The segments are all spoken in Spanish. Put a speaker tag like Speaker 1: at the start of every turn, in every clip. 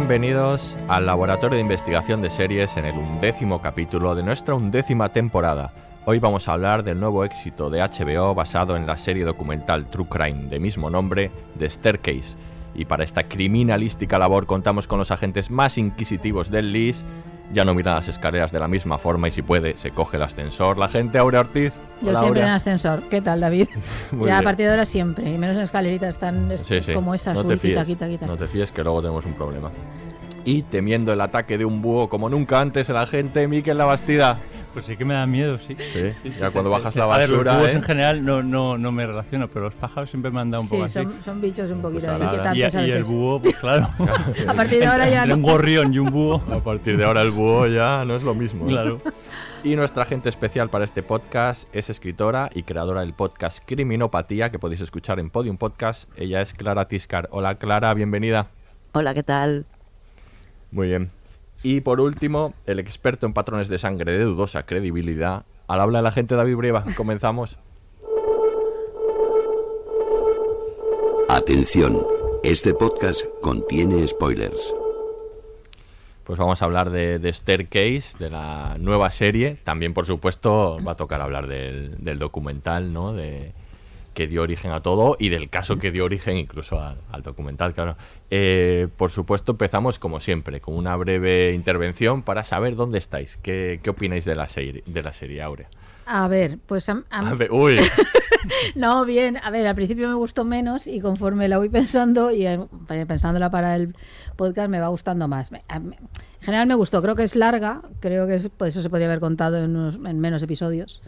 Speaker 1: Bienvenidos al Laboratorio de Investigación de Series en el undécimo capítulo de nuestra undécima temporada. Hoy vamos a hablar del nuevo éxito de HBO basado en la serie documental True Crime de mismo nombre, The Staircase. Y para esta criminalística labor contamos con los agentes más inquisitivos del LIS. Ya no miran las escaleras de la misma forma y si puede se coge el ascensor. La gente Aurea Ortiz.
Speaker 2: Yo
Speaker 1: Hola,
Speaker 2: siempre en
Speaker 1: Aurea.
Speaker 2: ascensor. ¿Qué tal, David?
Speaker 1: Muy
Speaker 2: ya a partir de ahora siempre. Y menos en escaleritas tan es-
Speaker 1: Sí, sí.
Speaker 2: como esas.
Speaker 1: No
Speaker 2: Uy,
Speaker 1: te
Speaker 2: quita,
Speaker 1: fíes.
Speaker 2: quita, quita.
Speaker 1: No te fíes que luego tenemos un problema. Y temiendo el ataque de un búho como nunca antes, el agente Miquel Labastida.
Speaker 3: Pues sí que me da miedo, sí.
Speaker 1: Sí, ya cuando bajas la
Speaker 3: A ver, los
Speaker 1: basura,
Speaker 3: búhos
Speaker 1: ¿eh?
Speaker 3: en general no, no, no me relaciono, pero los pájaros siempre me han dado un
Speaker 2: Sí,
Speaker 3: poco así.
Speaker 2: son, son bichos un poquito
Speaker 1: Pues
Speaker 2: así
Speaker 1: ahora-
Speaker 2: que
Speaker 3: Y,
Speaker 2: a
Speaker 3: y el búho, pues claro.
Speaker 2: A partir de ahora ya
Speaker 3: Entre un gorrión y un búho,
Speaker 1: A partir de ahora el búho ya no es lo mismo. ¿eh?
Speaker 3: claro.
Speaker 1: Y nuestra agente especial para este podcast es escritora y creadora del podcast Criminopatía, que podéis escuchar en Podium Podcast. Ella es Clara Tiscar. Hola Clara, bienvenida.
Speaker 4: Hola, ¿qué tal?
Speaker 1: Muy bien. Y por último, el experto en patrones de sangre de dudosa credibilidad. Al habla el agente David Brieva. Comenzamos.
Speaker 5: Atención, este podcast contiene spoilers.
Speaker 1: Pues vamos a hablar de, de Staircase, de la nueva serie. También, por supuesto, va a tocar hablar del, del documental, ¿no? De, que dio origen a todo y del caso que dio origen incluso al, al documental, claro. Eh, por supuesto, empezamos como siempre, con una breve intervención para saber dónde estáis. ¿Qué, qué opináis de la serie, de la serie Aurea?
Speaker 2: A ver, pues a- a-
Speaker 1: A ver, uy,
Speaker 2: No, bien, a ver, al principio me gustó menos y conforme la voy pensando y eh, pensándola para el podcast me va gustando más. Me- a- me- En general me gustó, creo que es larga, creo que es- pues eso se podría haber contado en, unos- en menos episodios,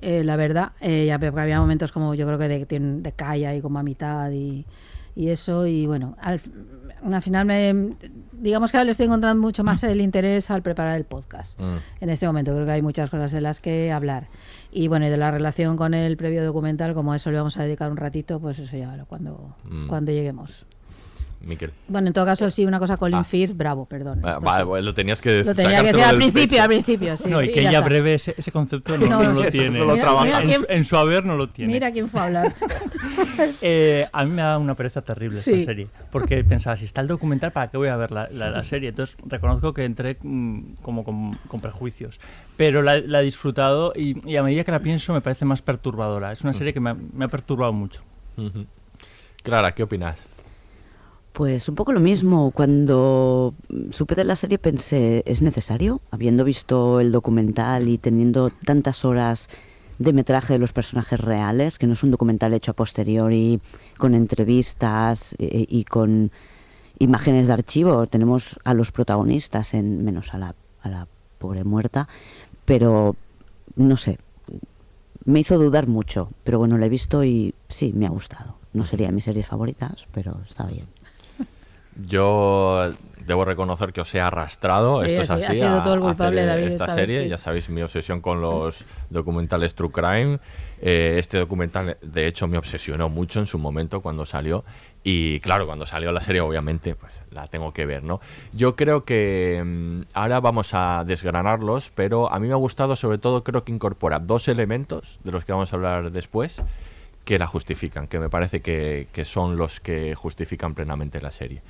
Speaker 2: eh, la verdad. Eh, había momentos como yo creo que de, de, de calle ahí como a mitad y, y eso y bueno, al, al final me, digamos que ahora le estoy encontrando mucho más el interés al preparar el podcast
Speaker 1: Mm.
Speaker 2: en este momento. Creo que hay muchas cosas de las que hablar. Y bueno, y de la relación con el previo documental, como a eso le vamos a dedicar un ratito, pues eso ya cuando,
Speaker 1: Mm.
Speaker 2: cuando lleguemos.
Speaker 1: Miquel.
Speaker 2: Bueno, en todo caso, sí, una cosa, Colin
Speaker 1: Ah.
Speaker 2: Firth, bravo, perdón.
Speaker 1: Ah, vale,
Speaker 2: sí.
Speaker 1: pues lo tenías que
Speaker 2: Lo tenía que decir al principio,
Speaker 1: pecho.
Speaker 2: al principio, sí.
Speaker 3: no,
Speaker 2: sí,
Speaker 3: y que
Speaker 2: ya
Speaker 3: ella
Speaker 2: está.
Speaker 3: breve ese, ese concepto no,
Speaker 2: No,
Speaker 3: no
Speaker 2: no,
Speaker 3: lo tiene.
Speaker 1: no lo
Speaker 2: Mira-
Speaker 1: trabaja.
Speaker 2: mira
Speaker 3: en,
Speaker 2: quién-
Speaker 3: su, en su haber no lo tiene.
Speaker 2: Mira quién fue a hablar.
Speaker 3: Eh, a mí me da una pereza terrible
Speaker 2: Sí.
Speaker 3: esta serie. Porque pensaba, si está el documental, ¿para qué voy a ver la, la- la serie? Entonces reconozco que entré mm, como con, con prejuicios. Pero la, la he disfrutado y, y a medida que la pienso me parece más perturbadora. Es una serie que me ha, me ha perturbado mucho.
Speaker 1: Clara, ¿qué opinas?
Speaker 4: Pues un poco lo mismo. Cuando supe de la serie pensé, ¿es necesario? Habiendo visto el documental y teniendo tantas horas de metraje de los personajes reales, que no es un documental hecho a posteriori, con entrevistas eh, y con imágenes de archivo. Tenemos a los protagonistas, en menos a la, a la pobre muerta, pero no sé, me hizo dudar mucho, pero bueno, la he visto y sí, me ha gustado. No sería de mis series favoritas, pero está bien.
Speaker 1: Yo debo reconocer que os he arrastrado,
Speaker 2: Sí,
Speaker 1: esto es
Speaker 2: sido-
Speaker 1: así,
Speaker 2: ha sido
Speaker 1: a-
Speaker 2: todo el culpable, David,
Speaker 1: esta,
Speaker 2: esta vez,
Speaker 1: serie.
Speaker 2: sí.
Speaker 1: Ya sabéis mi obsesión con los documentales True Crime. Eh, este documental, de hecho, me obsesionó mucho en su momento cuando salió. Y claro, cuando salió la serie, obviamente, pues la tengo que ver, ¿no? Yo creo que mm, ahora vamos a desgranarlos, pero a mí me ha gustado, sobre todo, creo que incorpora dos elementos de los que vamos a hablar después que la justifican, que me parece que, que son los que justifican plenamente la serie.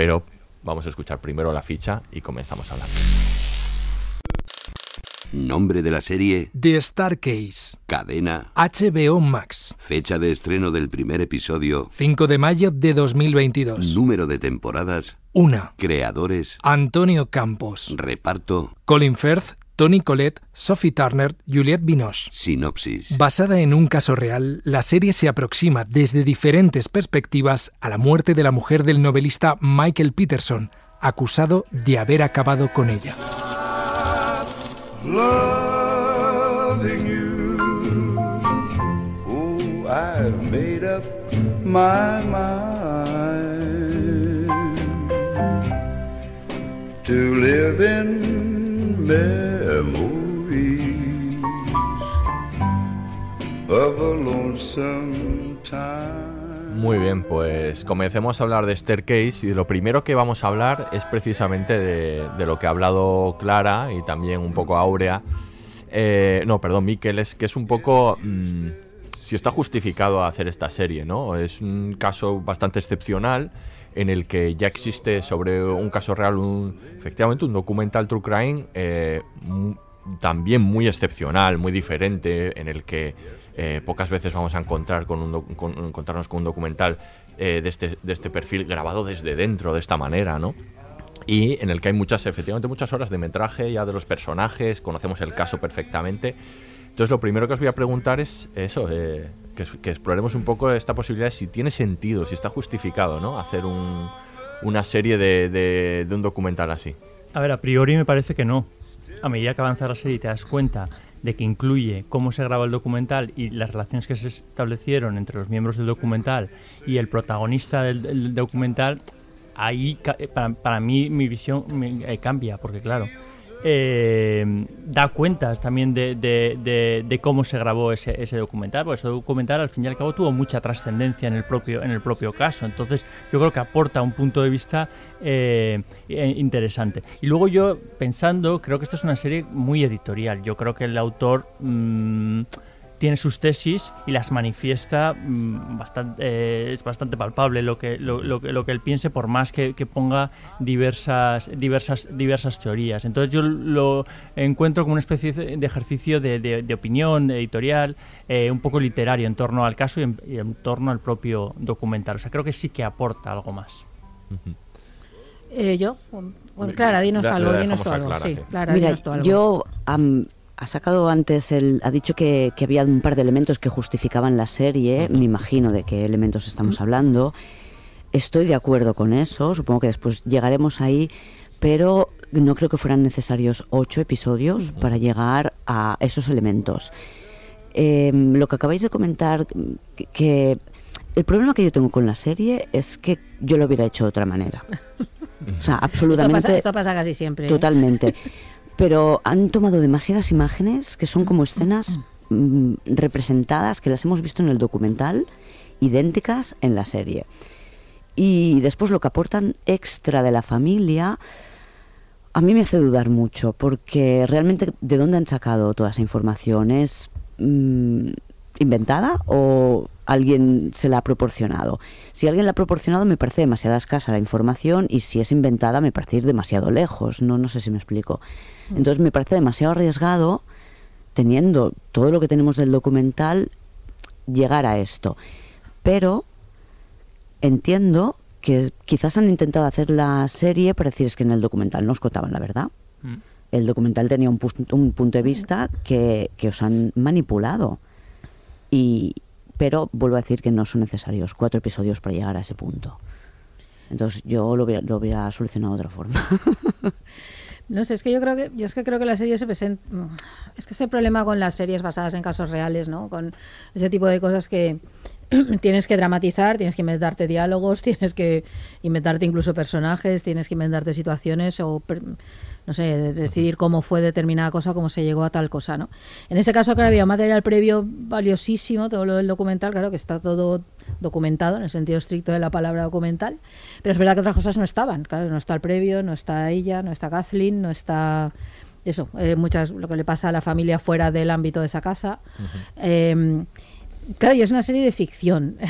Speaker 1: Pero vamos a escuchar primero la ficha y comenzamos a hablar.
Speaker 5: Nombre de la serie,
Speaker 6: The Starcase,
Speaker 5: cadena,
Speaker 6: HBO Max,
Speaker 5: fecha de estreno del primer episodio,
Speaker 6: 5 de mayo de 2022.
Speaker 5: número de temporadas,
Speaker 6: 1.
Speaker 5: creadores,
Speaker 6: Antonio Campos,
Speaker 5: reparto,
Speaker 6: Colin Firth, Tony Collette, Sophie Turner, Juliette Binoche.
Speaker 5: sinopsis.
Speaker 6: Basada en un caso real, la serie se aproxima desde diferentes perspectivas a la muerte de la mujer del novelista Michael Peterson, acusado de haber acabado con ella.
Speaker 7: loving you. Oh, I've made up my mind to live in
Speaker 1: Muy bien, pues comencemos a hablar de Staircase y lo primero que vamos a hablar es precisamente de, lo que ha hablado Clara y también un poco Áurea. Eh, no, perdón, Miquel, es que es un poco... mm, si está justificado hacer esta serie, ¿no? Es un caso bastante excepcional en el que ya existe sobre un caso real, un, efectivamente un documental True Crime eh, también muy excepcional, muy diferente, en el que eh, pocas veces vamos a encontrar con- encontrarnos con un documental eh, de, este, de este perfil grabado desde dentro, de esta manera, ¿no? y en el que hay muchas, efectivamente, muchas horas de metraje ya de los personajes, conocemos el caso perfectamente. Entonces, lo primero que os voy a preguntar es eso, eh, que, que exploremos un poco esta posibilidad si tiene sentido, si está justificado, ¿no? Hacer un- una serie de, un documental así.
Speaker 3: A ver, a priori me parece que no. A medida que avanza la serie te das cuenta de que incluye cómo se graba el documental y las relaciones que se establecieron entre los miembros del documental y el protagonista del, documental, ahí eh, para, para mí mi visión eh, cambia, porque claro, eh, da cuentas también de, de- cómo se grabó ese, ese documental, porque ese documental al fin y al cabo tuvo mucha trascendencia en el propio, en el propio caso, entonces yo creo que aporta un punto de vista eh, eh, interesante. Y luego yo pensando, creo que esta es una serie muy editorial, yo creo que el autor... mm, tiene sus tesis y las manifiesta mm, bastante, eh, es bastante palpable lo que, lo, lo que, lo que él piense por más que, que ponga diversas, diversas, diversas teorías. Entonces yo lo encuentro como una especie de ejercicio de, de- de opinión editorial, eh, un poco literario en torno al caso y en, y en torno al propio documental. O sea, creo que sí que aporta algo más.
Speaker 2: Eh, yo, bueno, Clara, dinos algo, dinos algo.
Speaker 1: Clara,
Speaker 2: sí,
Speaker 1: sí.
Speaker 2: Clara,
Speaker 4: Mira,
Speaker 2: dinos algo.
Speaker 4: yo ha sacado antes el, ha dicho que, que había un par de elementos que justificaban la serie. Me imagino de qué elementos estamos hablando. Estoy de acuerdo con eso. Supongo que después llegaremos ahí, pero no creo que fueran necesarios ocho episodios para llegar a esos elementos. Em, lo que acabáis de comentar, que, que el problema que yo tengo con la serie es que yo lo hubiera hecho de otra manera. O sea,
Speaker 2: esto,
Speaker 4: absolutamente.
Speaker 2: pasa, esto pasa casi siempre. ¿eh?
Speaker 4: Pero han tomado demasiadas imágenes que son como escenas mm, representadas, que las hemos visto en el documental, idénticas en la serie. Y después lo que aportan extra de la familia, a mí me hace dudar mucho, porque realmente de dónde han sacado toda esa información es mm, inventada o alguien se la ha proporcionado. Si alguien la ha proporcionado me parece demasiado escasa la información y si es inventada me parece ir demasiado lejos. No, no sé si me explico. Entonces me parece demasiado arriesgado, teniendo todo lo que tenemos del documental, llegar a esto. Pero entiendo que quizás han intentado hacer la serie para decir es que en el documental no os contaban la verdad.
Speaker 3: Mm.
Speaker 4: El documental tenía un, pus- un punto de vista que, que os han manipulado. Y, pero vuelvo a decir que no son necesarios cuatro episodios para llegar a ese punto. Entonces yo lo hubiera, lo hubiera solucionado de otra forma.
Speaker 2: No sé, es que yo creo que yo es que creo que la serie se presenta es que ese problema con las series basadas en casos reales, ¿no? Con ese tipo de cosas que tienes que dramatizar, tienes que inventarte diálogos, tienes que inventarte incluso personajes, tienes que inventarte situaciones o no sé, de- decidir cómo fue determinada cosa, cómo se llegó a tal cosa, ¿no? En este caso, claro, había material previo valiosísimo, todo lo del documental, claro que está todo documentado en el sentido estricto de la palabra documental, pero es verdad que otras cosas no estaban, claro, no está el previo, no está ella, no está Kathleen, no está eso, eh, muchas lo que le pasa a la familia fuera del ámbito de esa casa. Eh, claro, y es una serie de ficción.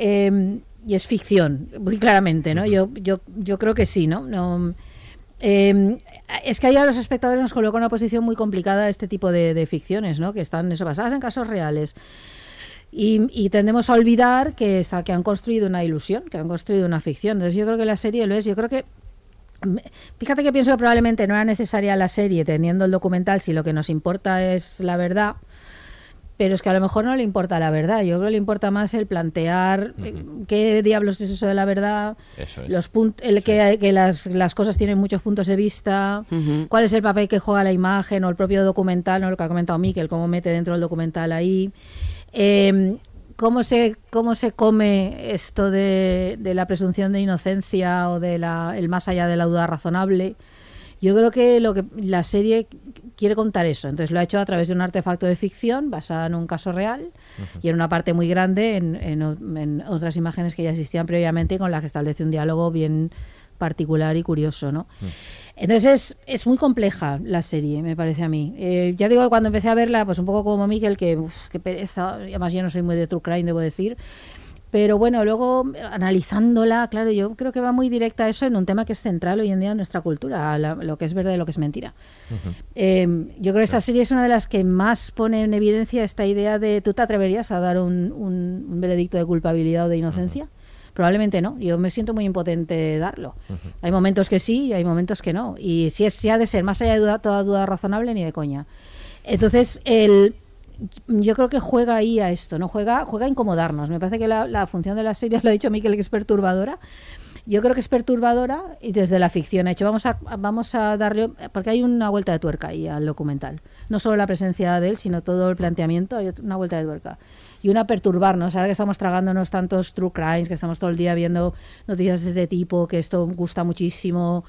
Speaker 2: Eh, y es ficción, muy claramente, ¿no? yo, yo, yo creo que sí, ¿no? no eh, es que ahí a los espectadores nos coloca una posición muy complicada este tipo de, de ficciones, ¿no? Que están eso, basadas en casos reales. Y, y, tendemos a olvidar que, que han construido una ilusión, que han construido una ficción. Entonces yo creo que la serie lo es. Yo creo que Fíjate que pienso que probablemente no era necesaria la serie teniendo el documental si lo que nos importa es la verdad, pero es que a lo mejor no le importa la verdad. Yo creo que le importa más el plantear uh -huh. qué diablos es eso de la verdad,
Speaker 1: Eso es.
Speaker 2: los punt el que, que las, las, cosas tienen muchos puntos de vista, uh -huh. cuál es el papel que juega la imagen o el propio documental, ¿no? lo que ha comentado Miquel, cómo mete dentro del documental ahí. Eh, cómo se cómo se come esto de, de la presunción de inocencia o de la, el más allá de la duda razonable. Yo creo que lo que la serie quiere contar eso. Entonces lo ha hecho a través de un artefacto de ficción basada en un caso real uh -huh. y en una parte muy grande en, en, en, otras imágenes que ya existían previamente y con las que establece un diálogo bien particular y curioso, ¿no? Uh -huh. Entonces es, es, muy compleja la serie, me parece a mí. Eh, ya digo, cuando empecé a verla, pues un poco como Miquel, que, uf, que pereza, además yo no soy muy de True Crime, debo decir, pero bueno, luego analizándola, claro, yo creo que va muy directa a eso en un tema que es central hoy en día en nuestra cultura, la, lo que es verdad y lo que es mentira. Uh -huh. eh, yo creo que esta serie es una de las que más pone en evidencia esta idea de tú te atreverías a dar un, un, un veredicto de culpabilidad o de inocencia. Uh -huh. Probablemente no, yo me siento muy impotente de darlo. Uh -huh. Hay momentos que sí y hay momentos que no. Y si, es, si ha de ser más allá de duda, toda duda razonable, ni de coña. Entonces, el, yo creo que juega ahí a esto, ¿no? Juega, juega a incomodarnos. Me parece que la, la función de la serie, lo ha dicho Miquel, que es perturbadora. Yo creo que es perturbadora y desde la ficción. Ha hecho, vamos a, vamos a darle. Porque hay una vuelta de tuerca ahí al documental. No solo la presencia de él, sino todo el planteamiento. Hay una vuelta de tuerca y una perturbarnos. Ahora que estamos tragándonos tantos true crimes, que estamos todo el día viendo noticias de este tipo, que esto gusta muchísimo.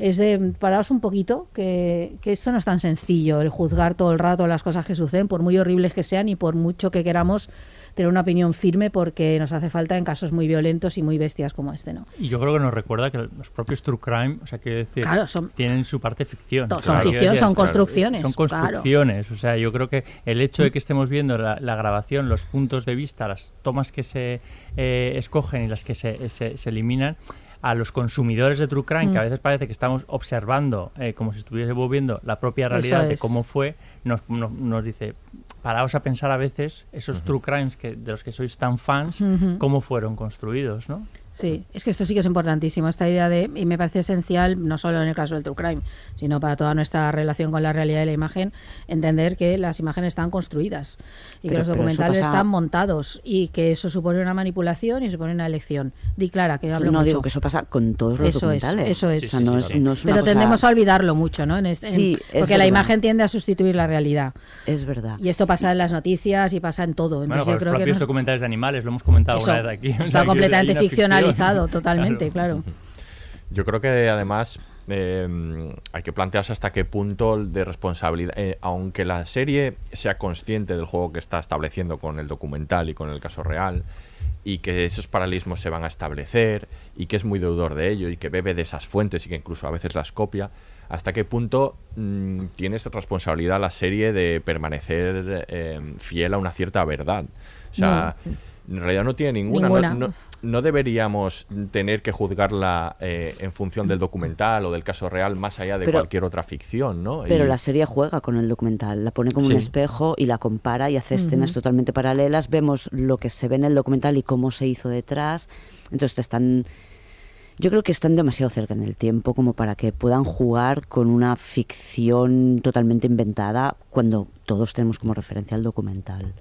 Speaker 2: Es de paraos un poquito, que, que esto no es tan sencillo, el juzgar todo el rato las cosas que suceden, por muy horribles que sean y por mucho que queramos tener una opinión firme porque nos hace falta en casos muy violentos y muy bestias como este, ¿no?
Speaker 3: Y yo creo que nos recuerda que los propios true crime, o sea, quiero decir,
Speaker 2: claro, son,
Speaker 3: tienen su parte ficción.
Speaker 2: son claro, ficción, son construcciones.
Speaker 3: Son construcciones, claro. o sea, yo creo que el hecho de que estemos viendo la, la grabación, los puntos de vista, las tomas que se eh, escogen y las que se, se, se eliminan, a los consumidores de True Crime, mm. que a veces parece que estamos observando, eh, como si estuviésemos viendo la propia realidad de cómo fue, nos, nos, nos, dice, paraos a pensar a veces esos uh -huh. True Crimes que, de los que sois tan fans, uh -huh. cómo fueron construidos, ¿no?
Speaker 2: Sí, es que esto sí que es importantísimo, esta idea de, y me parece esencial, no solo en el caso del true crime, sino para toda nuestra relación con la realidad de la imagen, entender que las imágenes están construidas y pero, que los documentales pasa... están montados y que eso supone una manipulación y supone una elección. Di Clara, que hablo
Speaker 4: No
Speaker 2: mucho.
Speaker 4: digo que eso pasa con todos los
Speaker 2: eso
Speaker 4: documentales.
Speaker 2: Es, eso es.
Speaker 4: O sea, no es, no es
Speaker 2: pero
Speaker 4: cosa...
Speaker 2: tendemos a olvidarlo mucho, ¿no? En este,
Speaker 4: sí,
Speaker 2: en, porque la imagen tiende a sustituir la realidad.
Speaker 4: Es verdad.
Speaker 2: Y esto pasa en las noticias y pasa en todo.
Speaker 3: Entonces,
Speaker 2: bueno,
Speaker 3: yo
Speaker 2: los
Speaker 3: creo
Speaker 2: propios
Speaker 3: que documentales de animales, lo hemos comentado
Speaker 2: eso,
Speaker 3: una vez aquí.
Speaker 2: Está completamente totalmente claro.
Speaker 1: Yo creo que además eh, hay que plantearse hasta qué punto de responsabilidad, eh, aunque la serie sea consciente del juego que está estableciendo con el documental y con el caso real, y que esos paralelismos se van a establecer, y que es muy deudor de ello, y que bebe de esas fuentes y que incluso a veces las copia, hasta qué punto mmm, tienes responsabilidad la serie de permanecer eh, fiel a una cierta verdad. O sea, no en realidad no tiene ninguna.
Speaker 2: ninguna.
Speaker 1: No, no, no, deberíamos tener que juzgarla eh, en función del documental o del caso real más allá de
Speaker 4: pero,
Speaker 1: cualquier otra ficción, ¿no?
Speaker 4: Pero y... la serie juega con el documental, la pone como sí. un espejo y la compara y hace escenas uh -huh. totalmente paralelas. Vemos lo que se ve en el documental y cómo se hizo detrás. Entonces te están yo creo que están demasiado cerca en el tiempo como para que puedan jugar con una ficción totalmente inventada cuando todos tenemos como referencia el documental.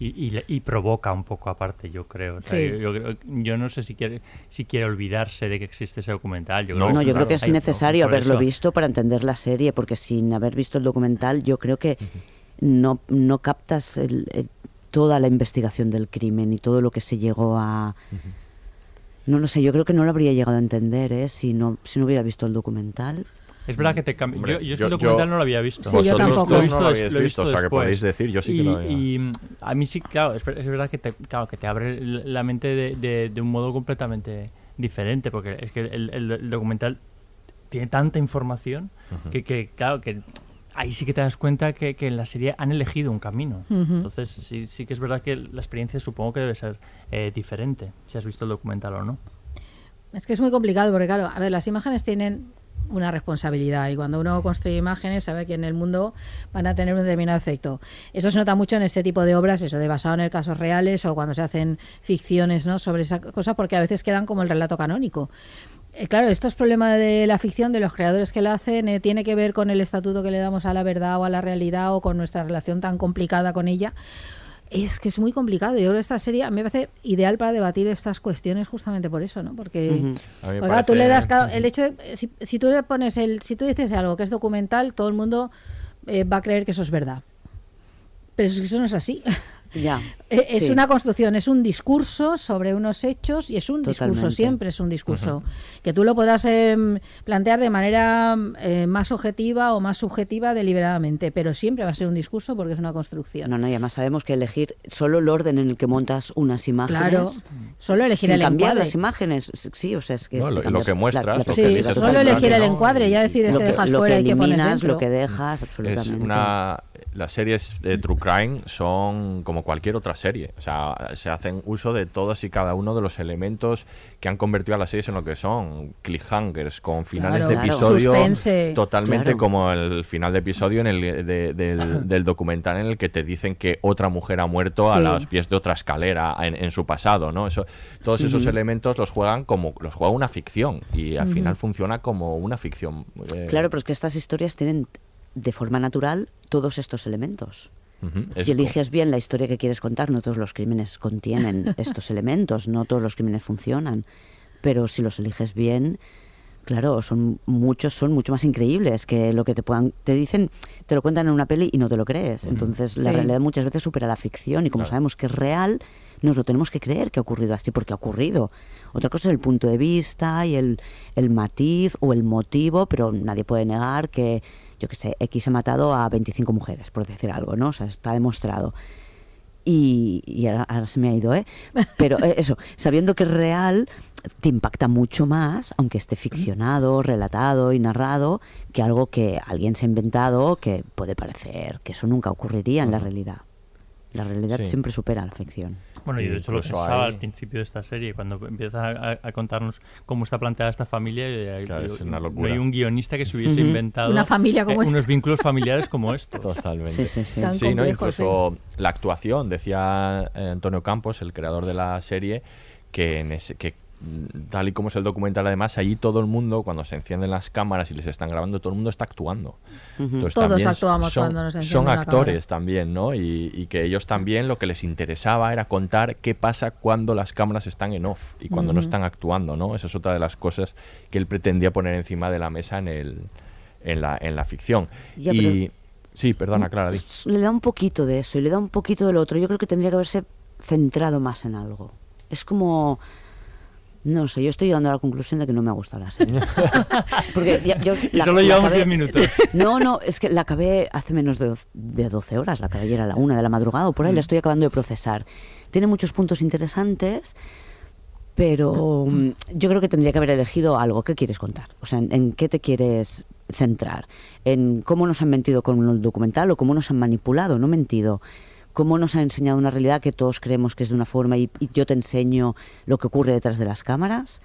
Speaker 3: Y, y, y, provoca un poco aparte, yo creo. O sea,
Speaker 2: sí.
Speaker 3: yo, yo, yo, no sé si quiere, si quiere olvidarse de que existe ese documental. Yo
Speaker 4: no,
Speaker 3: creo
Speaker 4: no, yo creo que es
Speaker 3: hay,
Speaker 4: necesario haberlo eso. visto para entender la serie, porque sin haber visto el documental yo creo que uh -huh. no, no captas el, el, toda la investigación del crimen y todo lo que se llegó a... Uh -huh. No lo sé, yo creo que no lo habría llegado a entender ¿eh? si, no, si no hubiera visto el documental.
Speaker 3: Es verdad que te cambia. Yo, yo, este documental yo, no lo había visto.
Speaker 2: Sí, yo tampoco.
Speaker 1: Lo he visto, no lo habéis visto, visto o sea, que podéis decir, yo sí
Speaker 3: y,
Speaker 1: que lo había.
Speaker 3: Y a mí sí, claro, es, es, verdad que te, claro, que te abre la mente de, de, de un modo completamente diferente, porque es que el, el, el documental tiene tanta información uh -huh. que, que, claro, que ahí sí que te das cuenta que, que en la serie han elegido un camino. Entonces sí, sí que es verdad que la experiencia supongo que debe ser eh, diferente, si has visto el documental o no.
Speaker 2: Es que es muy complicado porque, claro, a ver, las imágenes tienen una responsabilidad y cuando uno construye imágenes sabe que en el mundo van a tener un determinado efecto. Eso se nota mucho en este tipo de obras, eso de basado en el casos reales o cuando se hacen ficciones ¿no? sobre esa cosa porque a veces quedan como el relato canónico. Eh, claro, esto es problema de la ficción, de los creadores que la hacen, eh, tiene que ver con el estatuto que le damos a la verdad o a la realidad o con nuestra relación tan complicada con ella. Es que es muy complicado. Yo creo que esta serie a mí me parece ideal para debatir estas cuestiones justamente por eso, ¿no? Porque, claro, tú le das claro, el hecho de, si, si tú le pones el si tú dices algo que es documental, todo el mundo eh, va a creer que eso es verdad. Pero eso no es así.
Speaker 4: Ya.
Speaker 2: Eh, Es
Speaker 4: sí.
Speaker 2: una construcción, es un discurso sobre unos hechos y es un discurso, siempre es un discurso. Que tú lo podrás em, plantear de manera eh, más objetiva o más subjetiva deliberadamente, pero siempre va a ser un discurso porque es una construcción.
Speaker 4: No, no, y además sabemos que elegir solo el orden en el que montas unas imágenes.
Speaker 2: Claro, solo elegir
Speaker 4: sin
Speaker 2: el
Speaker 4: cambiar
Speaker 2: encuadre.
Speaker 4: las imágenes. Sí, o sea, es que.
Speaker 1: No, lo- que muestras, lo que dices,
Speaker 2: solo elegir el encuadre, ya decides
Speaker 4: Lo
Speaker 2: que
Speaker 4: que,
Speaker 2: dejas
Speaker 4: lo
Speaker 2: fuera
Speaker 4: que
Speaker 2: y que pones
Speaker 4: eliminas,
Speaker 2: dentro.
Speaker 4: lo que dejas,
Speaker 1: Es
Speaker 4: absolutamente.
Speaker 1: una las series de True Crime son como cualquier otra serie, o sea, se hacen uso de todos y cada uno de los elementos que han convertido a las series en lo que son cliffhangers con finales
Speaker 2: Claro,
Speaker 1: de episodio totalmente
Speaker 4: Claro.
Speaker 1: como el final de episodio en el de- del, del documental en el que te dicen que otra mujer ha muerto a los pies de otra escalera en, en su pasado, ¿no? Eso, todos esos elementos los juegan como los juega una ficción y al final funciona como una ficción. eh,
Speaker 4: Claro, pero es que estas historias tienen de forma natural todos estos elementos. Si eliges bien la historia que quieres contar, no todos los crímenes contienen estos elementos, no todos los crímenes funcionan, pero si los eliges bien, claro, son muchos son mucho más increíbles que lo que te puedan te dicen, te lo cuentan en una peli y no te lo crees. Entonces, la
Speaker 2: Sí.
Speaker 4: realidad muchas veces supera la ficción y como
Speaker 1: Claro.
Speaker 4: sabemos que es real, nos lo tenemos que creer que ha ocurrido así porque ha ocurrido. Otra cosa es el punto de vista y el, el matiz o el motivo, pero nadie puede negar que, yo que sé, X ha matado a 25 mujeres, por decir algo, ¿no? O sea, está demostrado. Y, y ahora, ahora se me ha ido, ¿eh? Pero eh, eso, sabiendo que es real, te impacta mucho más, aunque esté ficcionado, relatado y narrado, que algo que alguien se ha inventado que puede parecer que eso nunca ocurriría en la realidad. La realidad
Speaker 1: Sí.
Speaker 4: siempre supera la ficción.
Speaker 3: Bueno, y de hecho lo pensaba
Speaker 1: hay-
Speaker 3: al principio de esta serie, cuando empieza a, a contarnos cómo está planteada esta familia, y
Speaker 1: es una
Speaker 3: no hay un guionista que se hubiese inventado
Speaker 2: Una familia como
Speaker 3: eh, unos vínculos familiares como estos.
Speaker 1: Totalmente.
Speaker 4: Sí, sí, sí.
Speaker 2: Tan
Speaker 1: Sí, ¿no?
Speaker 2: complejo,
Speaker 1: incluso la actuación, decía eh, Antonio Campos, el creador de la serie, que, en ese, que tal y como es el documental, además, allí todo el mundo, cuando se encienden las cámaras y les están grabando, todo el mundo está actuando. Entonces,
Speaker 2: Todos
Speaker 1: también
Speaker 2: actuamos
Speaker 1: son,
Speaker 2: cuando nos
Speaker 1: Son actores también, ¿no? Y, y que ellos también lo que les interesaba era contar qué pasa cuando las cámaras están en off y cuando no están actuando, ¿no? Esa es otra de las cosas que él pretendía poner encima de la mesa en, el, en, la, en la ficción.
Speaker 4: Ya,
Speaker 1: y... Sí, perdona, Clara, di.
Speaker 4: Le da un poquito de eso y le da un poquito del otro. Yo creo que tendría que haberse centrado más en algo. Es como... No sé, yo estoy llegando a la conclusión de que no me ha gustado la serie. Porque ya- yo
Speaker 3: Y solo llevamos
Speaker 4: acabé-
Speaker 3: 10 minutos.
Speaker 4: No, no, es que la acabé hace menos de, de 12 horas, la acabé ayer a la una de la madrugada o por ahí, la estoy acabando de procesar. Tiene muchos puntos interesantes, pero mm, yo creo que tendría que haber elegido algo. ¿Qué quieres contar? O sea, ¿en, en qué te quieres centrar? ¿En cómo nos han mentido con el documental o cómo nos han manipulado? No mentido. ¿Cómo nos ha enseñado una realidad que todos creemos que es de una forma y, y yo te enseño lo que ocurre detrás de las cámaras?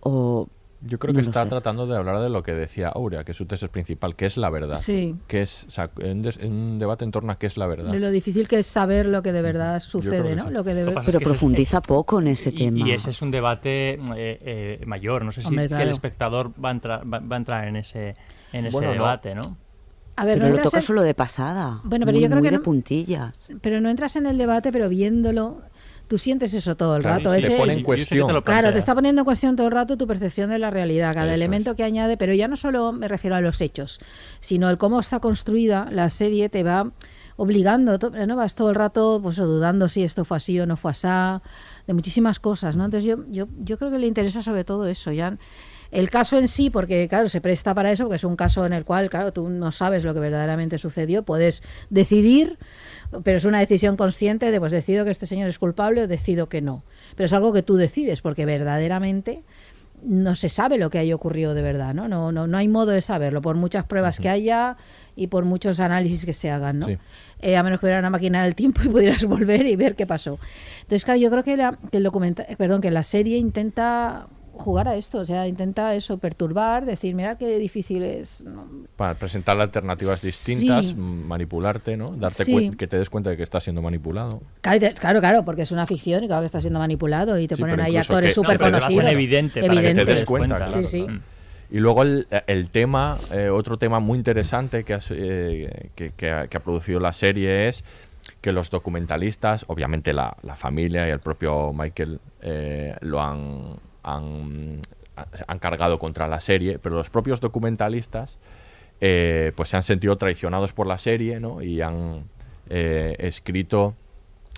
Speaker 4: ¿O
Speaker 1: Yo creo
Speaker 4: No
Speaker 1: que está
Speaker 4: sé.
Speaker 1: tratando de hablar de lo que decía Aurea, que es su tesis principal, que es la verdad.
Speaker 2: Sí.
Speaker 1: Que es o sea, un, des- un debate en torno a qué es la verdad.
Speaker 2: De lo difícil que es saber lo que de verdad sucede,
Speaker 1: que
Speaker 2: ¿no?
Speaker 1: sí.
Speaker 2: Lo que debe...
Speaker 3: Lo
Speaker 4: pero
Speaker 3: es que ese es-
Speaker 4: profundiza
Speaker 3: ese-
Speaker 4: poco en ese
Speaker 3: y,
Speaker 4: tema?
Speaker 3: y ese es un debate eh, eh, mayor. No sé si,
Speaker 2: Hombre,
Speaker 3: si el espectador va a entrar, va, va a entrar en ese, en ese
Speaker 1: Bueno, no.
Speaker 3: debate, ¿no?
Speaker 2: A ver,
Speaker 4: pero
Speaker 2: no
Speaker 4: lo
Speaker 2: entras
Speaker 4: toca
Speaker 2: en-
Speaker 4: solo de pasada.
Speaker 2: Bueno, pero
Speaker 4: muy,
Speaker 2: yo creo
Speaker 4: muy
Speaker 2: que
Speaker 4: de
Speaker 2: no-
Speaker 4: puntillas.
Speaker 2: pero no entras en el debate, pero viéndolo, tú sientes eso todo el
Speaker 1: Claro,
Speaker 2: rato.
Speaker 1: te
Speaker 2: Ese,
Speaker 1: pone en cuestión.
Speaker 3: te
Speaker 2: Claro, te está poniendo en cuestión todo el rato tu percepción de la realidad, cada
Speaker 1: Eso
Speaker 2: elemento
Speaker 1: es.
Speaker 2: que añade, pero ya no solo me refiero a los hechos, sino el cómo está construida la serie te va obligando, no vas todo el rato pues dudando si esto fue así o no fue así, de muchísimas cosas, ¿no? Entonces yo, yo, yo creo que le interesa sobre todo eso, ya el caso en sí, porque claro, se presta para eso, porque es un caso en el cual, claro, tú no sabes lo que verdaderamente sucedió, puedes decidir, pero es una decisión consciente de, pues decido que este señor es culpable o decido que no. Pero es algo que tú decides, porque verdaderamente no se sabe lo que haya ocurrido de verdad, ¿no? No, no, no hay modo de saberlo, por muchas pruebas que haya y por muchos análisis que se hagan, ¿no?
Speaker 1: Sí.
Speaker 2: Eh, a menos que hubiera una máquina del tiempo y pudieras volver y ver qué pasó. Entonces, claro, yo creo que, la, que el documental, perdón, que la serie intenta jugar a esto, o sea, intenta eso, perturbar, decir, mira qué difícil es. ¿no?
Speaker 1: Para presentar alternativas distintas,
Speaker 2: Sí.
Speaker 1: m- manipularte, ¿no? Darte
Speaker 2: Sí.
Speaker 1: que te des cuenta de que estás siendo manipulado.
Speaker 2: Claro, claro, porque es una ficción y claro que está siendo manipulado y te
Speaker 1: Sí,
Speaker 2: ponen ahí actores súper
Speaker 1: no,
Speaker 2: conocidos.
Speaker 1: hacen evidente para que te des cuenta, claro,
Speaker 2: Sí, sí.
Speaker 1: claro. Y luego el, el tema, eh, otro tema muy interesante que, has, eh, que, que ha, que ha producido la serie es que los documentalistas, obviamente la, la familia y el propio Michael eh, lo han, han, han cargado contra la serie, pero los propios documentalistas eh, pues se han sentido traicionados por la serie ¿no? y han eh, escrito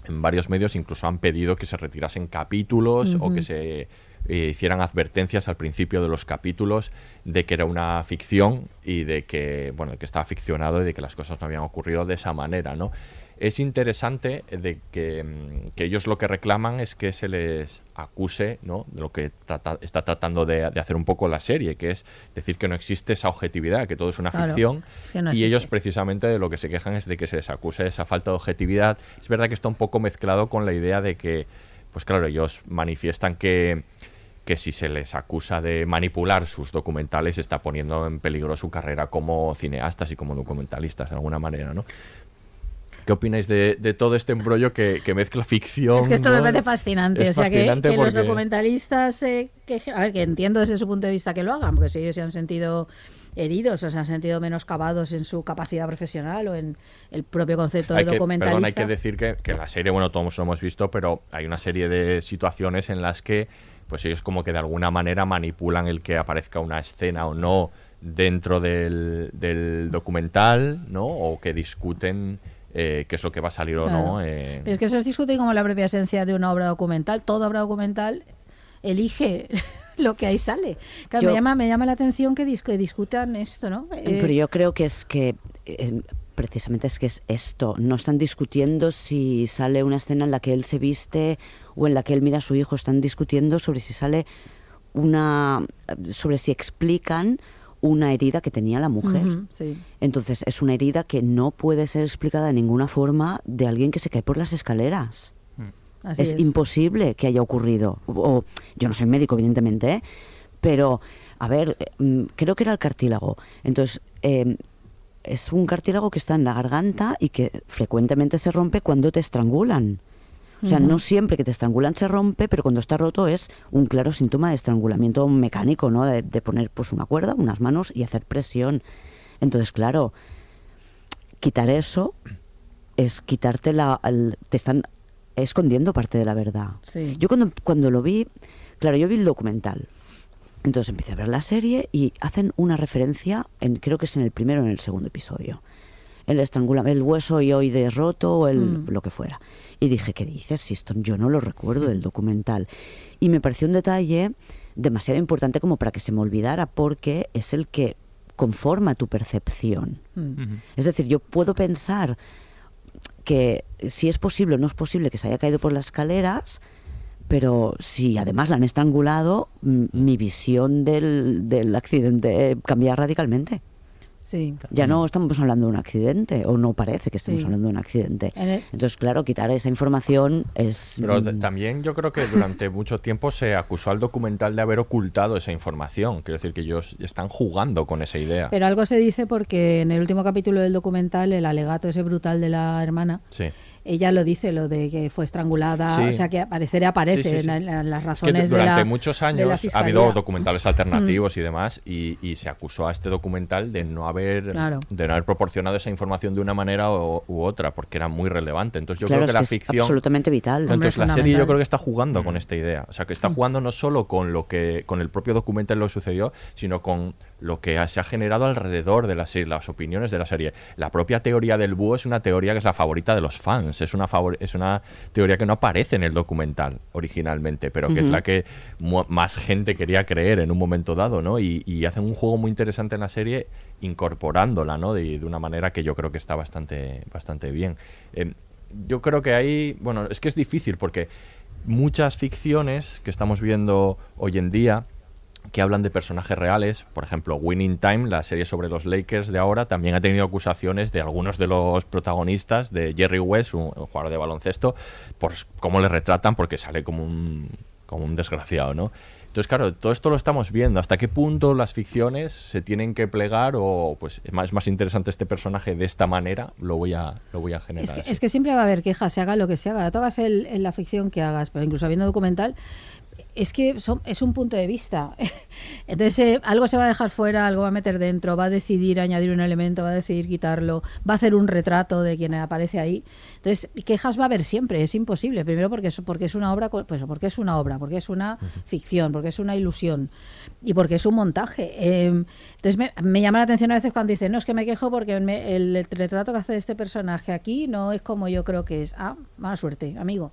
Speaker 1: en varios medios, incluso han pedido que se retirasen capítulos o que se eh, hicieran advertencias al principio de los capítulos de que era una ficción y de que, bueno, de que estaba ficcionado y de que las cosas no habían ocurrido de esa manera, ¿no? Es interesante de que, mm, que ellos lo que reclaman es que se les acuse, ¿no? De lo que trata- está tratando de, de hacer un poco la serie, que es decir que no existe esa objetividad, que todo es una
Speaker 2: Claro,
Speaker 1: ficción
Speaker 2: no
Speaker 1: y ellos precisamente de lo que se quejan es de que se les acuse esa falta de objetividad. Es verdad que está un poco mezclado con la idea de que, pues claro, ellos manifiestan que, que si se les acusa de manipular sus documentales está poniendo en peligro su carrera como cineastas y como documentalistas de alguna manera, ¿no? ¿Qué opináis de, de todo este embrollo que, que mezcla ficción?
Speaker 2: Es que esto
Speaker 1: ¿no?
Speaker 2: me parece fascinante.
Speaker 1: Es
Speaker 2: o sea, que-
Speaker 1: fascinante
Speaker 2: que, los
Speaker 1: porque-
Speaker 2: documentalistas, eh, que, a ver, que entiendo desde su punto de vista que lo hagan, porque si ellos se han sentido heridos o se han sentido menoscabados en su capacidad profesional o en el propio concepto
Speaker 1: Hay
Speaker 2: de
Speaker 1: que,
Speaker 2: documentalista.
Speaker 1: perdón, hay que decir que, que la serie, bueno, todos lo hemos visto, pero hay una serie de situaciones en las que pues ellos como que de alguna manera manipulan el que aparezca una escena o no dentro del, del documental, ¿no? O que discuten eh, qué es lo que va a salir o no. Eh,
Speaker 2: Pero es que eso es discutir como la propia esencia de una obra documental. Toda obra documental elige lo que ahí sale. Claro,
Speaker 4: Yo-
Speaker 2: me, llama, me llama la atención que, dis- que discutan esto, ¿no? Eh,
Speaker 4: Pero yo creo que es que eh, precisamente es que es esto. No están discutiendo si sale una escena en la que él se viste o en la que él mira a su hijo. Están discutiendo sobre si sale una. sobre si explican una herida que tenía la mujer.
Speaker 2: sí.
Speaker 4: Entonces es una herida que no puede ser explicada de ninguna forma de alguien que se cae por las escaleras.
Speaker 2: Así
Speaker 4: es,
Speaker 2: es.
Speaker 4: imposible que haya ocurrido. O, yo no soy médico, evidentemente, ¿eh? pero, a ver, eh, mm, creo que era el cartílago. Entonces, eh, es un cartílago que está en la garganta y que frecuentemente se rompe cuando te estrangulan. O sea, no siempre que te estrangulan se rompe, pero cuando está roto es un claro síntoma de estrangulamiento mecánico, ¿no? De, de poner pues una cuerda, unas manos y hacer presión. Entonces, claro, quitar eso es quitarte la... te están escondiendo parte de la verdad.
Speaker 2: Sí.
Speaker 4: Yo cuando, cuando lo vi, claro, yo vi el documental. Entonces empecé a ver la serie y hacen una referencia, en, creo que es en el primero o en el segundo episodio. El estrangula, el hueso ioide roto o el,
Speaker 8: Mm.
Speaker 4: lo que fuera. Y dije, ¿qué dices? Si esto yo no lo recuerdo del documental. Y me pareció un detalle demasiado importante como para que se me olvidara porque es el que conforma tu percepción.
Speaker 2: Mm.
Speaker 4: Es decir, yo puedo pensar que si es posible o no es posible que se haya caído por las escaleras, pero si además la han estrangulado, mi visión del, del accidente cambia radicalmente.
Speaker 2: Sí.
Speaker 4: Ya no estamos hablando de un accidente, o no parece que estemos
Speaker 2: Sí.
Speaker 4: hablando de un accidente. Entonces, claro, quitar esa información es...
Speaker 1: Pero
Speaker 4: mm,
Speaker 1: también yo creo que durante mucho tiempo se acusó al documental de haber ocultado esa información. Quiero decir que ellos están jugando con esa idea.
Speaker 2: Pero algo se dice porque en el último capítulo del documental, el alegato ese brutal de la hermana,
Speaker 1: Sí.
Speaker 2: Ella lo dice, lo de que fue estrangulada,
Speaker 1: Sí.
Speaker 2: o sea que aparecer aparece
Speaker 1: Sí, sí, sí.
Speaker 2: En, la- en las
Speaker 1: Es que
Speaker 2: razones de
Speaker 1: durante
Speaker 2: la-
Speaker 1: muchos años ha habido documentales alternativos y demás y, y se acusó a este documental de no haber
Speaker 2: Claro.
Speaker 1: de no haber proporcionado esa información de una manera o- u otra porque era muy relevante. Entonces yo
Speaker 4: claro,
Speaker 1: creo que
Speaker 4: es
Speaker 1: la
Speaker 4: que es
Speaker 1: ficción
Speaker 4: absolutamente vital.
Speaker 1: entonces la serie yo creo que está jugando con esta idea. O sea que está jugando no solo con lo que con el propio documental lo que sucedió sino con lo que se ha generado alrededor de la serie las opiniones de la serie. La propia teoría del búho es una teoría que es la favorita de los fans es una favor- es una teoría que no aparece en el documental originalmente pero que es la que más gente quería creer en un momento dado no y, y hacen un juego muy interesante en la serie incorporándola no de, de una manera que yo creo que está bastante bastante bien. Eh, yo creo que ahí bueno es que es difícil porque muchas ficciones que estamos viendo hoy en día que hablan de personajes reales. Por ejemplo, Winning Time, la serie sobre los Lakers de ahora, también ha tenido acusaciones de algunos de los protagonistas, de Jerry West, un, un jugador de baloncesto, por cómo le retratan, porque sale como un, como un desgraciado, ¿no? Entonces, claro, todo esto lo estamos viendo. ¿Hasta qué punto las ficciones se tienen que plegar o pues es más, es más interesante este personaje de esta manera? Lo voy a, lo voy a generar.
Speaker 2: Es que,
Speaker 1: así.
Speaker 2: es que siempre va a haber quejas, se haga lo que se haga. Tú hagas el- en la ficción que hagas, pero incluso habiendo documental, es que son- es un punto de vista. Entonces, eh, algo se va a dejar fuera, algo va a meter dentro, va a decidir añadir un elemento, va a decidir quitarlo, va a hacer un retrato de quien aparece ahí. Entonces, quejas va a haber siempre, es imposible. Primero porque es, porque es una obra, pues porque es una obra, porque es una ficción, porque es una ilusión y porque es un montaje. Eh, entonces, me, me llama la atención a veces cuando dicen, no, es que me quejo porque me- el, el retrato que hace de este personaje aquí no es como yo creo que es. Ah, mala suerte, amigo.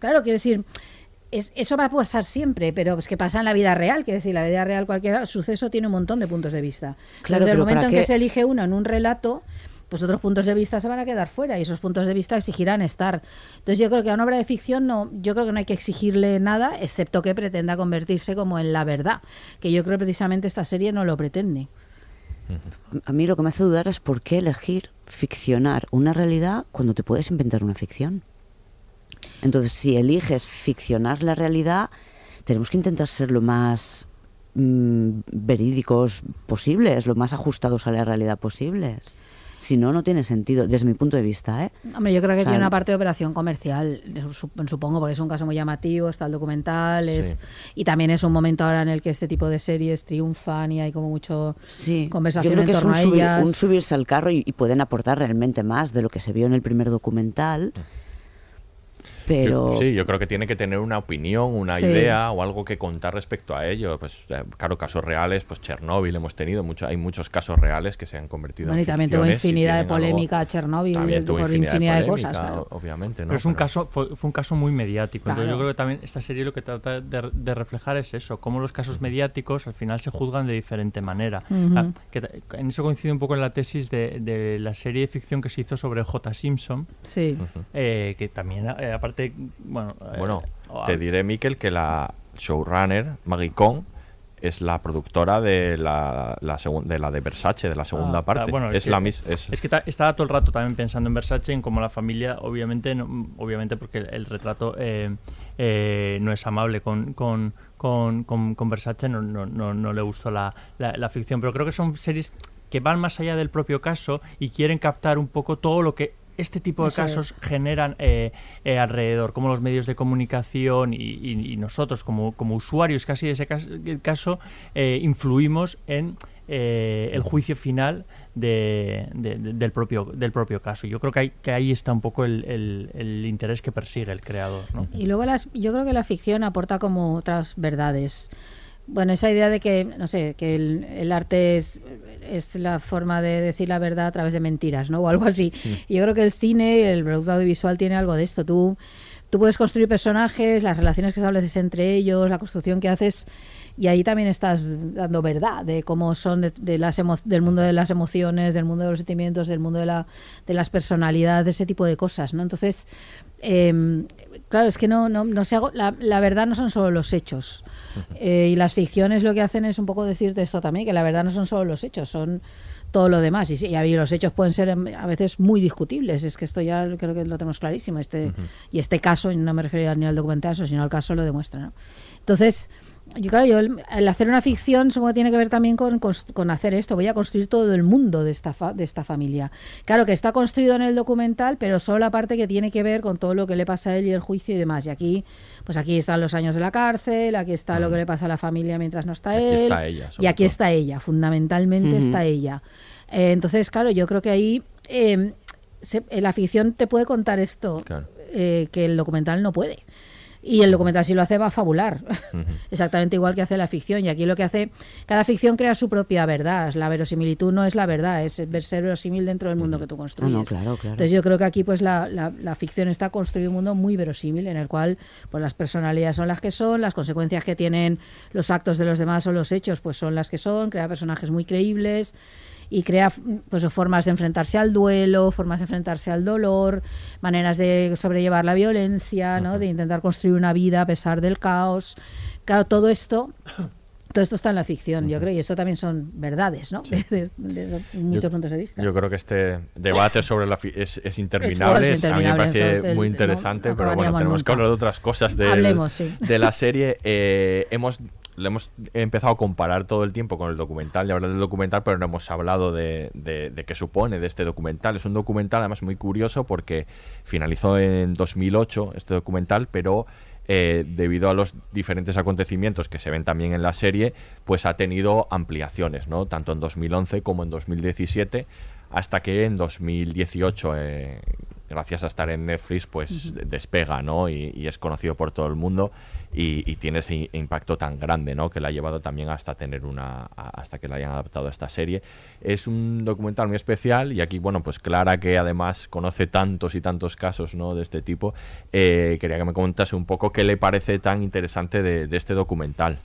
Speaker 2: Claro, quiero decir, es- eso va a pasar siempre, pero es que pasa en la vida real. Quiero decir, la vida real, cualquier suceso tiene un montón de puntos de vista.
Speaker 4: Claro,
Speaker 2: Desde el momento
Speaker 4: ¿para
Speaker 2: en que se elige uno en un relato, pues otros puntos de vista se van a quedar fuera y esos puntos de vista exigirán estar. Entonces yo creo que a una obra de ficción no, yo creo que no hay que exigirle nada, excepto que pretenda convertirse como en la verdad, que yo creo que precisamente esta serie no lo pretende.
Speaker 4: A mí lo que me hace dudar es por qué elegir ficcionar una realidad cuando te puedes inventar una ficción. Entonces, si eliges ficcionar la realidad, tenemos que intentar ser lo más mm, verídicos posibles, lo más ajustados a la realidad posibles. Si no, no tiene sentido, desde mi punto de vista. ¿eh?
Speaker 2: Hombre, yo creo que
Speaker 4: O sea,
Speaker 2: tiene una parte de operación comercial, sup- supongo, porque es un caso muy llamativo, está el documental, es,
Speaker 4: Sí.
Speaker 2: y también es un momento ahora en el que este tipo de series triunfan y hay como mucho
Speaker 4: Sí,
Speaker 2: conversación
Speaker 4: Yo creo
Speaker 2: en
Speaker 4: que es
Speaker 2: torno
Speaker 4: un,
Speaker 2: a
Speaker 4: subir-
Speaker 2: ellas.
Speaker 4: un subirse al carro y, y pueden aportar realmente más de lo que se vio en el primer documental. Pero
Speaker 1: Yo- sí, yo creo que tiene que tener una opinión, una
Speaker 2: Sí.
Speaker 1: idea o algo que contar respecto a ello. Pues claro, casos reales, pues Chernóbil hemos tenido, mucho, hay muchos casos reales que se han convertido
Speaker 2: Bueno,
Speaker 1: en
Speaker 2: y también tuvo infinidad de
Speaker 1: tienen algo-
Speaker 2: polémica Chernóbil
Speaker 1: También tuvo
Speaker 2: por
Speaker 1: infinidad,
Speaker 2: infinidad de
Speaker 1: polémica,
Speaker 2: cosas, claro.
Speaker 1: obviamente, ¿no?
Speaker 3: Pero es un
Speaker 1: Pero-
Speaker 3: caso, fue, fue un caso muy mediático. Entonces yo creo que también esta serie lo que trata de, de reflejar es eso, cómo los casos mediáticos al final se juzgan de diferente manera. Que en eso coincide un poco en la tesis de, de la serie de ficción que se hizo sobre J. Simpson.
Speaker 2: Sí.
Speaker 3: eh, que también, eh, aparte, bueno... eh,
Speaker 1: Bueno, te diré, Miquel, que la showrunner, Maggie Kong, es la productora de la, de la de Versace, de la segunda
Speaker 3: Ah,
Speaker 1: parte.
Speaker 3: bueno,
Speaker 1: es
Speaker 3: que-
Speaker 1: la mis es,
Speaker 3: es que ta- estaba todo el rato también pensando en Versace, en cómo la familia, obviamente, no- obviamente porque el, el retrato eh, eh, no es amable con, con, con, con- con Versace, no, no, no, no le gustó la, la, la ficción. Pero creo que son series que van más allá del propio caso y quieren captar un poco todo lo que este tipo de
Speaker 2: Eso es.
Speaker 3: casos generan eh, eh, alrededor, como los medios de comunicación y, y- y nosotros como, como usuarios casi de ese cas- caso, eh, influimos en eh, el juicio final de- de- de- del, propio, del propio caso. Yo creo que, hay, que ahí está un poco el, el- el interés que persigue el creador. ¿no?
Speaker 2: Y luego las, yo creo que la ficción aporta como otras verdades. Bueno, esa idea de que, no sé, que el, el arte es, es la forma de decir la verdad a través de mentiras, ¿no? O algo así. Yo creo que el cine, el producto audiovisual tiene algo de esto. Tú, tú puedes construir personajes, las relaciones que estableces entre ellos, la construcción que haces, y ahí también estás dando verdad de cómo son de, de las emo- del mundo de las emociones, del mundo de los sentimientos, del mundo de, la, de las personalidades, ese tipo de cosas, ¿no? Entonces, eh, claro, es que no, no, no se hago, la, la verdad no son solo los hechos. Eh, y las ficciones lo que hacen es un poco decirte esto también, que la verdad no son solo los hechos, son todo lo demás. Y, y los hechos pueden ser em, a veces muy discutibles. Es que esto ya creo que lo tenemos clarísimo. Este, Y este caso, y no me refiero ni al documental, sino al caso lo demuestra. ¿no? Entonces, yo claro, yo el, el hacer una ficción supongo que tiene que ver también con, con, con hacer esto. Voy a construir todo el mundo de esta, fa- de esta familia. Claro que está construido en el documental, pero solo la parte que tiene que ver con todo lo que le pasa a él y el juicio y demás. Y aquí, pues aquí están los años de la cárcel, aquí está lo que le pasa a la familia mientras no está
Speaker 1: Aquí
Speaker 2: él.
Speaker 1: está ella,
Speaker 2: y aquí
Speaker 1: todo.
Speaker 2: está ella, fundamentalmente está ella. Eh, entonces, claro, yo creo que ahí eh, se- la ficción te puede contar esto
Speaker 1: Claro.
Speaker 2: eh, que el documental no puede. Y el documental si lo hace va a fabular. Exactamente igual que hace la ficción. Y aquí lo que hace, cada ficción crea su propia verdad. La verosimilitud no es la verdad, es ser verosímil dentro del mundo que tú construyes.
Speaker 4: No, claro, claro.
Speaker 2: Entonces yo creo que aquí pues la, la- la ficción está construyendo un mundo muy verosímil en el cual pues las personalidades son las que son, las consecuencias que tienen los actos de los demás o los hechos pues son las que son, crea personajes muy creíbles y crea pues formas de enfrentarse al duelo, formas de enfrentarse al dolor, maneras de sobrellevar la violencia, ¿no? de intentar construir una vida a pesar del caos. Claro, todo esto todo esto está en la ficción, yo creo, y esto también son verdades, ¿no? Desde, desde muchos
Speaker 1: Yo-
Speaker 2: puntos de vista.
Speaker 1: Yo creo que este debate sobre la es, es interminable.
Speaker 2: Es
Speaker 1: a mí me parece muy interesante,
Speaker 2: no
Speaker 1: pero bueno, tenemos que hablar de otras cosas del-
Speaker 2: Hablemos, sí.
Speaker 1: de la serie. Eh, hemos le hemos empezado a comparar todo el tiempo con el documental y hablar del documental, pero no hemos hablado de, de, de qué supone de este documental. Es un documental además muy curioso porque finalizó en 2008 este documental, pero eh, debido a los diferentes acontecimientos que se ven también en la serie, pues ha tenido ampliaciones, ¿no? Tanto en 2011 como en 2017, hasta que en 2018, eh, gracias a estar en Netflix, pues despega, ¿no? Y, y es conocido por todo el mundo y, y tiene ese impacto tan grande, ¿no? Que le ha llevado también hasta tener una, hasta que la hayan adaptado a esta serie. Es un documental muy especial y aquí, bueno, pues Clara, que además conoce tantos y tantos casos, ¿no? De este tipo, eh, quería que me comentase un poco qué le parece tan interesante de, de este documental.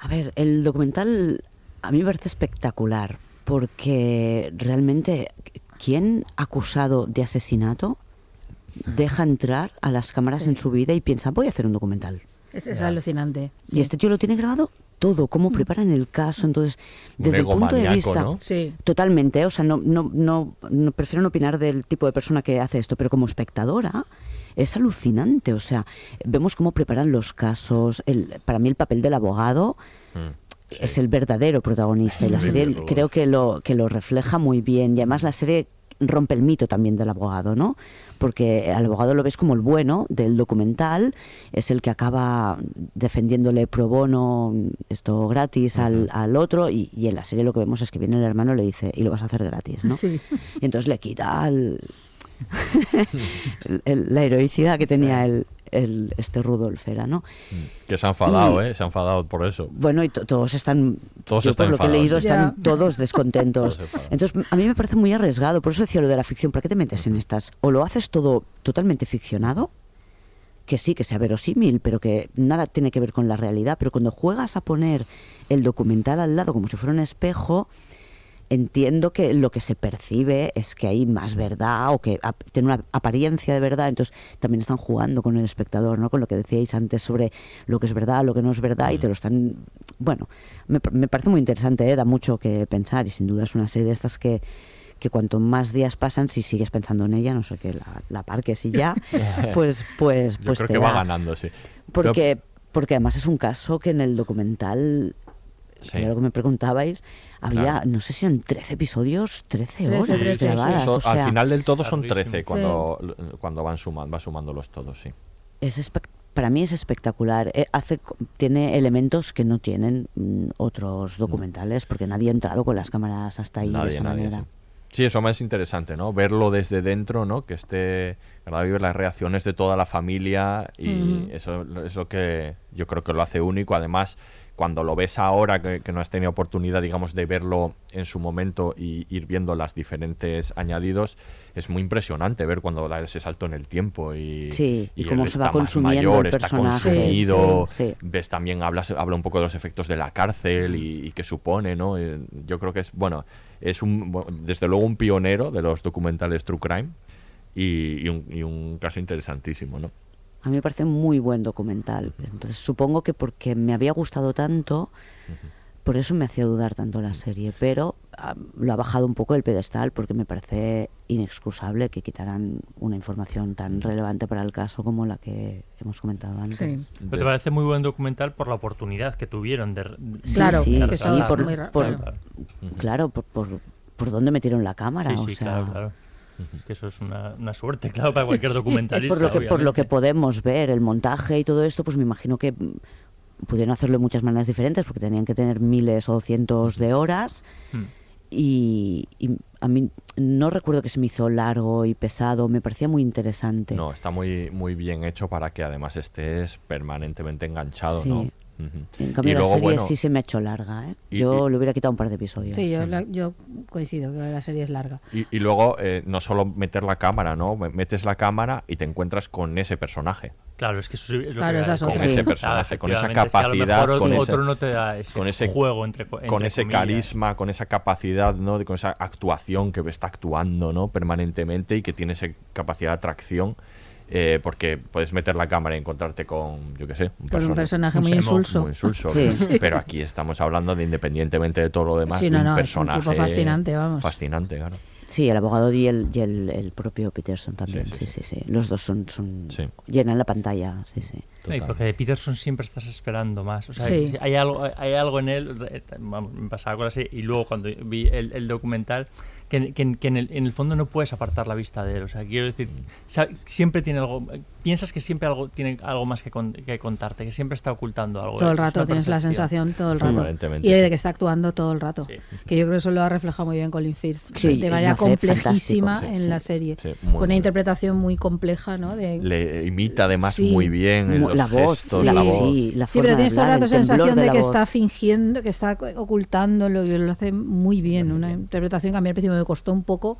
Speaker 4: A ver, el documental a mí me parece espectacular porque realmente ¿quién acusado de asesinato deja entrar a las cámaras
Speaker 2: Sí.
Speaker 4: en su vida y piensa voy a hacer un documental?
Speaker 2: Es, es alucinante.
Speaker 4: Y este tío lo tiene grabado todo, cómo preparan el caso, entonces
Speaker 1: Un
Speaker 4: desde el punto de vista
Speaker 1: ¿no?
Speaker 2: Sí.
Speaker 4: totalmente, ¿eh? o sea, no, no, no, no prefiero no opinar del tipo de persona que hace esto, pero como espectadora es alucinante, o sea, vemos cómo preparan los casos, el, para mí el papel del abogado
Speaker 1: Mm,
Speaker 4: es el verdadero protagonista y la serie creo que lo que lo refleja muy bien y además la serie rompe el mito también del abogado, ¿no? Porque al abogado lo ves como el bueno del documental, es el que acaba defendiéndole pro bono esto gratis al, al otro y, y en la serie lo que vemos es que viene el hermano y le dice y lo vas a hacer gratis, ¿no?
Speaker 2: Sí.
Speaker 4: Y entonces le quita la heroicidad que tenía el, el- este Rudolf era, ¿no?
Speaker 1: Que se ha enfadado,
Speaker 4: Y-
Speaker 1: ¿eh? Se ha enfadado por eso.
Speaker 4: Bueno, y to- todos están,
Speaker 1: Todos
Speaker 4: yo
Speaker 1: están
Speaker 4: por lo que he leído, están todos descontentos.
Speaker 1: Todos.
Speaker 4: Entonces, a mí me parece muy arriesgado, por eso decía lo de la ficción, ¿para qué te metes en estas? O lo haces todo totalmente ficcionado, que sí, que sea verosímil, pero que nada tiene que ver con la realidad, pero cuando juegas a poner el documental al lado como si fuera un espejo, entiendo que lo que se percibe es que hay más verdad o que tiene una apariencia de verdad, entonces también están jugando con el espectador, ¿no? Con lo que decíais antes sobre lo que es verdad, lo que no es verdad y te lo están bueno, me, me parece muy interesante, ¿eh? da mucho que pensar y sin duda es una serie de estas que que cuanto más días pasan, si sigues pensando en ella, no sé que la, la parques y ya, pues, pues,
Speaker 1: Yo
Speaker 4: pues
Speaker 1: creo
Speaker 4: te
Speaker 1: que va ganando, sí.
Speaker 4: Porque, porque además es un caso que en el documental,
Speaker 1: Sí.
Speaker 4: que era lo que me preguntabais, había,
Speaker 1: Claro.
Speaker 4: no sé si en 13 episodios, 13
Speaker 2: 13,
Speaker 4: horas
Speaker 2: 13, sí,
Speaker 4: grabadas. O sea,
Speaker 1: al final del todo son
Speaker 3: larguísimo.
Speaker 1: 13 cuando, cuando van sumando, va sumándolos todos, sí.
Speaker 4: es espec- para mí es espectacular. Eh, hace, tiene elementos que no tienen mm, otros documentales, porque nadie ha entrado con las cámaras hasta ahí de
Speaker 1: Nadie,
Speaker 4: esa
Speaker 1: nadie,
Speaker 4: manera.
Speaker 1: sí. Sí, eso más interesante, ¿no? Verlo desde dentro, ¿no? Que esté, ¿verdad? Ver las reacciones de toda la familia y
Speaker 2: Ujú.
Speaker 1: eso es lo que yo creo que lo hace único. Además, cuando lo ves ahora, que, que no has tenido oportunidad, digamos, de verlo en su momento y ir viendo las diferentes añadidos, es muy impresionante ver cuando da ese salto en el tiempo y,
Speaker 4: Sí, y cómo se va
Speaker 1: está
Speaker 4: consumiendo
Speaker 1: mayor,
Speaker 4: el
Speaker 1: está
Speaker 4: personaje.
Speaker 1: consumido,
Speaker 4: Sí, sí.
Speaker 1: ves también hablas habla un poco de los efectos de la cárcel y, y qué supone no Eh, yo creo que es bueno es un desde luego un pionero de los documentales true crime y, y un, y un caso interesantísimo no
Speaker 4: A mí me parece muy buen documental. Entonces supongo que porque me había gustado tanto, por eso me hacía dudar tanto la serie. Pero ah, lo ha bajado un poco el pedestal porque me parece inexcusable que quitaran una información tan relevante para el caso como la que hemos comentado antes.
Speaker 2: Sí.
Speaker 3: Pero te parece muy buen documental por la oportunidad que tuvieron de...
Speaker 4: Sí,
Speaker 2: Claro,
Speaker 4: sí,
Speaker 2: es que
Speaker 4: sí, por, por-
Speaker 2: claro.
Speaker 4: claro, por, por, por dónde metieron la cámara.
Speaker 3: Sí,
Speaker 4: o
Speaker 3: sí,
Speaker 4: sea,
Speaker 3: claro, claro. Es que eso es una, una suerte, claro, para cualquier documentalista.
Speaker 4: por lo que por lo que podemos ver el montaje y todo esto pues me imagino que pudieron hacerlo de muchas maneras diferentes porque tenían que tener miles o cientos de horas
Speaker 3: Mm.
Speaker 4: y, y a mí no recuerdo que se me hizo largo y pesado me parecía muy interesante
Speaker 1: no está muy muy bien hecho para que además estés permanentemente enganchado
Speaker 4: Sí.
Speaker 1: no Ujú.
Speaker 4: en cambio
Speaker 1: y
Speaker 4: la
Speaker 1: luego
Speaker 4: serie
Speaker 1: bueno
Speaker 4: sí se me ha hecho larga ¿eh?
Speaker 1: y-
Speaker 4: yo
Speaker 1: y-
Speaker 4: le hubiera quitado un par de episodios
Speaker 2: Sí, yo, la- yo coincido que la serie es larga.
Speaker 1: Y, y luego, eh, no solo meter la cámara, ¿no? Me- Metes la cámara y te encuentras con ese personaje.
Speaker 3: Claro, es que eso es lo
Speaker 2: Claro,
Speaker 3: que
Speaker 2: es
Speaker 1: Con
Speaker 2: otra.
Speaker 1: ese
Speaker 2: Sí.
Speaker 1: personaje, con esa
Speaker 3: efectivamente, es que
Speaker 1: capacidad, con
Speaker 3: otro
Speaker 1: ese,
Speaker 3: no te da ese,
Speaker 1: con ese
Speaker 3: juego, entre, co-
Speaker 1: con
Speaker 3: entre
Speaker 1: ese
Speaker 3: comillas.
Speaker 1: carisma, con esa capacidad, ¿no? De, con esa actuación que está actuando, ¿no? Permanentemente y que tiene esa capacidad de atracción. Eh, porque puedes meter la cámara y encontrarte con, yo qué sé, un,
Speaker 2: Con un
Speaker 1: persona-
Speaker 2: personaje muy insulso.
Speaker 1: muy insulso.
Speaker 2: Sí. Sí.
Speaker 1: Pero aquí estamos hablando de, independientemente de todo lo demás,
Speaker 2: Sí,
Speaker 1: de
Speaker 2: no,
Speaker 1: un
Speaker 2: no, es un
Speaker 1: personaje
Speaker 2: tipo fascinante, vamos.
Speaker 1: Fascinante, claro.
Speaker 4: Sí, el abogado y el, y el, el propio Peterson también. Sí, sí, sí. Los dos son, son llenan la pantalla. Sí, sí.
Speaker 3: Y porque de Peterson siempre estás esperando más. O sea, hay algo, hay algo en él, eh, vamos, me pasaba con así, y luego cuando vi el, el documental, que, que- que en, el, en el fondo no puedes apartar la vista de él. O sea, quiero decir, siempre tiene algo, piensas que siempre algo tiene algo más que, con- que contarte, que siempre está ocultando algo.
Speaker 2: Todo el rato tienes la sensación todo el rato. Y
Speaker 3: sí.
Speaker 2: de que está actuando todo el rato. Que yo creo que eso lo ha reflejado muy bien Colin Firth.
Speaker 4: Sí,
Speaker 2: de manera complejísima
Speaker 4: sí,
Speaker 2: en
Speaker 4: sí.
Speaker 2: la serie.
Speaker 1: Sí, muy
Speaker 2: con una interpretación muy compleja, ¿no? De,
Speaker 1: Le imita además
Speaker 2: Sí.
Speaker 1: muy bien
Speaker 4: Mu-
Speaker 1: los
Speaker 4: la voz,
Speaker 1: gestos,
Speaker 4: sí,
Speaker 1: la
Speaker 4: sí,
Speaker 1: voz.
Speaker 4: sí, la
Speaker 2: Sí, pero tienes todo el rato sensación de,
Speaker 4: de
Speaker 2: que
Speaker 4: voz.
Speaker 2: está fingiendo, que está ocultándolo y lo hace muy bien. Una interpretación que a mí al principio me costó un poco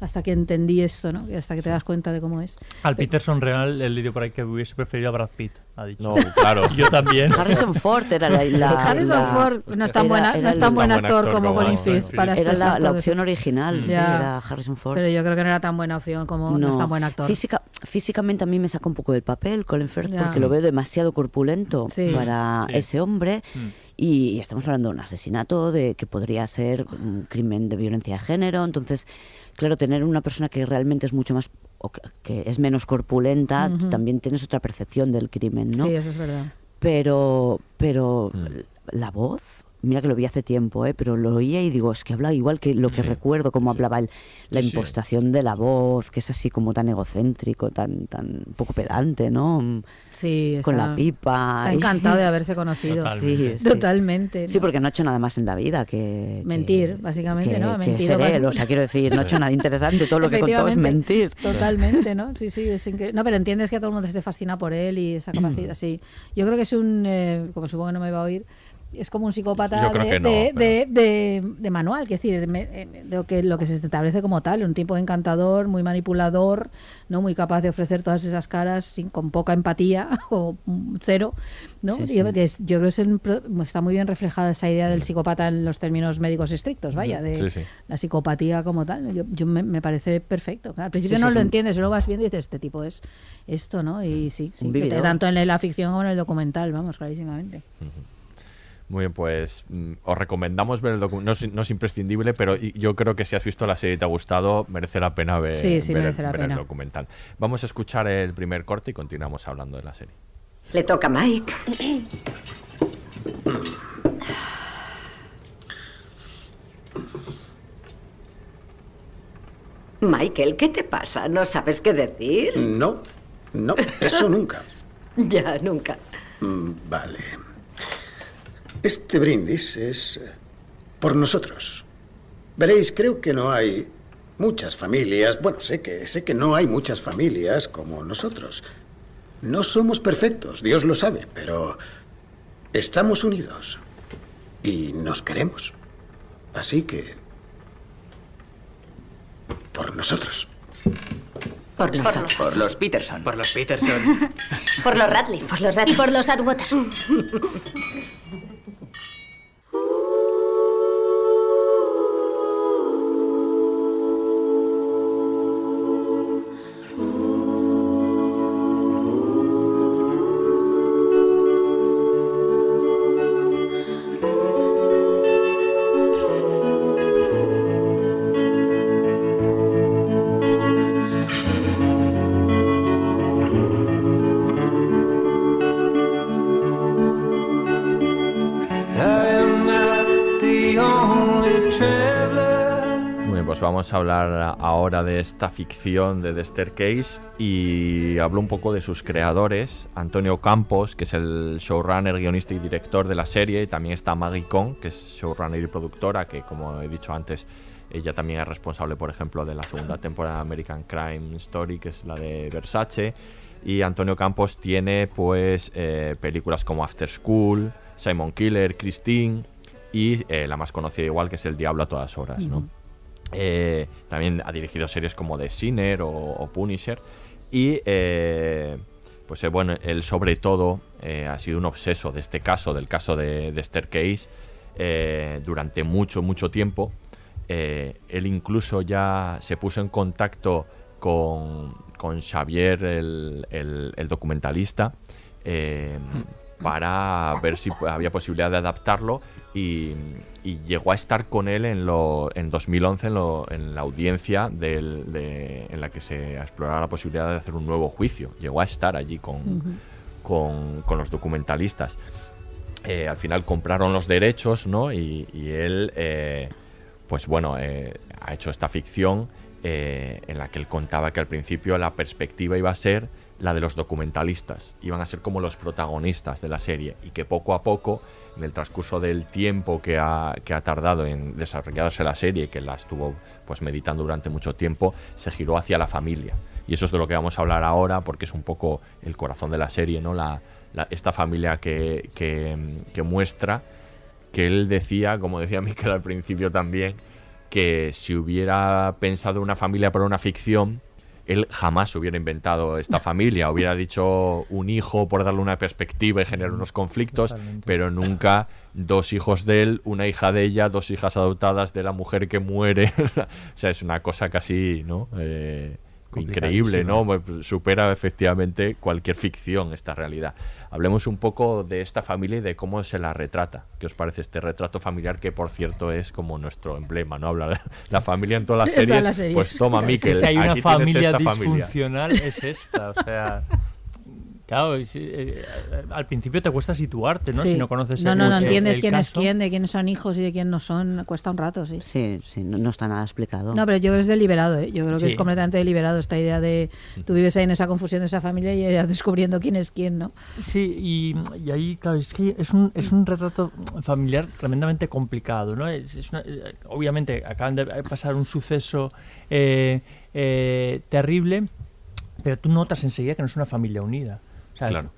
Speaker 2: hasta que entendí esto, ¿no? Y hasta que te das cuenta de cómo es.
Speaker 3: Al Peterson real, el leído por ahí que hubiese preferido a Brad Pitt, ha dicho.
Speaker 1: No, claro.
Speaker 3: Yo también.
Speaker 4: Harrison Ford era la. la-
Speaker 2: Harrison
Speaker 4: la-
Speaker 2: Ford no es tan,
Speaker 4: era-
Speaker 2: buena,
Speaker 4: era
Speaker 2: no es
Speaker 4: el-
Speaker 2: tan buen actor como Colin Firth para
Speaker 4: Era la,
Speaker 2: expresar
Speaker 4: la
Speaker 2: todo
Speaker 4: opción original, sí,
Speaker 2: Ya.
Speaker 4: era Harrison Ford.
Speaker 2: Pero yo creo que no era tan buena opción como no, es tan buen actor.
Speaker 4: Física, físicamente a mí me saca un poco del papel Colin Firth
Speaker 2: Ya.
Speaker 4: porque lo veo demasiado corpulento
Speaker 2: Sí.
Speaker 4: para
Speaker 2: Sí.
Speaker 4: ese hombre
Speaker 3: Mm.
Speaker 4: y estamos hablando de un asesinato de que podría ser un crimen de violencia de género entonces claro tener una persona que realmente es mucho más o que, que es menos corpulenta tú también tienes otra percepción del crimen no
Speaker 2: Sí, eso es verdad.
Speaker 4: pero pero
Speaker 1: Mm.
Speaker 4: la voz mira que lo vi hace tiempo ¿eh? pero lo oía y digo es que habla igual que lo que recuerdo como hablaba él la
Speaker 1: Sí, sí.
Speaker 4: impostación de la voz que es así como tan egocéntrico tan tan poco pedante no
Speaker 2: Sí,
Speaker 4: con
Speaker 2: está-
Speaker 4: la pipa
Speaker 2: Está encantado de haberse conocido.
Speaker 4: Sí, sí.
Speaker 2: Totalmente.
Speaker 4: Sí, porque no ha hecho nada más en la vida que...
Speaker 2: Mentir,
Speaker 4: que-
Speaker 2: básicamente,
Speaker 4: que-
Speaker 2: ¿no? Ha
Speaker 4: que
Speaker 2: mentido
Speaker 4: ser él,
Speaker 2: bastante.
Speaker 4: o sea, quiero decir, no ha hecho nada interesante, todo lo que contó es mentir.
Speaker 2: Totalmente, ¿no? Sí, sí, es increíble. No, pero entiendes que a todo el mundo esté fascinado por él y esa capacidad, sí. Yo creo que es un, eh, como supongo que no me va a oír, es como un psicópata de,
Speaker 1: no,
Speaker 2: de,
Speaker 1: pero-
Speaker 2: de- de- de manual, que es decir, de, me- eh, de lo, que, lo que se establece como tal, un tipo encantador, muy manipulador, no muy capaz de ofrecer todas esas caras sin, con poca empatía o mm, cero, ¿no?
Speaker 4: Sí,
Speaker 2: Y
Speaker 4: sí.
Speaker 2: es- yo creo que es el pro- está muy bien reflejada esa idea del psicópata en los términos médicos estrictos, vaya, de
Speaker 1: Sí, sí.
Speaker 2: la psicopatía como tal. ¿no? Yo, yo me, me parece perfecto. Al principio
Speaker 4: Sí, sí,
Speaker 2: no lo
Speaker 4: un-
Speaker 2: entiendes, luego vas viendo y dices, este tipo es esto, ¿no? Y sí, sí,
Speaker 4: Un
Speaker 2: que te-
Speaker 4: vividor.
Speaker 2: tanto en la ficción como en el documental, vamos, clarísimamente.
Speaker 1: Muy bien, pues mm, os recomendamos ver el documental. No, es- no es imprescindible, pero yo creo que si has visto la serie y te ha gustado, merece la pena ver,
Speaker 2: Sí, sí,
Speaker 1: ver-
Speaker 2: merece la
Speaker 1: ver
Speaker 2: pena.
Speaker 1: el documental. Vamos a escuchar el primer corte y continuamos hablando de la serie.
Speaker 8: Le toca a Mike. Michael, ¿qué te pasa? ¿No sabes qué decir?
Speaker 9: No, no, eso nunca.
Speaker 8: Ya, nunca.
Speaker 9: Mm, Vale. Este brindis es eh, por nosotros. Veréis, creo que no hay muchas familias. Bueno, sé que sé que no hay muchas familias como nosotros. No somos perfectos, Dios lo sabe, pero estamos unidos y nos queremos. Así que por nosotros.
Speaker 8: Por nosotros.
Speaker 10: Por los Peterson.
Speaker 11: Por los Peterson.
Speaker 8: Por los Radley. Por los Radley.
Speaker 12: Y por los Atwater.
Speaker 1: vamos a hablar ahora de esta ficción de The Staircase y hablo un poco de sus creadores, Antonio Campos, que es el showrunner, guionista y director de la serie, y también está Maggie Kong, que es showrunner y productora, que como he dicho antes, ella también es responsable, por ejemplo, de la segunda temporada de American Crime Story, que es la de Versace, y Antonio Campos tiene pues eh, películas como After School, Simon Killer, Christine y eh, la más conocida igual que es El Diablo a todas horas, ¿no? Eh, también ha dirigido series como The Sinner o, Punisher. Y eh, pues eh, bueno, él sobre todo eh, ha sido un obseso de este caso, del caso de, de Staircase, durante mucho, mucho tiempo. Él incluso ya se puso en contacto con, con Xavier, el, documentalista, para ver si había posibilidad de adaptarlo y, y llegó a estar con él en, lo, en 2011 en, lo- en la audiencia del- de- en la que se exploraba la posibilidad de hacer un nuevo juicio. Llegó a estar allí con, con, con los documentalistas. Eh, al final compraron los derechos, ¿no? Y, y él, eh, pues bueno, eh, ha hecho esta ficción en la que él contaba que al principio la perspectiva iba a ser la de los documentalistas, iban a ser como los protagonistas de la serie y que poco a poco, el transcurso del tiempo que ha, que ha tardado en desarrollarse la serie, que la estuvo pues meditando durante mucho tiempo, se giró hacia la familia. Y eso es de lo que vamos a hablar ahora, porque es un poco el corazón de la serie, ¿no? La, esta familia que, que, que muestra que él decía, como decía Miquel al principio también, que si hubiera pensado una familia para una ficción, él jamás hubiera inventado esta familia, hubiera dicho un hijo por darle una perspectiva y generar unos conflictos,
Speaker 3: Totalmente.
Speaker 1: pero nunca dos hijos de él, una hija de ella, dos hijas adoptadas de la mujer que muere. o sea, es una cosa casi, ¿no? Eh, increíble, ¿no? Supera efectivamente cualquier ficción esta realidad. Hablemos un poco de esta familia y de cómo se la retrata. ¿Qué os parece este retrato familiar que, por cierto, es como nuestro emblema, ¿no? Habla de la familia en todas las series. Pues toma, Miquel,
Speaker 3: Si hay una
Speaker 1: aquí
Speaker 3: familia
Speaker 1: esta familia.
Speaker 3: es esta. O sea, claro, y si- eh, al principio te cuesta situarte, ¿no?
Speaker 2: Sí.
Speaker 3: Si no conoces
Speaker 2: no,
Speaker 3: el,
Speaker 2: no, no
Speaker 3: el-
Speaker 2: entiendes
Speaker 3: el
Speaker 2: quién es quién, de quiénes son hijos y de quién no son. Cuesta un rato, sí.
Speaker 4: Sí, sí, no, no está nada explicado.
Speaker 2: No, pero yo creo que es deliberado, ¿eh? Yo creo que
Speaker 4: Sí.
Speaker 2: es completamente deliberado esta idea de tú vives ahí en esa confusión de esa familia y irás descubriendo quién es quién, ¿no?
Speaker 3: Sí, y, y ahí, claro, es que es un, es un retrato familiar tremendamente complicado, ¿no? Es, es una- eh, obviamente acaban de pasar un suceso eh, eh, terrible, pero tú notas enseguida que no es una familia unida.
Speaker 1: Claro.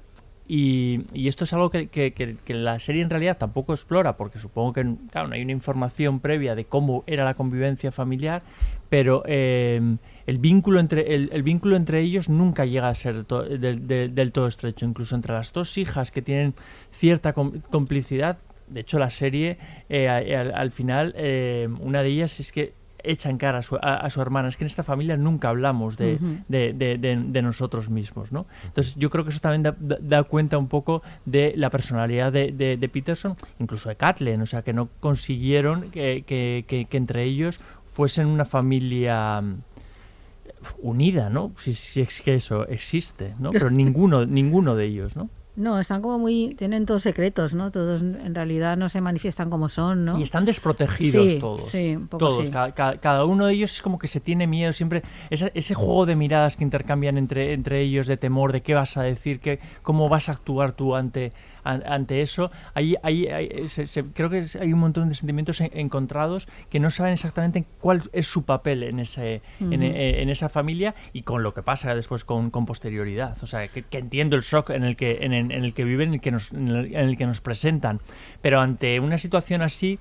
Speaker 3: Y, y esto es algo que, que- que- la serie en realidad tampoco explora, porque supongo que claro, no hay una información previa de cómo era la convivencia familiar, pero eh, el, vínculo entre, el, vínculo entre ellos nunca llega a ser del- todo estrecho. Incluso entre las dos hijas que tienen cierta com- complicidad, de hecho la serie eh, al final, eh, una de ellas es que echa en cara a su, a- a su hermana. Es que en esta familia nunca hablamos de, de, de- de- de nosotros mismos, ¿no? Entonces yo creo que eso también da, da- da cuenta un poco de la personalidad de, de- de Peterson, incluso de Kathleen, o sea, que no consiguieron que, que- que- que entre ellos fuesen una familia mm, unida, ¿no? Si, si es que eso existe, ¿no? Pero ninguno, ninguno de ellos, ¿no?
Speaker 2: No, están como muy. Tienen todos secretos, ¿no? Todos en realidad no se manifiestan como son, ¿no?
Speaker 3: Y están desprotegidos
Speaker 2: Sí,
Speaker 3: todos.
Speaker 2: Sí, un poco
Speaker 3: todos.
Speaker 2: sí.
Speaker 3: Cada, cada- cada uno de ellos es como que se tiene miedo siempre. Ese, ese juego de miradas que intercambian entre, entre ellos de temor, de qué vas a decir, qué, cómo vas a actuar tú ante, an- ante eso. Ahí, ahí, ahí se- se- creo que hay un montón de sentimientos en- encontrados que no saben exactamente cuál es su papel en, ese, en,
Speaker 2: Ujú.
Speaker 3: eh, en esa familia y con lo que pasa después con, con posterioridad. O sea, que, que entiendo el shock en el que, en, en el que viven, en el que, nos, en el, en el que nos presentan. Pero ante una situación así,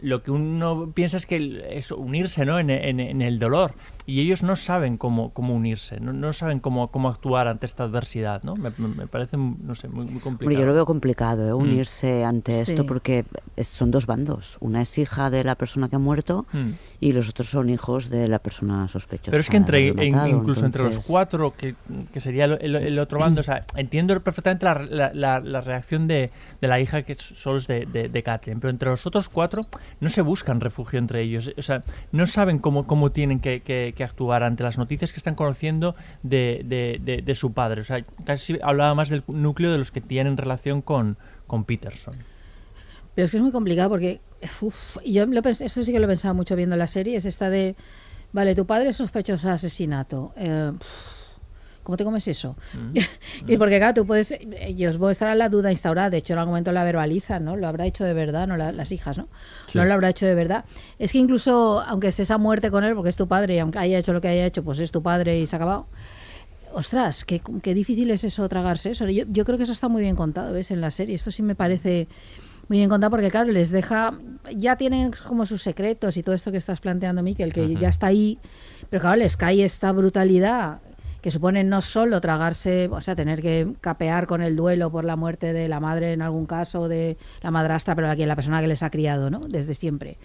Speaker 3: lo que uno piensa es que es unirse ¿no? en, en- en el dolor. Y ellos no saben cómo, cómo unirse, no, no saben cómo, cómo actuar ante esta adversidad. ¿no? Me, me- parece, no sé, muy, muy complicado.
Speaker 4: Hombre, yo lo veo complicado, ¿eh?
Speaker 3: Mm.
Speaker 4: unirse ante
Speaker 3: Sí.
Speaker 4: esto porque es- son dos bandos. Una es hija de la persona que ha muerto
Speaker 3: Mm.
Speaker 4: y los otros son hijos de la persona sospechosa.
Speaker 3: Pero es que entre, en-
Speaker 4: matado,
Speaker 3: incluso entre los
Speaker 4: entonces-
Speaker 3: cuatro, que, que sería el, el- el otro bando, o sea, entiendo perfectamente la, la- la- la reacción de, de la hija que solo es de, de, de Kathleen, pero entre los otros cuatro no se buscan refugio entre ellos, o sea, no saben cómo, cómo tienen que, que- que actuar ante las noticias que están conociendo de, de- de- de su padre, o sea, casi hablaba más del núcleo de los que tienen relación con, con Peterson.
Speaker 2: Pero es que es muy complicado porque, uf, yo lo eso sí que lo pensaba mucho viendo la serie, es esta de, vale, tu padre es sospechoso de asesinato. eh, ¿Cómo te comes eso? y porque claro, tú puedes, ellos puede estar la duda instaurada, de hecho en algún momento la verbalizan, ¿no? Lo habrá hecho de verdad, no La- las hijas, ¿no?
Speaker 10: Sí.
Speaker 2: No lo habrá hecho de verdad. Es que incluso, aunque estés a muerte con él, porque es tu padre, y aunque haya hecho lo que haya hecho, pues es tu padre y se ha acabado. Ostras, qué, qué difícil es eso, tragarse eso. Yo, yo creo que eso está muy bien contado, ¿ves? En la serie. Esto sí me parece muy bien contado porque, claro, les deja. Ya tienen como sus secretos y todo esto que estás planteando, Miquel, que ya está ahí. Pero, claro, les cae esta brutalidad que supone no solo tragarse, o sea, tener que capear con el duelo por la muerte de la madre en algún caso, de la madrastra, pero la, que- la persona que les ha criado, ¿no? Desde siempre.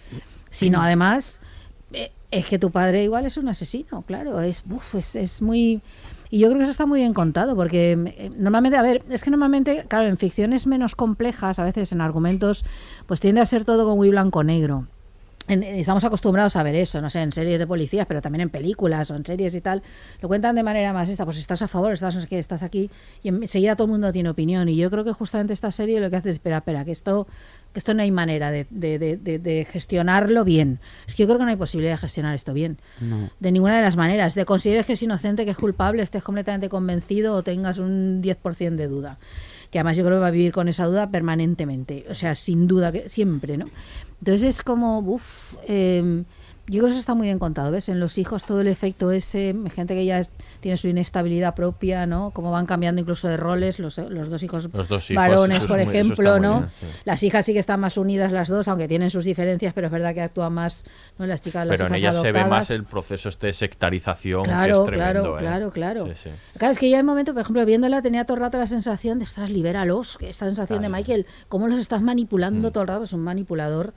Speaker 2: Sino además eh, es que tu padre igual es un asesino, claro, es, uf, es, es muy... Y yo creo que eso está muy bien contado, porque eh, normalmente, a ver, es que normalmente, claro, en ficciones menos complejas, a veces en argumentos, pues tiende a ser todo como muy blanco-negro. En- estamos acostumbrados a ver eso, no sé, en series de policías, pero también en películas o en series y tal. Lo cuentan de manera más esta, pues estás a favor, estás no sé qué, estás aquí, y enseguida todo el mundo tiene opinión. Y yo creo que justamente esta serie lo que hace es, espera, espera, que esto, que esto no hay manera de, de- de- de- de gestionarlo bien. Es que yo creo que no hay posibilidad de gestionar esto bien.
Speaker 4: No.
Speaker 2: De ninguna de las maneras. De consideres que es inocente, que es culpable, estés completamente convencido o tengas un 10% de duda. Que además yo creo que va a vivir con esa duda permanentemente. O sea, sin duda, que siempre, ¿no? Entonces es como, uff, yo creo que eso está muy bien contado, ¿ves? En los hijos todo el efecto ese, gente que ya es- tiene su inestabilidad propia, ¿no? Cómo van cambiando incluso de roles los, los dos hijos
Speaker 1: Los dos hijos,
Speaker 2: varones, por
Speaker 1: muy-
Speaker 2: ejemplo, ¿no?
Speaker 1: bien, sí.
Speaker 2: Las hijas sí que están más unidas las dos, aunque tienen sus diferencias, pero es verdad que actúan más, ¿no? Las chicas, las
Speaker 1: Pero en
Speaker 2: hijas
Speaker 1: ella se ve
Speaker 2: adoptadas.
Speaker 1: más el proceso este de sectarización que
Speaker 2: Claro,
Speaker 1: es tremendo.
Speaker 2: claro,
Speaker 1: ¿eh?
Speaker 2: claro, claro.
Speaker 1: Sí, sí.
Speaker 2: Claro, es que en el momento, por ejemplo, viéndola tenía todo el rato la sensación de, ostras, libéralos, que esta sensación de Michael, cómo los estás
Speaker 1: Mm.
Speaker 2: manipulando todo el rato, es un manipulador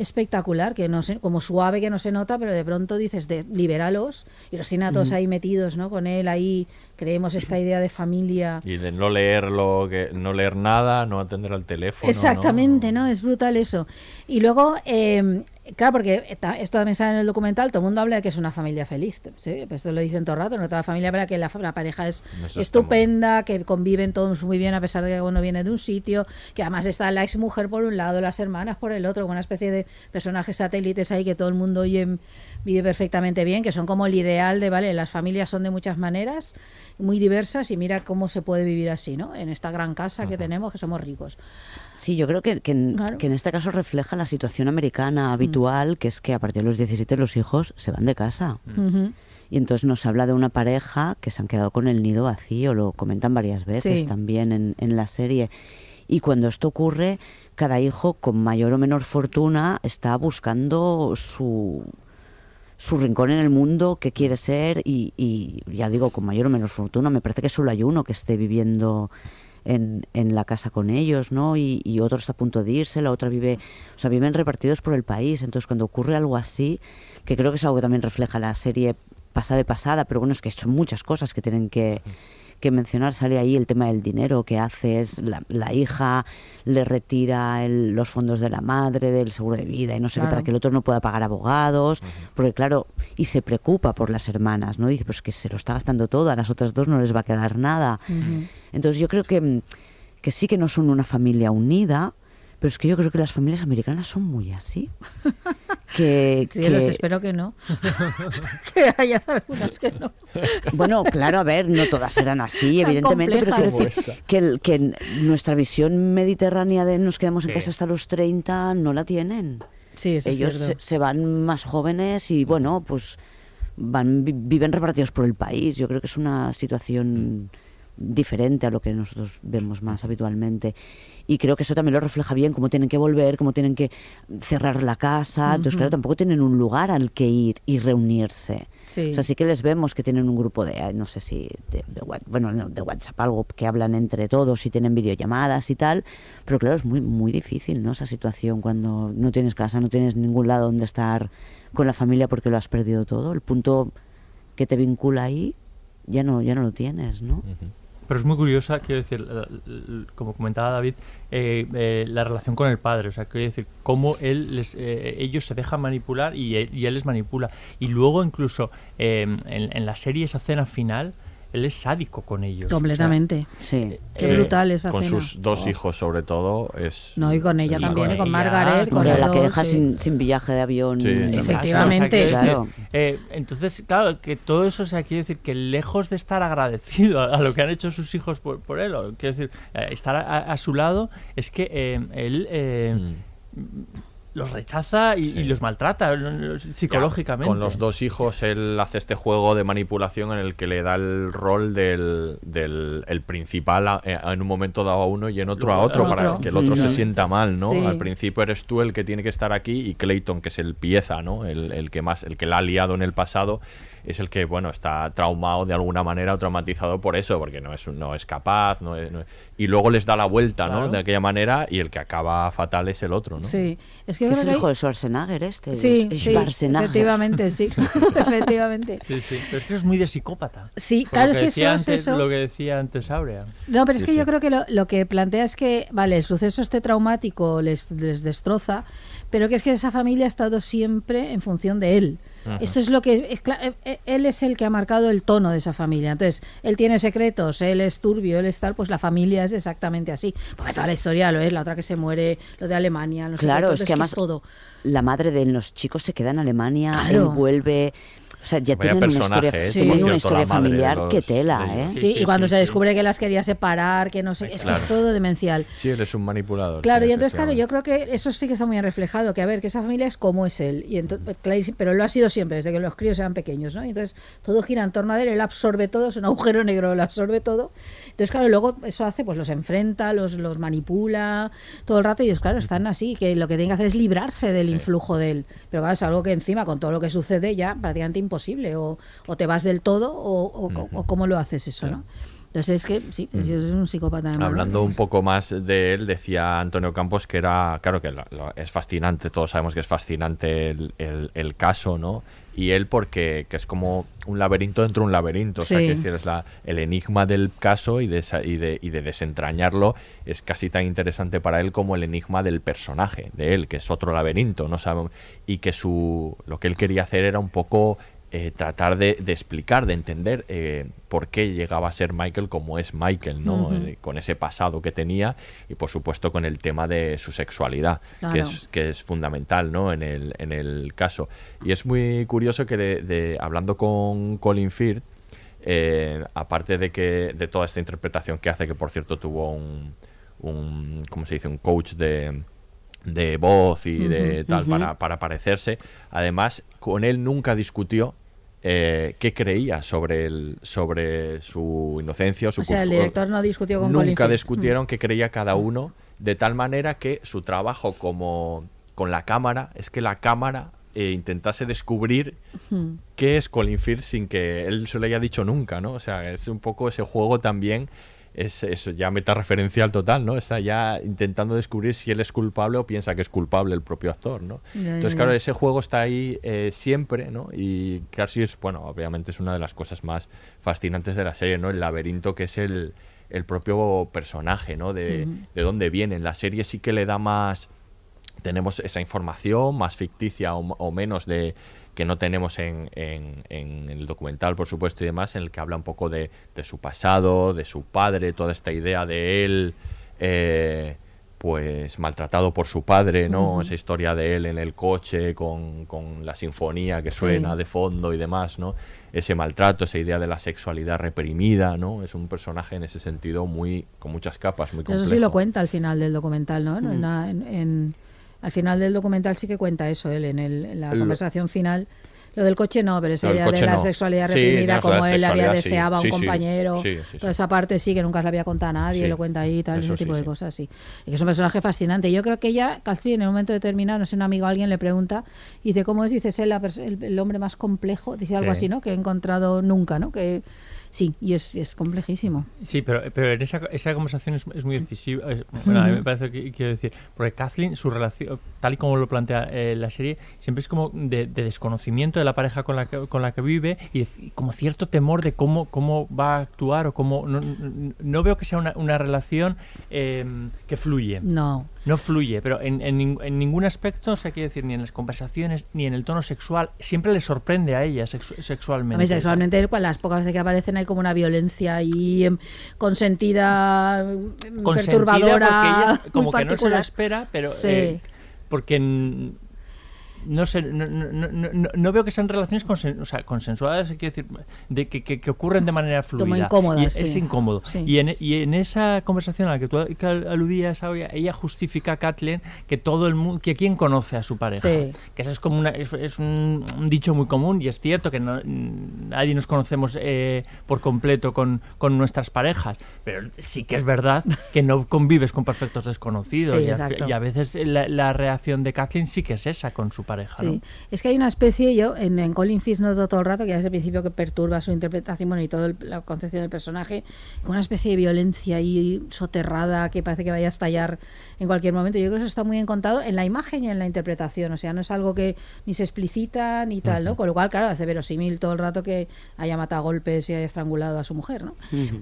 Speaker 2: espectacular, que no sé, como suave que no se nota, pero de pronto dices, de, libéralos, y los tiene a todos
Speaker 1: Ujú.
Speaker 2: ahí metidos, ¿no? Con él ahí, creemos esta idea de familia.
Speaker 1: Y de no leer lo que, no leer nada, no atender al teléfono.
Speaker 2: Exactamente, ¿no? Es brutal eso. Y luego, eh, claro, porque esto también sale en el documental, todo el mundo habla de que es una familia feliz. ¿sí? Pues esto lo dicen todo el rato, no toda la familia, pero que la, la pareja es
Speaker 1: Eso
Speaker 2: estupenda, que conviven todos muy bien a pesar de que uno viene de un sitio, que además está la ex mujer por un lado, las hermanas por el otro, con una especie de personajes satélites ahí que todo el mundo oye, vive perfectamente bien, que son como el ideal de, vale, las familias son de muchas maneras, muy diversas y mira cómo se puede vivir así, ¿no? En esta gran casa que tenemos, que somos ricos.
Speaker 4: Sí, yo creo que, que en,
Speaker 2: Claro.
Speaker 4: que en este caso refleja la situación americana habitual, que es que a partir de los 17 los hijos se van de casa.
Speaker 2: Ujú.
Speaker 4: Y entonces nos habla de una pareja que se han quedado con el nido vacío, lo comentan varias veces
Speaker 2: Sí.
Speaker 4: también en, en la serie. Y cuando esto ocurre, cada hijo con mayor o menor fortuna está buscando su, su rincón en el mundo que quiere ser y, y ya digo, con mayor o menor fortuna. Me parece que solo hay uno que esté viviendo en, en la casa con ellos, ¿no? Y, y otro está a punto de irse, la otra vive, o sea, viven repartidos por el país. Entonces, cuando ocurre algo así, que creo que es algo que también refleja la serie pasada de pasada, pero bueno, es que son muchas cosas que tienen que, que mencionar. Sale ahí el tema del dinero que hace es la, la hija le retira el- los fondos de la madre, del seguro de vida y no sé qué, para que el otro no pueda pagar abogados, porque claro, y se preocupa por las hermanas, ¿no? Dice, pues que se lo está gastando todo, a las otras dos no les va a quedar nada. Entonces yo creo que, que sí que no son una familia unida, pero es que yo creo que las familias americanas son muy así. Que,
Speaker 2: Cielos,
Speaker 4: que-
Speaker 2: espero que no. que haya algunas que no.
Speaker 4: Bueno, claro, a ver, no todas eran así,
Speaker 2: Tan
Speaker 4: evidentemente, pero quiero decir que, el- que n- nuestra visión mediterránea de nos quedamos en
Speaker 2: Sí.
Speaker 4: casa hasta los 30 no la tienen.
Speaker 2: Sí, eso es
Speaker 4: Ellos se,
Speaker 2: cierto.
Speaker 4: se van más jóvenes y bueno, pues van vi- viven repartidos por el país. Yo creo que es una situación diferente a lo que nosotros vemos más habitualmente. Y creo que eso también lo refleja bien, cómo tienen que volver, cómo tienen que cerrar la casa. Entonces, claro, tampoco tienen un lugar al que ir y reunirse.
Speaker 2: Sí.
Speaker 4: O sea, sí que les vemos que tienen un grupo de, no sé si, de, de bueno, no, de WhatsApp, algo que hablan entre todos y tienen videollamadas y tal, pero claro, es muy, muy difícil, ¿no? Esa situación cuando no tienes casa, no tienes ningún lado donde estar con la familia porque lo has perdido todo. El punto que te vincula ahí ya no, ya no lo tienes, ¿no?
Speaker 3: Pero es muy curiosa, quiero decir, como comentaba David, eh, eh, la relación con el padre. O sea, quiero decir, cómo él les, eh, ellos se dejan manipular y él, y él les manipula. Y luego, incluso eh, en, en la serie, esa cena final, él es sádico con ellos. O sea,
Speaker 2: Completamente.
Speaker 4: Sí.
Speaker 2: Qué brutal esa
Speaker 1: Con
Speaker 2: cena.
Speaker 1: sus dos hijos, sobre todo, es.
Speaker 2: No, y con ella
Speaker 1: y
Speaker 2: también, y con
Speaker 3: ella,
Speaker 2: Margaret, con los
Speaker 4: la que deja
Speaker 2: sí.
Speaker 4: sin, sin viaje de avión.
Speaker 1: Sí.
Speaker 2: Efectivamente.
Speaker 3: O sea, quiero
Speaker 4: Claro.
Speaker 3: eh, entonces, claro, que todo eso, o sea, quiere decir que lejos de estar agradecido a, a lo que han hecho sus hijos por, por él, o quiero decir, eh, estar a, a su lado, es que eh, él eh, los rechaza y, y los maltrata psicológicamente.
Speaker 1: Con los dos hijos, él hace este juego de manipulación en el que le da el rol del, del el principal a- eh, en un momento dado a uno y en otro a otro, para que el otro se
Speaker 3: Sí.
Speaker 1: sienta mal, ¿no?
Speaker 2: Sí.
Speaker 1: Al principio eres tú el que tiene que estar aquí y Clayton, que es el pieza, ¿no? El, el que más, el que la ha liado en el pasado. Es el que, bueno, está traumado de alguna manera o traumatizado por eso, porque no es, no es capaz, no es- no es- y luego les da la vuelta, ¿no? De aquella manera y el que acaba fatal es el otro, ¿no?
Speaker 2: Sí, es que yo
Speaker 4: es el
Speaker 2: que
Speaker 4: hijo
Speaker 2: hay-
Speaker 4: de Schwarzenegger este.
Speaker 2: Sí,
Speaker 4: es-
Speaker 2: sí, efectivamente, sí, efectivamente.
Speaker 3: Sí, sí. Pero es que es muy de psicópata.
Speaker 2: Sí,
Speaker 3: Por
Speaker 2: claro, sí, eso es eso.
Speaker 3: Lo que decía antes Aurea.
Speaker 2: No, pero es que
Speaker 3: sí.
Speaker 2: yo creo que lo, lo que plantea es que, vale, el suceso este traumático les, les destroza, pero que es que esa familia ha estado siempre en función de él.
Speaker 10: Ajá.
Speaker 2: Esto es lo que es, eh, eh, él es el que ha marcado el tono de esa familia. Entonces, él tiene secretos, él es turbio, él es tal, pues la familia es exactamente así. Porque toda la historia lo es, la otra que se muere, lo de Alemania, no
Speaker 4: Claro,
Speaker 2: todo
Speaker 4: es que además
Speaker 2: todo.
Speaker 4: la madre de los chicos se queda en Alemania,
Speaker 2: Claro.
Speaker 4: él vuelve. O sea, ya
Speaker 1: Vaya
Speaker 4: tienen una historia,
Speaker 1: ¿eh?
Speaker 4: tienen una historia familiar
Speaker 1: los-
Speaker 4: que tela, ¿eh?
Speaker 1: ellos.
Speaker 2: Sí,
Speaker 1: sí,
Speaker 2: y cuando
Speaker 1: sí,
Speaker 2: se
Speaker 1: sí.
Speaker 2: descubre que las quería separar, que no sé, es que
Speaker 1: Claro.
Speaker 2: es todo demencial.
Speaker 1: Sí, él es un manipulador.
Speaker 2: Claro,
Speaker 1: sí,
Speaker 2: y entonces, claro, yo creo que eso sí que está muy reflejado, que a ver, que esa familia es como es él, y entonces, clarísimo, pero lo ha sido siempre, desde que los críos eran pequeños, ¿no? Y entonces todo gira en torno a él, él absorbe todo, es un agujero negro, lo absorbe todo. Entonces, claro, luego eso hace, pues los enfrenta, los, los manipula todo el rato, y ellos, claro, están así, que lo que tienen que hacer es librarse del influjo de él. Pero claro, es algo que encima, con todo lo que sucede, ya prácticamente imposible, o, o te vas del todo, o, o- o- o cómo lo haces eso, ¿no? Entonces es que sí, es un psicópata de.
Speaker 1: Hablando un poco más de él, decía Antonio Campos que era, claro que lo- lo- es fascinante, todos sabemos que es fascinante el, el- el caso, ¿no? Y él porque que es como un laberinto dentro de un laberinto, o sea, que decir, es la, el enigma del caso y de, y, de, y de desentrañarlo es casi tan interesante para él como el enigma del personaje, de él, que es otro laberinto, no sabemos, y que su lo que él quería hacer era un poco eh, tratar de, de explicar, de entender eh, por qué llegaba a ser Michael como es Michael, ¿no? Eh, con ese pasado que tenía y por supuesto con el tema de su sexualidad, que, es, que es fundamental, ¿no? En el, en el caso. Y es muy curioso que de- de- hablando con Colin Firth, aparte de que de toda esta interpretación que hace, que por cierto tuvo un, un ¿cómo se dice? Un coach de, de voz y de tal para, para parecerse. Además, con él nunca discutió eh, qué creía sobre el, sobre su inocencia o su
Speaker 2: O sea, el director no discutió con
Speaker 1: Nunca discutieron qué creía cada uno, de tal manera que su trabajo como con la cámara es que la cámara eh, intentase descubrir
Speaker 2: Mm.
Speaker 1: qué es Colin Firth sin que él se lo haya dicho nunca, ¿no? O sea, es un poco ese juego también, es, es ya metareferencial total, ¿no? Está ya intentando descubrir si él es culpable o piensa que es culpable el propio actor, ¿no?
Speaker 2: Ya,
Speaker 1: Entonces,
Speaker 2: ya.
Speaker 1: claro, ese juego está ahí eh, siempre, ¿no? Y casi es, bueno, obviamente es una de las cosas más fascinantes de la serie, ¿no? El laberinto que es el, el propio personaje, ¿no? De, de dónde viene. En la serie sí que le da más tenemos esa información más ficticia o, o menos de que no tenemos en, en- en el documental, por supuesto, y demás, en el que habla un poco de, de su pasado, de su padre, toda esta idea de él, eh, pues maltratado por su padre, ¿no? Esa historia de él en el coche con, con la sinfonía que
Speaker 2: Sí.
Speaker 1: suena de fondo y demás, ¿no? Ese maltrato, esa idea de la sexualidad reprimida, ¿no? Es un personaje en ese sentido muy con muchas capas, muy
Speaker 2: Eso
Speaker 1: complejo.
Speaker 2: sí lo cuenta al final del documental, ¿no? En- en- al final del documental sí que cuenta eso él, en, el- en la conversación final. Lo del coche no, pero esa idea de la
Speaker 1: no.
Speaker 2: sexualidad reprimida, como él había
Speaker 1: sí.
Speaker 2: deseado a un
Speaker 1: Sí, sí.
Speaker 2: compañero, toda esa parte sí que nunca se la había contado a nadie, lo cuenta ahí, tal,
Speaker 1: Eso
Speaker 2: ese tipo de cosas, sí. Y que es un personaje fascinante. Yo creo que ella, Castri, en un momento determinado, no sé, un amigo, alguien le pregunta, y dice, ¿cómo es? Dice, es el, el, hombre más complejo, dice algo
Speaker 3: Sí.
Speaker 2: así, ¿no? Que he encontrado nunca, ¿no? Que sí, y es, es complejísimo.
Speaker 3: Sí, pero, pero en esa, esa conversación es, es muy decisiva. es- bueno, a mí me parece que quiero decir, porque Kathleen, su relación, tal y como lo plantea eh, la serie, siempre es como de, de desconocimiento de la pareja con la que, con la que vive y, como cierto temor de cómo, cómo va a actuar o cómo. No, no- veo que sea una, una relación eh, que fluye.
Speaker 2: No.
Speaker 3: No fluye, pero en, en nin- en ningún aspecto, o sea, quiero decir, ni en las conversaciones, ni en el tono sexual, siempre le sorprende a ella sexu-
Speaker 2: A
Speaker 3: sexualmente.
Speaker 2: mí sexualmente, las pocas veces que aparecen hay como una violencia ahí em, consentida, em,
Speaker 3: consentida porque
Speaker 2: perturbadora,
Speaker 3: ella es como
Speaker 2: muy
Speaker 3: que no se lo
Speaker 2: particular.
Speaker 3: espera, pero
Speaker 2: Sí.
Speaker 3: eh, porque no sé, no, no- no- no- veo que sean relaciones consen- o sea, consensuadas, quiero decir, de que, que- que ocurren de manera fluida.
Speaker 2: Como incómodas,
Speaker 3: Y es, es
Speaker 2: sí.
Speaker 3: incómodo.
Speaker 2: Sí.
Speaker 3: Y, en, y en esa conversación a la que tú aludías, ella justifica a Kathleen que todo el mundo, que quién conoce a su pareja.
Speaker 2: Sí.
Speaker 3: Que eso es como una, es, es un, un dicho muy común y es cierto que nadie nos conocemos eh, por completo con, con nuestras parejas, pero sí que es verdad que no convives con perfectos desconocidos
Speaker 2: Sí,
Speaker 3: y, a,
Speaker 2: exacto.
Speaker 3: y a veces la, la reacción de Kathleen sí que es esa con su pareja.
Speaker 2: Sí,
Speaker 3: ¿no?
Speaker 2: es que hay una especie, yo en, en Colin Firth noto todo el rato que desde el principio que perturba su interpretación bueno, y toda la concepción del personaje, con una especie de violencia ahí soterrada que parece que vaya a estallar en cualquier momento. Yo creo que eso está muy bien contado en la imagen y en la interpretación, o sea, no es algo que ni se explicita ni tal, ¿no? Con lo cual, claro, hace verosímil todo el rato que haya matado a golpes y haya estrangulado a su mujer, ¿no?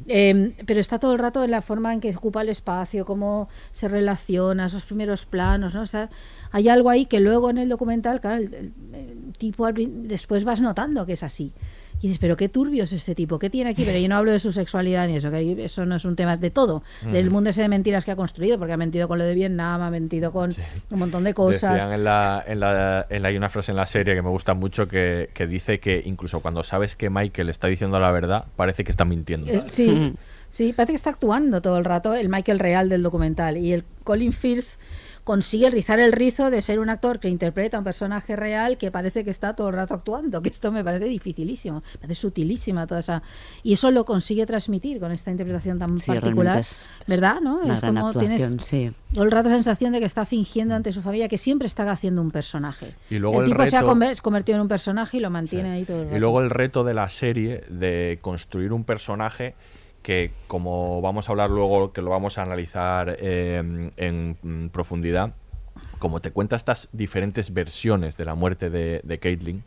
Speaker 2: Eh, pero está todo el rato en la forma en que ocupa el espacio, cómo se relaciona, esos primeros planos, ¿no? O sea, hay algo ahí que luego en el documental, claro, el, el- el tipo al después vas notando que es así. Y dices, pero qué turbio es este tipo, ¿qué tiene aquí? Pero yo no hablo de su sexualidad ni eso, que eso no es un tema de todo, del
Speaker 1: Ujú.
Speaker 2: mundo ese de mentiras que ha construido, porque ha mentido con lo de Vietnam, ha mentido con un montón de cosas.
Speaker 1: Decían en la, en la, en la- hay una frase en la serie que me gusta mucho que, que dice que incluso cuando sabes que Michael está diciendo la verdad, parece que está mintiendo.
Speaker 2: Eh, sí, sí, parece que está actuando todo el rato el Michael real del documental y el Colin Firth consigue rizar el rizo de ser un actor que interpreta a un personaje real que parece que está todo el rato actuando, que esto me parece dificilísimo, me parece sutilísima toda esa y eso lo consigue transmitir con esta interpretación tan
Speaker 4: Sí,
Speaker 2: particular,
Speaker 4: es-
Speaker 2: ¿verdad? ¿No?
Speaker 4: una
Speaker 2: es
Speaker 4: gran
Speaker 2: como
Speaker 4: actuación,
Speaker 2: tienes
Speaker 4: sí.
Speaker 2: todo el rato la sensación de que está fingiendo ante su familia, que siempre está haciendo un personaje.
Speaker 1: Y luego
Speaker 2: el
Speaker 1: el
Speaker 2: tipo se ha convertido en un personaje y lo mantiene ahí todo el rato.
Speaker 1: Y luego el reto de la serie de construir un personaje que, como vamos a hablar luego, que lo vamos a analizar eh, en profundidad, como te cuenta estas diferentes versiones de la muerte de, de Caitlyn,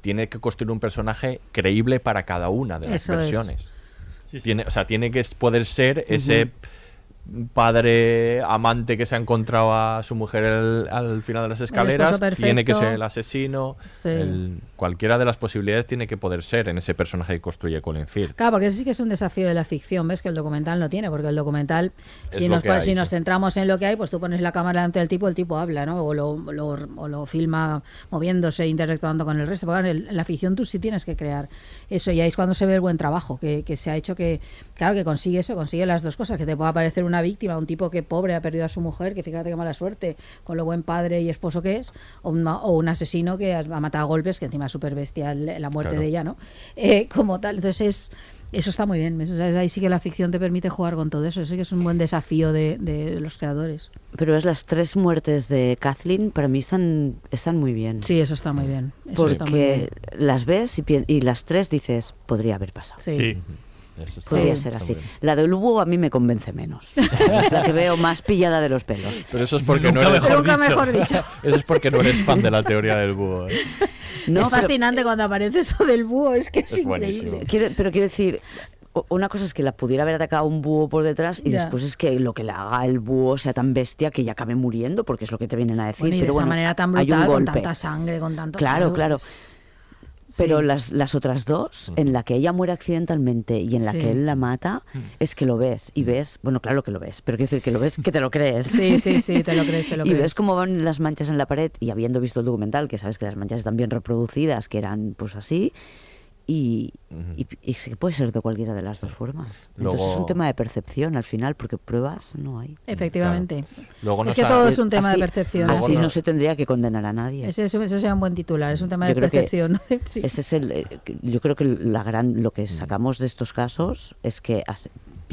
Speaker 1: tiene que construir un personaje creíble para cada una de las
Speaker 2: Eso es.
Speaker 1: versiones. Tiene, o sea, tiene que poder ser ese padre amante que se ha encontrado a su mujer al, al final de las escaleras, tiene que ser el asesino,
Speaker 2: Sí.
Speaker 1: el- cualquiera de las posibilidades tiene que poder ser en ese personaje que construye Colin Firth.
Speaker 2: Claro, porque ese sí que es un desafío de la ficción, ¿ves? Que el documental no tiene, porque el documental,
Speaker 1: Es
Speaker 2: si, nos,
Speaker 1: hay,
Speaker 2: si nos
Speaker 1: sí.
Speaker 2: centramos en lo que hay, pues tú pones la cámara delante del tipo, el tipo habla, ¿no? O lo, lo- o lo filma moviéndose, interactuando con el resto. Porque en la ficción tú sí tienes que crear eso, y ahí es cuando se ve el buen trabajo que, que se ha hecho, que, claro, que consigue eso, consigue las dos cosas, que te pueda aparecer una víctima, un tipo que pobre ha perdido a su mujer, que fíjate qué mala suerte, con lo buen padre y esposo que es, o o un asesino que ha matado a golpes, que encima es súper bestial la muerte
Speaker 1: Claro.
Speaker 2: de ella, ¿no? Eh, como tal, entonces es... Eso está muy bien. eso- ahí sí que la ficción te permite jugar con todo eso. Eso sí que es un buen desafío de, de los creadores.
Speaker 4: Pero es las tres muertes de Kathleen para mí están, están muy bien.
Speaker 2: Sí, eso está muy bien. Eso está muy
Speaker 4: Porque
Speaker 2: bien.
Speaker 4: las ves y, y las tres dices, podría haber pasado.
Speaker 2: Sí. Sí.
Speaker 1: Eso
Speaker 4: Podría ser así. La del Hugo a mí me convence menos. es la que veo más pillada de los pelos.
Speaker 1: Pero eso es porque
Speaker 3: Nunca
Speaker 1: no eres,
Speaker 3: mejor
Speaker 2: Nunca
Speaker 3: dicho.
Speaker 2: mejor dicho.
Speaker 1: eso es porque no eres fan de la teoría del búho. ¿eh?
Speaker 4: No,
Speaker 2: es
Speaker 4: pero-
Speaker 2: fascinante cuando aparece eso del búho, es que es,
Speaker 1: Es
Speaker 2: increíble.
Speaker 4: Quiero- pero quiero decir, una cosa es que la pudiera haber atacado un búho por detrás y
Speaker 2: Ya.
Speaker 4: después es que lo que le haga el búho sea tan bestia que ya acabe muriendo, porque es lo que te vienen a decir.
Speaker 2: Bueno, y de
Speaker 4: pero
Speaker 2: esa
Speaker 4: bueno,
Speaker 2: manera tan
Speaker 4: hay un
Speaker 2: brutal, con tanta sangre, con tanto...
Speaker 4: Claro, claro. Pero
Speaker 2: Sí.
Speaker 4: las, las otras dos, en la que ella muere accidentalmente y en la
Speaker 2: Sí.
Speaker 4: que él la mata, es que lo ves y ves, bueno, claro que lo ves, pero quiero decir que lo ves, que te lo crees.
Speaker 2: Sí, sí, sí, te lo crees, te lo
Speaker 4: y
Speaker 2: crees.
Speaker 4: ves cómo van las manchas en la pared y habiendo visto el documental, que sabes que las manchas están bien reproducidas, que eran pues así, y, y, que puede ser de cualquiera de las dos formas. Entonces es un tema de percepción al final, porque pruebas no hay.
Speaker 2: Efectivamente.
Speaker 1: Luego
Speaker 2: es
Speaker 1: nos
Speaker 2: que todo es un tema
Speaker 4: así,
Speaker 2: de percepción.
Speaker 4: Así no se tendría que condenar a nadie.
Speaker 2: Ese, eso, eso sea un buen titular, es un tema
Speaker 4: Yo
Speaker 2: de percepción. Sí.
Speaker 4: Ese es el, eh, yo creo que la gran, lo que sacamos de estos casos es que,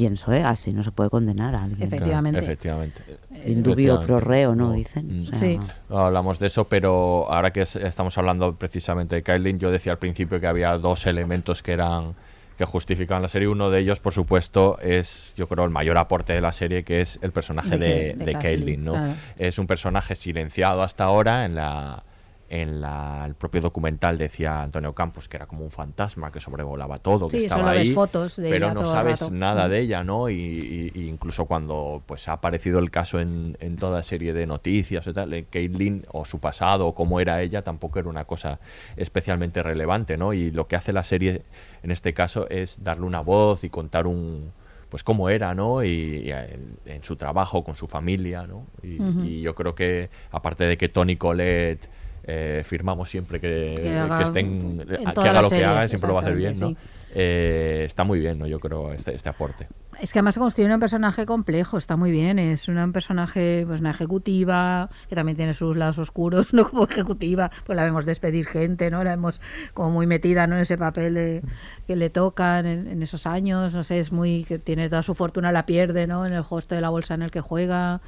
Speaker 4: pienso, ¿eh? así no se puede condenar a alguien.
Speaker 2: Efectivamente.
Speaker 1: Efectivamente.
Speaker 4: In dubio
Speaker 1: Efectivamente.
Speaker 4: pro reo, ¿no? Dicen.
Speaker 1: Mm.
Speaker 4: O sea,
Speaker 2: Sí.
Speaker 1: No hablamos de eso, pero ahora que es- estamos hablando precisamente de Kylie, yo decía al principio que había dos elementos que eran que justificaban la serie. Uno de ellos, por supuesto, es, yo creo, el mayor aporte de la serie, que es el personaje
Speaker 2: De
Speaker 1: de, Caitlyn, ¿no?
Speaker 2: claro.
Speaker 1: Es un personaje silenciado hasta ahora en la en la- el propio documental decía Antonio Campos que era como un fantasma que sobrevolaba todo, que
Speaker 2: Sí,
Speaker 1: estaba ahí,
Speaker 2: fotos de
Speaker 1: pero no sabes nada
Speaker 2: Mm.
Speaker 1: de ella, ¿no? Y, y- y incluso cuando pues ha aparecido el caso en, en toda serie de noticias y tal, eh, Caitlyn o su pasado o cómo era ella tampoco era una cosa especialmente relevante, ¿no? Y lo que hace la serie en este caso es darle una voz y contar un pues cómo era, ¿no? Y, y en, en su trabajo con su familia, ¿no? Y, y yo creo que aparte de que Tony Colette eh, firmamos siempre que,
Speaker 2: Que haga-
Speaker 1: que estén que haga lo que haga siempre lo va a hacer bien, ¿no? Eh, está muy bien, ¿no? Yo creo este, este aporte.
Speaker 2: Es que además se construye un personaje complejo, está muy bien. Es una un personaje, pues una ejecutiva, que también tiene sus lados oscuros, no como ejecutiva, pues la vemos despedir gente, ¿no? La vemos como muy metida, ¿no? En ese papel de- que le tocan en, en esos años, no sé, es muy, que tiene toda su fortuna, la pierde, ¿no? En el hoste de la bolsa en el que juega.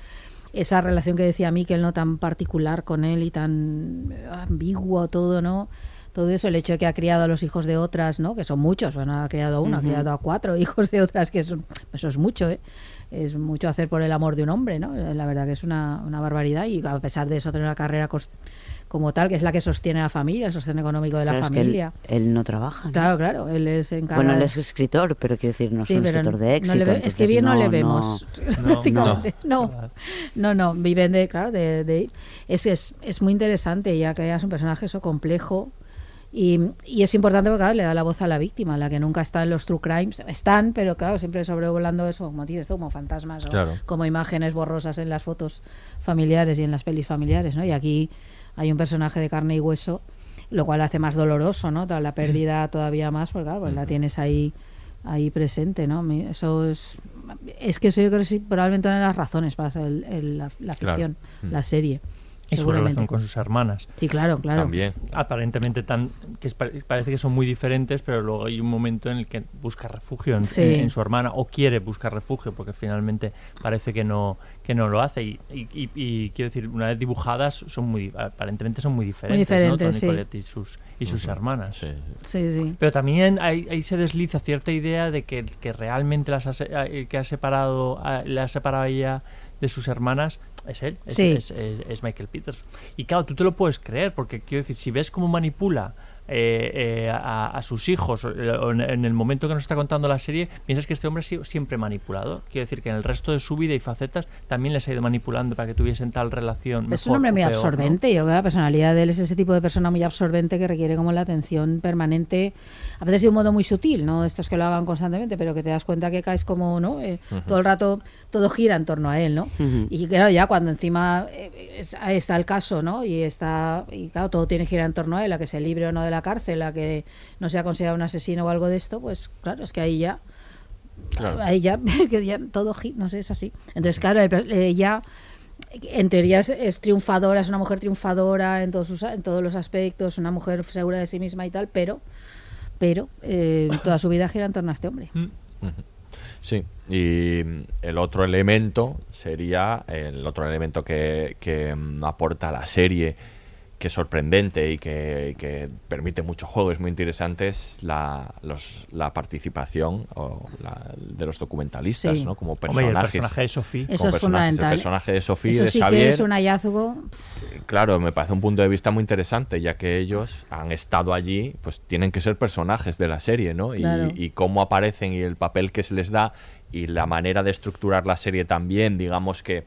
Speaker 2: Esa relación que decía Miquel, ¿no? Tan particular con él y tan ambiguo todo, ¿no? Todo eso, el hecho de que ha criado a los hijos de otras, ¿no? Que son muchos, bueno, ha criado a uno, ha criado a cuatro hijos de otras, que son, eso es mucho, ¿eh? Es mucho hacer por el amor de un hombre, ¿no? La verdad que es una, una barbaridad y a pesar de eso tener una carrera como tal, que es la que sostiene a la familia, el sostén económico de la
Speaker 4: Claro, es que él-
Speaker 2: familia.
Speaker 4: él, no trabaja. ¿no?
Speaker 2: Claro, claro, él es encargado.
Speaker 4: Bueno, él es escritor, pero quiero decir, no
Speaker 2: Sí,
Speaker 4: es un escritor de
Speaker 2: no
Speaker 4: éxito.
Speaker 2: le ve-
Speaker 4: entonces
Speaker 2: escribir no, le vemos.
Speaker 4: no-
Speaker 2: prácticamente. No, no, no, viven de, claro, de, de- es, es, es muy interesante, ya que es un personaje eso complejo. Y, y es importante porque claro, le da la voz a la víctima, la que nunca está en los true crimes. Están, pero claro, siempre sobrevolando eso, como dices como fantasmas o
Speaker 1: Claro.
Speaker 2: como imágenes borrosas en las fotos familiares y en las pelis familiares, ¿no? Y aquí hay un personaje de carne y hueso, lo cual hace más doloroso, ¿no? La pérdida todavía más, porque claro, pues la tienes ahí ahí presente, ¿no? Eso es es que eso yo creo que sí, probablemente una de las razones para hacer el- el- la, ficción,
Speaker 3: Mm.
Speaker 2: la serie.
Speaker 3: Y su relación con sus hermanas.
Speaker 2: Sí, claro, claro.
Speaker 3: Aparentemente tan que es parece que son muy diferentes, pero luego hay un momento en el que busca refugio en,
Speaker 2: Sí.
Speaker 3: en- en su hermana o quiere buscar refugio porque finalmente parece que no que no lo hace y, y- y- y quiero decir una vez dibujadas son muy aparentemente son muy diferentes,
Speaker 2: diferentes,
Speaker 3: ¿no?
Speaker 2: Sí.
Speaker 3: Y sus y sus hermanas.
Speaker 2: Sí, sí.
Speaker 3: Pero también ahí, ahí se desliza cierta idea de que, que realmente las ha, se- eh, que ha separado, a- la ha separado a ella de sus hermanas es él, es,
Speaker 2: Sí.
Speaker 3: es- es- es Michael Peters. Y claro, tú te lo puedes creer, porque quiero decir, si ves cómo manipula eh, eh, a, a sus hijos o en, en el momento que nos está contando la serie, piensas que este hombre ha sido siempre manipulado. Quiero decir que en el resto de su vida y facetas también les ha ido manipulando para que tuviesen tal relación.
Speaker 2: Es un
Speaker 3: mejor
Speaker 2: hombre muy
Speaker 3: peor, ¿no?
Speaker 2: absorbente y yo creo que la personalidad de él es ese tipo de persona muy absorbente que requiere como la atención permanente, a veces de un modo muy sutil, no estos que lo hagan constantemente, pero que te das cuenta que caes como, ¿no? Eh,
Speaker 10: Ujú.
Speaker 2: Todo el rato todo gira en torno a él, ¿no?
Speaker 10: Ujú.
Speaker 2: Y claro, ya cuando encima eh, está el caso, ¿no? Y está y claro, todo tiene que girar en torno a él, a que se libre o no de la cárcel, a que no sea considerado un asesino o algo de esto, pues claro, es que ahí ya
Speaker 10: Claro.
Speaker 2: ahí ya, que ya todo no sé, es así. Entonces, claro, el- ella en teoría es, es triunfadora, es una mujer triunfadora en todos sus, en todos los aspectos, una mujer segura de sí misma y tal, pero pero eh, toda su vida gira en torno a este hombre.
Speaker 3: Mm.
Speaker 1: Sí, y mm, el otro elemento sería el otro elemento que, que, mm, aporta la serie, que es sorprendente y que, que permite mucho juego, es muy interesante, es la, los, la participación o la- de los documentalistas,
Speaker 2: Sí.
Speaker 1: ¿no? Como
Speaker 3: Hombre, y el
Speaker 1: personajes.
Speaker 3: personaje de Sophie.
Speaker 1: como
Speaker 2: Eso es
Speaker 1: personajes.
Speaker 2: fundamental.
Speaker 1: El personaje de Sofía
Speaker 2: Eso
Speaker 1: de
Speaker 2: sí
Speaker 1: Xavier.
Speaker 2: que es un hallazgo.
Speaker 1: Claro, me parece un punto de vista muy interesante, ya que ellos han estado allí, pues tienen que ser personajes de la serie, ¿no? Y,
Speaker 2: Claro.
Speaker 1: y cómo aparecen y el papel que se les da y la manera de estructurar la serie también, digamos que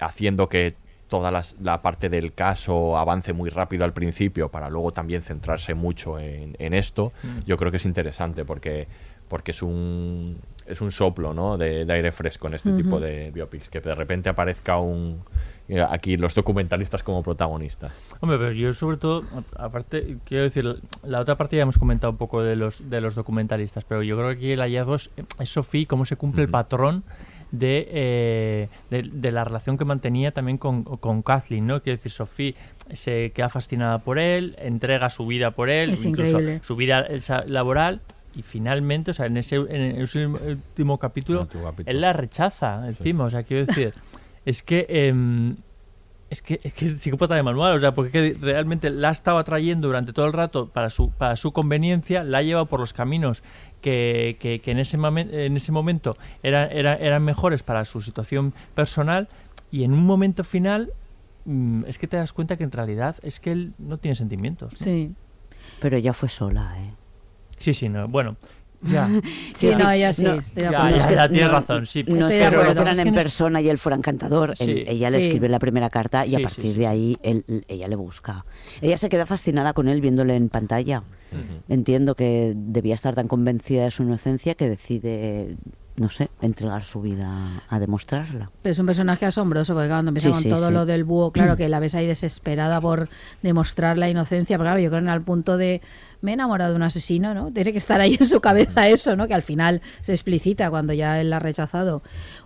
Speaker 1: haciendo que toda la parte del caso avance muy rápido al principio para luego también centrarse mucho en, en esto,
Speaker 3: Mm.
Speaker 1: yo creo que es interesante porque porque es un es un soplo ¿no? de, de aire fresco en este tipo de biopics que de repente aparezca un eh, aquí los documentalistas como protagonistas
Speaker 3: Hombre, pero yo sobre todo, aparte, quiero decir, la otra parte ya hemos comentado un poco de los, de los documentalistas, pero yo creo que aquí el hallazgo es, es Sophie, cómo se cumple el patrón de, eh, de, de la relación que mantenía también con, con Kathleen, ¿no? Quiero decir, Sophie se queda fascinada por él, entrega su vida por él,
Speaker 2: Es
Speaker 3: incluso
Speaker 2: increíble.
Speaker 3: su vida laboral, y finalmente, o sea, en ese, en ese último capítulo, él la rechaza encima, o sea, quiero decir, es que... em, es que, es que es psicópata de manual, o sea, porque realmente la ha estado atrayendo durante todo el rato para su, para su conveniencia, la ha llevado por los caminos que, que- que en, ese momen- en ese momento era- era- eran mejores para su situación personal y en un momento final mm, es que te das cuenta que en realidad es que él no tiene sentimientos. ¿no?
Speaker 2: Sí.
Speaker 4: Pero ella fue sola, ¿eh?
Speaker 3: Sí, sí, no, bueno. Ya.
Speaker 2: Sí,
Speaker 3: Ya.
Speaker 2: no, ella sí,
Speaker 3: No, ya, tienes
Speaker 4: no-
Speaker 3: razón, sí.
Speaker 4: No es que se conocieran en persona y él fuera encantador.
Speaker 3: Sí,
Speaker 4: Él- ella le
Speaker 2: sí.
Speaker 4: escribe la primera carta y
Speaker 3: Sí,
Speaker 4: a partir
Speaker 3: sí,
Speaker 4: de ahí él- ella le busca. Ella se queda fascinada con él viéndole en pantalla. Entiendo que debía estar tan convencida de su inocencia que decide, no sé, entregar su vida a demostrarla.
Speaker 2: Pero es un personaje asombroso, porque cuando empieza
Speaker 4: Sí,
Speaker 2: con
Speaker 4: sí,
Speaker 2: todo
Speaker 4: sí.
Speaker 2: lo del búho, claro que la ves ahí desesperada por demostrar la inocencia, pero claro, yo creo que al punto de me he enamorado de un asesino, ¿no? Tiene que estar ahí en su cabeza eso, ¿no? Que al final se explicita cuando ya él la ha rechazado.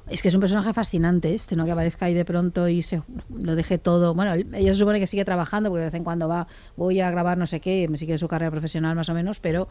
Speaker 2: Es que es un personaje fascinante este, ¿no? Que aparezca ahí de pronto y se lo deje todo. Bueno, ella se supone que sigue trabajando, porque de vez en cuando va, voy a grabar no sé qué, me sigue su carrera profesional más o menos, pero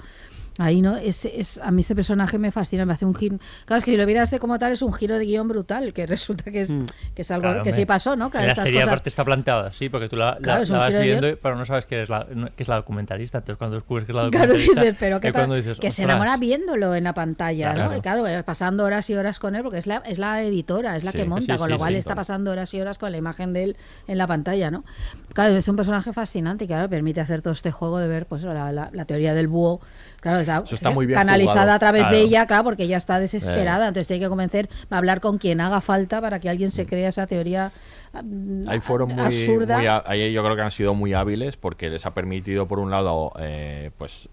Speaker 2: Ahí no, es, es, a mí este personaje me fascina, me hace un giro. Claro, es que si lo vieras de como tal, es un giro de guion brutal, que resulta que es, que es algo
Speaker 3: Claro,
Speaker 2: que sí pasó, ¿no? Claro,
Speaker 3: la serie
Speaker 2: cosas-
Speaker 3: aparte está planteada, sí, porque tú la, la-
Speaker 2: Claro,
Speaker 3: la vas viendo, pero no sabes que es la, que es la documentalista. Entonces cuando descubres que es la
Speaker 2: Claro,
Speaker 3: documentalista,
Speaker 2: dices, pero que,
Speaker 3: dices,
Speaker 2: que se enamora viéndolo en la pantalla,
Speaker 3: Claro.
Speaker 2: ¿no? Y claro, eh, pasando horas y horas con él, porque es la, es la editora, es la
Speaker 3: Sí,
Speaker 2: que monta,
Speaker 3: sí,
Speaker 2: con
Speaker 3: sí,
Speaker 2: lo cual está
Speaker 3: claro.
Speaker 2: pasando horas y horas con la imagen de él en la pantalla, ¿no? Claro, es un personaje fascinante y claro, permite hacer todo este juego de ver pues la, la- la teoría del búho, claro, está,
Speaker 1: Eso está muy bien
Speaker 2: canalizada
Speaker 1: jugado.
Speaker 2: a través de ella, claro, porque ella está desesperada,
Speaker 1: Eh.
Speaker 2: entonces tiene que convencer, a hablar con quien haga falta para que alguien se crea esa teoría mm,
Speaker 1: Ahí fueron muy,
Speaker 2: absurda.
Speaker 1: muy yo creo que han sido muy hábiles porque les ha permitido, por un lado, eh, pues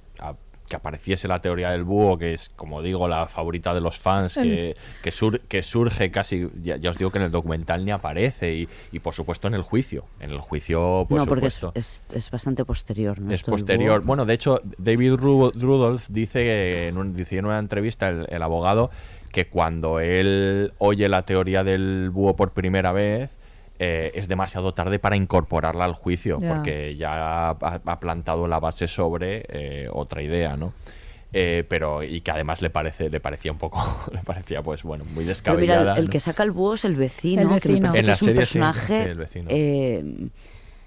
Speaker 1: que apareciese la teoría del búho, que es, como digo, la favorita de los fans, que, que, sur- que surge casi, ya, ya os digo que en el documental ni aparece, y, y por supuesto en el juicio. En el juicio, por
Speaker 4: no, porque es,
Speaker 1: supuesto.
Speaker 4: es, es bastante posterior. ¿no?
Speaker 1: Es posterior.
Speaker 4: búho.
Speaker 1: Bueno, de hecho, David Ru- Rudolph dice, en un- dice en una entrevista, el, el abogado, que cuando él oye la teoría del búho por primera vez, eh, es demasiado tarde para incorporarla al juicio, porque ya ha, ha plantado la base sobre eh, otra idea, ¿no? Eh, pero y que además le parece le parecía un poco le parecía pues bueno muy
Speaker 4: Pero
Speaker 1: descabellada
Speaker 4: mira, el, el
Speaker 1: ¿no?
Speaker 4: que saca el búho es el vecino,
Speaker 2: El
Speaker 4: que
Speaker 2: vecino.
Speaker 1: En
Speaker 4: que
Speaker 1: la
Speaker 4: es un
Speaker 1: serie sí,
Speaker 4: personaje,
Speaker 1: sí, el vecino.
Speaker 4: eh,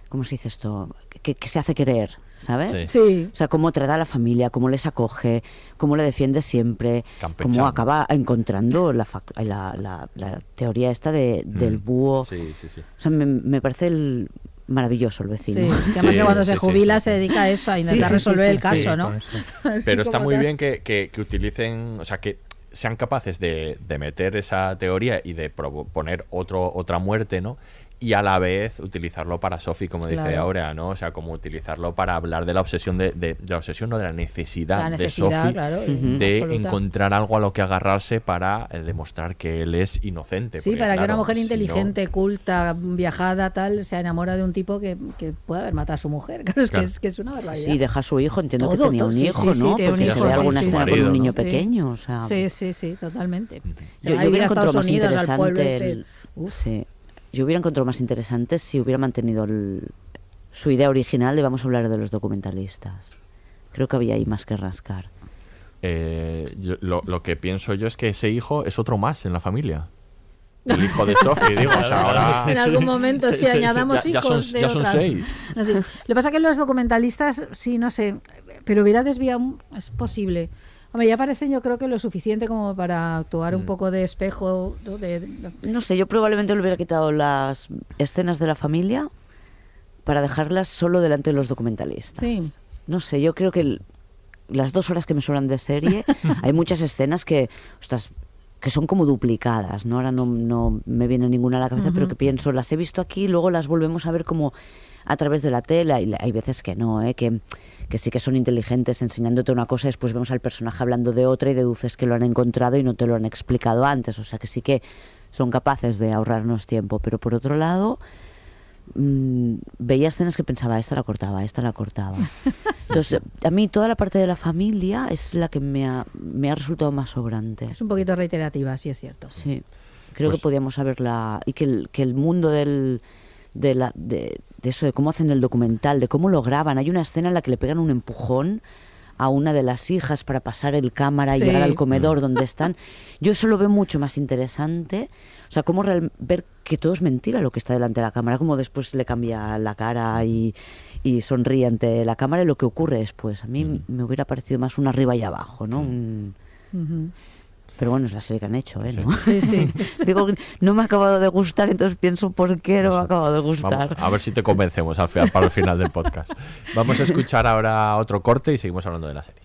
Speaker 4: ¿cómo se dice esto? Que, que se hace querer, ¿sabes?
Speaker 1: Sí.
Speaker 2: Sí.
Speaker 4: O sea, cómo trata a la familia, cómo les acoge, cómo le defiende siempre,
Speaker 1: Campechano.
Speaker 4: cómo acaba encontrando la, la, la- la teoría esta de, del
Speaker 1: Mm.
Speaker 4: búho.
Speaker 1: sí sí sí
Speaker 4: O sea, me, me parece el maravilloso el
Speaker 2: Sí,
Speaker 4: vecino.
Speaker 2: que además
Speaker 1: Sí,
Speaker 2: que cuando
Speaker 1: sí,
Speaker 2: se
Speaker 1: sí,
Speaker 2: jubila
Speaker 1: sí,
Speaker 2: se
Speaker 1: sí.
Speaker 2: dedica a eso, a intentar
Speaker 4: sí,
Speaker 2: resolver
Speaker 4: sí,
Speaker 2: el
Speaker 4: sí,
Speaker 2: caso,
Speaker 3: sí,
Speaker 2: ¿no?
Speaker 1: Pero está muy
Speaker 2: tal.
Speaker 1: bien que, que- que utilicen, o sea, que sean capaces de, de meter esa teoría y de proponer otro, otra muerte, ¿no? Y a la vez utilizarlo para Sophie, como dice
Speaker 2: Claro.
Speaker 1: Aurea, ¿no? O sea, como utilizarlo para hablar de la obsesión, de, de- de la obsesión, no de la necesidad,
Speaker 2: La
Speaker 1: de
Speaker 2: necesidad,
Speaker 1: Sophie
Speaker 2: claro,
Speaker 1: de
Speaker 2: absoluta.
Speaker 1: encontrar algo a lo que agarrarse para eh, demostrar que él es inocente.
Speaker 2: Sí,
Speaker 1: porque,
Speaker 2: para que una
Speaker 1: claro,
Speaker 2: mujer
Speaker 1: si no-
Speaker 2: inteligente, culta, viajada, tal, se enamora de un tipo que, que puede haber matado a su mujer. Claro, es,
Speaker 1: Claro.
Speaker 2: Que, es, que es una barbaridad.
Speaker 4: Sí, deja a su hijo, entiendo que
Speaker 2: Todo,
Speaker 4: tenía
Speaker 2: todo,
Speaker 4: un
Speaker 2: sí,
Speaker 4: hijo,
Speaker 2: sí,
Speaker 4: ¿no?
Speaker 2: sí, tiene un
Speaker 4: Porque se
Speaker 2: hijo, sí,
Speaker 4: alguna
Speaker 2: sí,
Speaker 4: escena
Speaker 1: sí.
Speaker 4: con un niño
Speaker 1: ¿no?
Speaker 2: Sí.
Speaker 4: pequeño, o sea...
Speaker 2: Sí, sí, sí, totalmente. Se
Speaker 4: Yo,
Speaker 2: va a
Speaker 4: yo
Speaker 2: vivir
Speaker 4: hubiera encontrado más
Speaker 2: Unidos, al pueblo ese.
Speaker 4: el-
Speaker 2: Uf.
Speaker 4: sí. Yo hubiera encontrado más interesante si hubiera mantenido el- su idea original de vamos a hablar de los documentalistas. Creo que había ahí más que rascar.
Speaker 1: Eh, yo- lo, lo que pienso yo es que ese hijo es otro más en la familia. El hijo de Sophie, digo, o sea, ahora...
Speaker 2: En algún momento, si
Speaker 1: Sí, sí, sí,
Speaker 2: añadamos
Speaker 1: ya
Speaker 2: hijos
Speaker 1: son-
Speaker 2: de
Speaker 1: ya son
Speaker 2: otras.
Speaker 1: seis.
Speaker 2: Así. Lo que pasa es que los documentalistas, sí, no sé, pero hubiera desviado, un- es posible. Hombre, ya parecen yo creo que lo suficiente como para actuar un
Speaker 1: Mm.
Speaker 2: poco de espejo. ¿no? de, de-
Speaker 4: No sé, yo probablemente le hubiera quitado las escenas de la familia para dejarlas solo delante de los documentalistas.
Speaker 2: Sí.
Speaker 4: No sé, yo creo que el- las dos horas que me sobran de serie, hay muchas escenas que, ostras, que son como duplicadas, ¿no? Ahora no, no me viene ninguna a la cabeza, pero que pienso, las he visto aquí, luego las volvemos a ver como a través de la tela, y hay veces que no, ¿eh? que, que sí que son inteligentes enseñándote una cosa, y después vemos al personaje hablando de otra y deduces que lo han encontrado y no te lo han explicado antes, o sea que sí que son capaces de ahorrarnos tiempo, pero por otro lado, mm, veía escenas que pensaba, esta la cortaba, esta la cortaba. Entonces, a mí toda la parte de la familia es la que me ha, me ha resultado más sobrante.
Speaker 2: es un poquito reiterativa, sí es cierto.
Speaker 4: Sí, creo
Speaker 1: Pues-
Speaker 4: que podíamos haberla... Y que el, que el mundo del, de, la, de, de eso, de cómo hacen el documental, de cómo lo graban. Hay una escena en la que le pegan un empujón a una de las hijas para pasar el cámara y
Speaker 2: Sí.
Speaker 4: llegar al comedor donde están. Yo eso lo veo mucho más interesante. O sea, cómo real- ver que todo es mentira lo que está delante de la cámara, como después le cambia la cara y, y sonríe ante la cámara y lo que ocurre después. A mí me hubiera parecido más un arriba y abajo, ¿no? Un-. Pero bueno, es la serie que han hecho, ¿eh?
Speaker 1: Sí.
Speaker 4: ¿no?
Speaker 2: Sí, sí.
Speaker 4: Digo, que no me ha acabado de gustar, entonces pienso por qué no me ha acabado de
Speaker 1: Vamos,
Speaker 4: gustar.
Speaker 1: a ver si te convencemos al final, para el final del podcast. Vamos a escuchar ahora otro corte y seguimos hablando de la serie.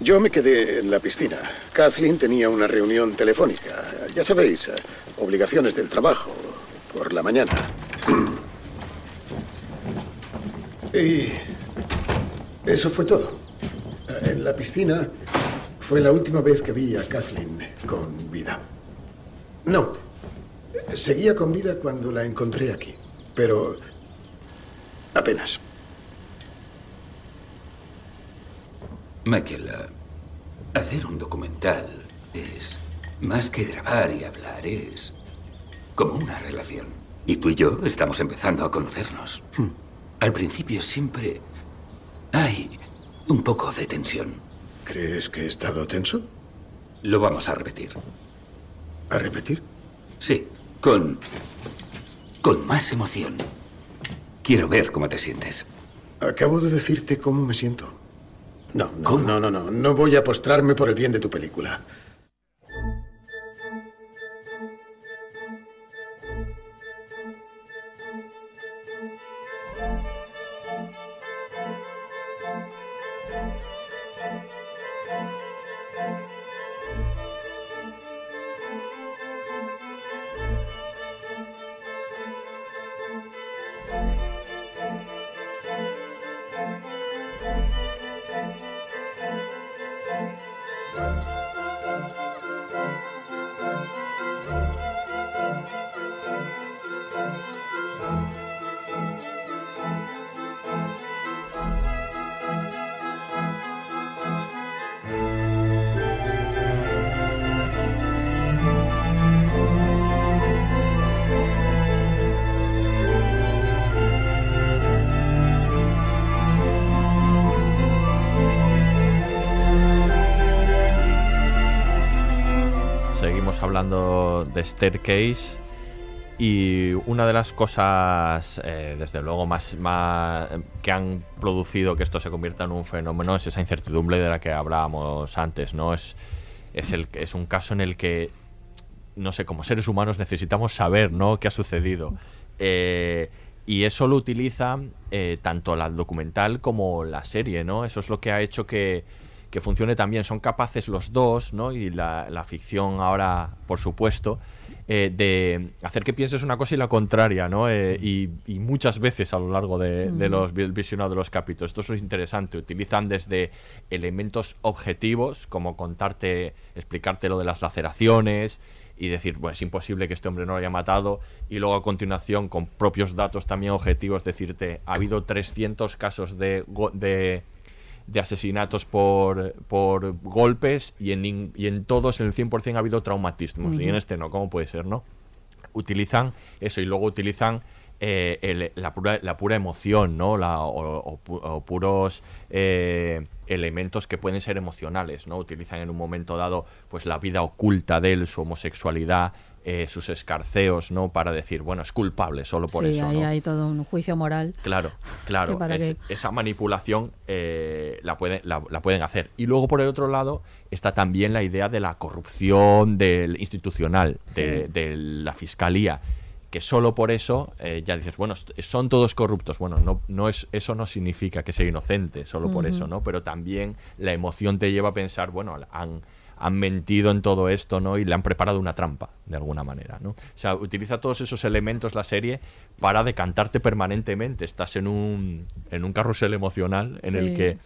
Speaker 9: Yo me quedé en la piscina. Kathleen tenía una reunión telefónica. Ya sabéis, obligaciones del trabajo por la mañana. Y eso fue todo. En la piscina fue la última vez que vi a Kathleen con vida. No, seguía con vida cuando la encontré aquí, pero apenas.
Speaker 11: Michael, hacer un documental es más que grabar y hablar, es como una relación. Y tú y yo estamos empezando a conocernos. Al principio siempre hay un poco de tensión.
Speaker 9: ¿Crees que he estado tenso?
Speaker 11: Lo vamos a repetir.
Speaker 9: ¿A repetir?
Speaker 11: Sí, con... con más emoción. Quiero ver cómo te sientes.
Speaker 9: Acabo de decirte cómo me siento. No, no, no, no, no. No voy a postrarme por el bien de tu película.
Speaker 1: Seguimos hablando de Staircase y una de las cosas, eh, desde luego, más, más que han producido que esto se convierta en un fenómeno es esa incertidumbre de la que hablábamos antes, ¿no? Es, es, un caso en el que, no sé, como seres humanos necesitamos saber, ¿no? ¿Qué ha sucedido? Eh, y eso lo utiliza eh, tanto la documental como la serie, ¿no? Eso es lo que ha hecho que, que funcione también. Son capaces los dos, ¿no? Y la, la ficción ahora, por supuesto, eh, de hacer que pienses una cosa y la contraria, ¿no? Eh, y, y muchas veces a lo largo de, de los vi- visionados de los capítulos. Esto es interesante. Utilizan desde elementos objetivos, como contarte, explicarte lo de las laceraciones y decir, bueno, es imposible que este hombre no lo haya matado. Y luego a continuación, con propios datos también objetivos, decirte, ha habido 300 casos de, de asesinatos por, por golpes y en, y en todos, en el 100% ha habido traumatismos. Y en este no, ¿cómo puede ser, no? Utilizan eso y luego utilizan eh, el- la, pura, la pura emoción, ¿no? La, o, o puros eh, elementos que pueden ser emocionales, ¿no? Utilizan en un momento dado pues la vida oculta de él, su homosexualidad, eh, sus escarceos, ¿no? Para decir, bueno, es culpable solo por
Speaker 2: sí,
Speaker 1: eso,
Speaker 2: ahí
Speaker 1: ¿no?
Speaker 2: hay todo un juicio moral.
Speaker 1: Claro, claro. Es-
Speaker 2: que-
Speaker 1: Esa manipulación eh, la, puede- la, la pueden hacer. Y luego, por el otro lado, está también la idea de la corrupción del institucional, de,
Speaker 10: Sí.
Speaker 1: de la fiscalía, que solo por eso eh, ya dices, bueno, son todos corruptos. Bueno, no, no es, eso no significa que sea inocente, solo por eso, ¿no? Pero también la emoción te lleva a pensar, bueno, han, han mentido en todo esto, ¿no? Y le han preparado una trampa, de alguna manera, ¿no? O sea, utiliza todos esos elementos la serie para decantarte permanentemente. Estás en un, en un carrusel emocional en el que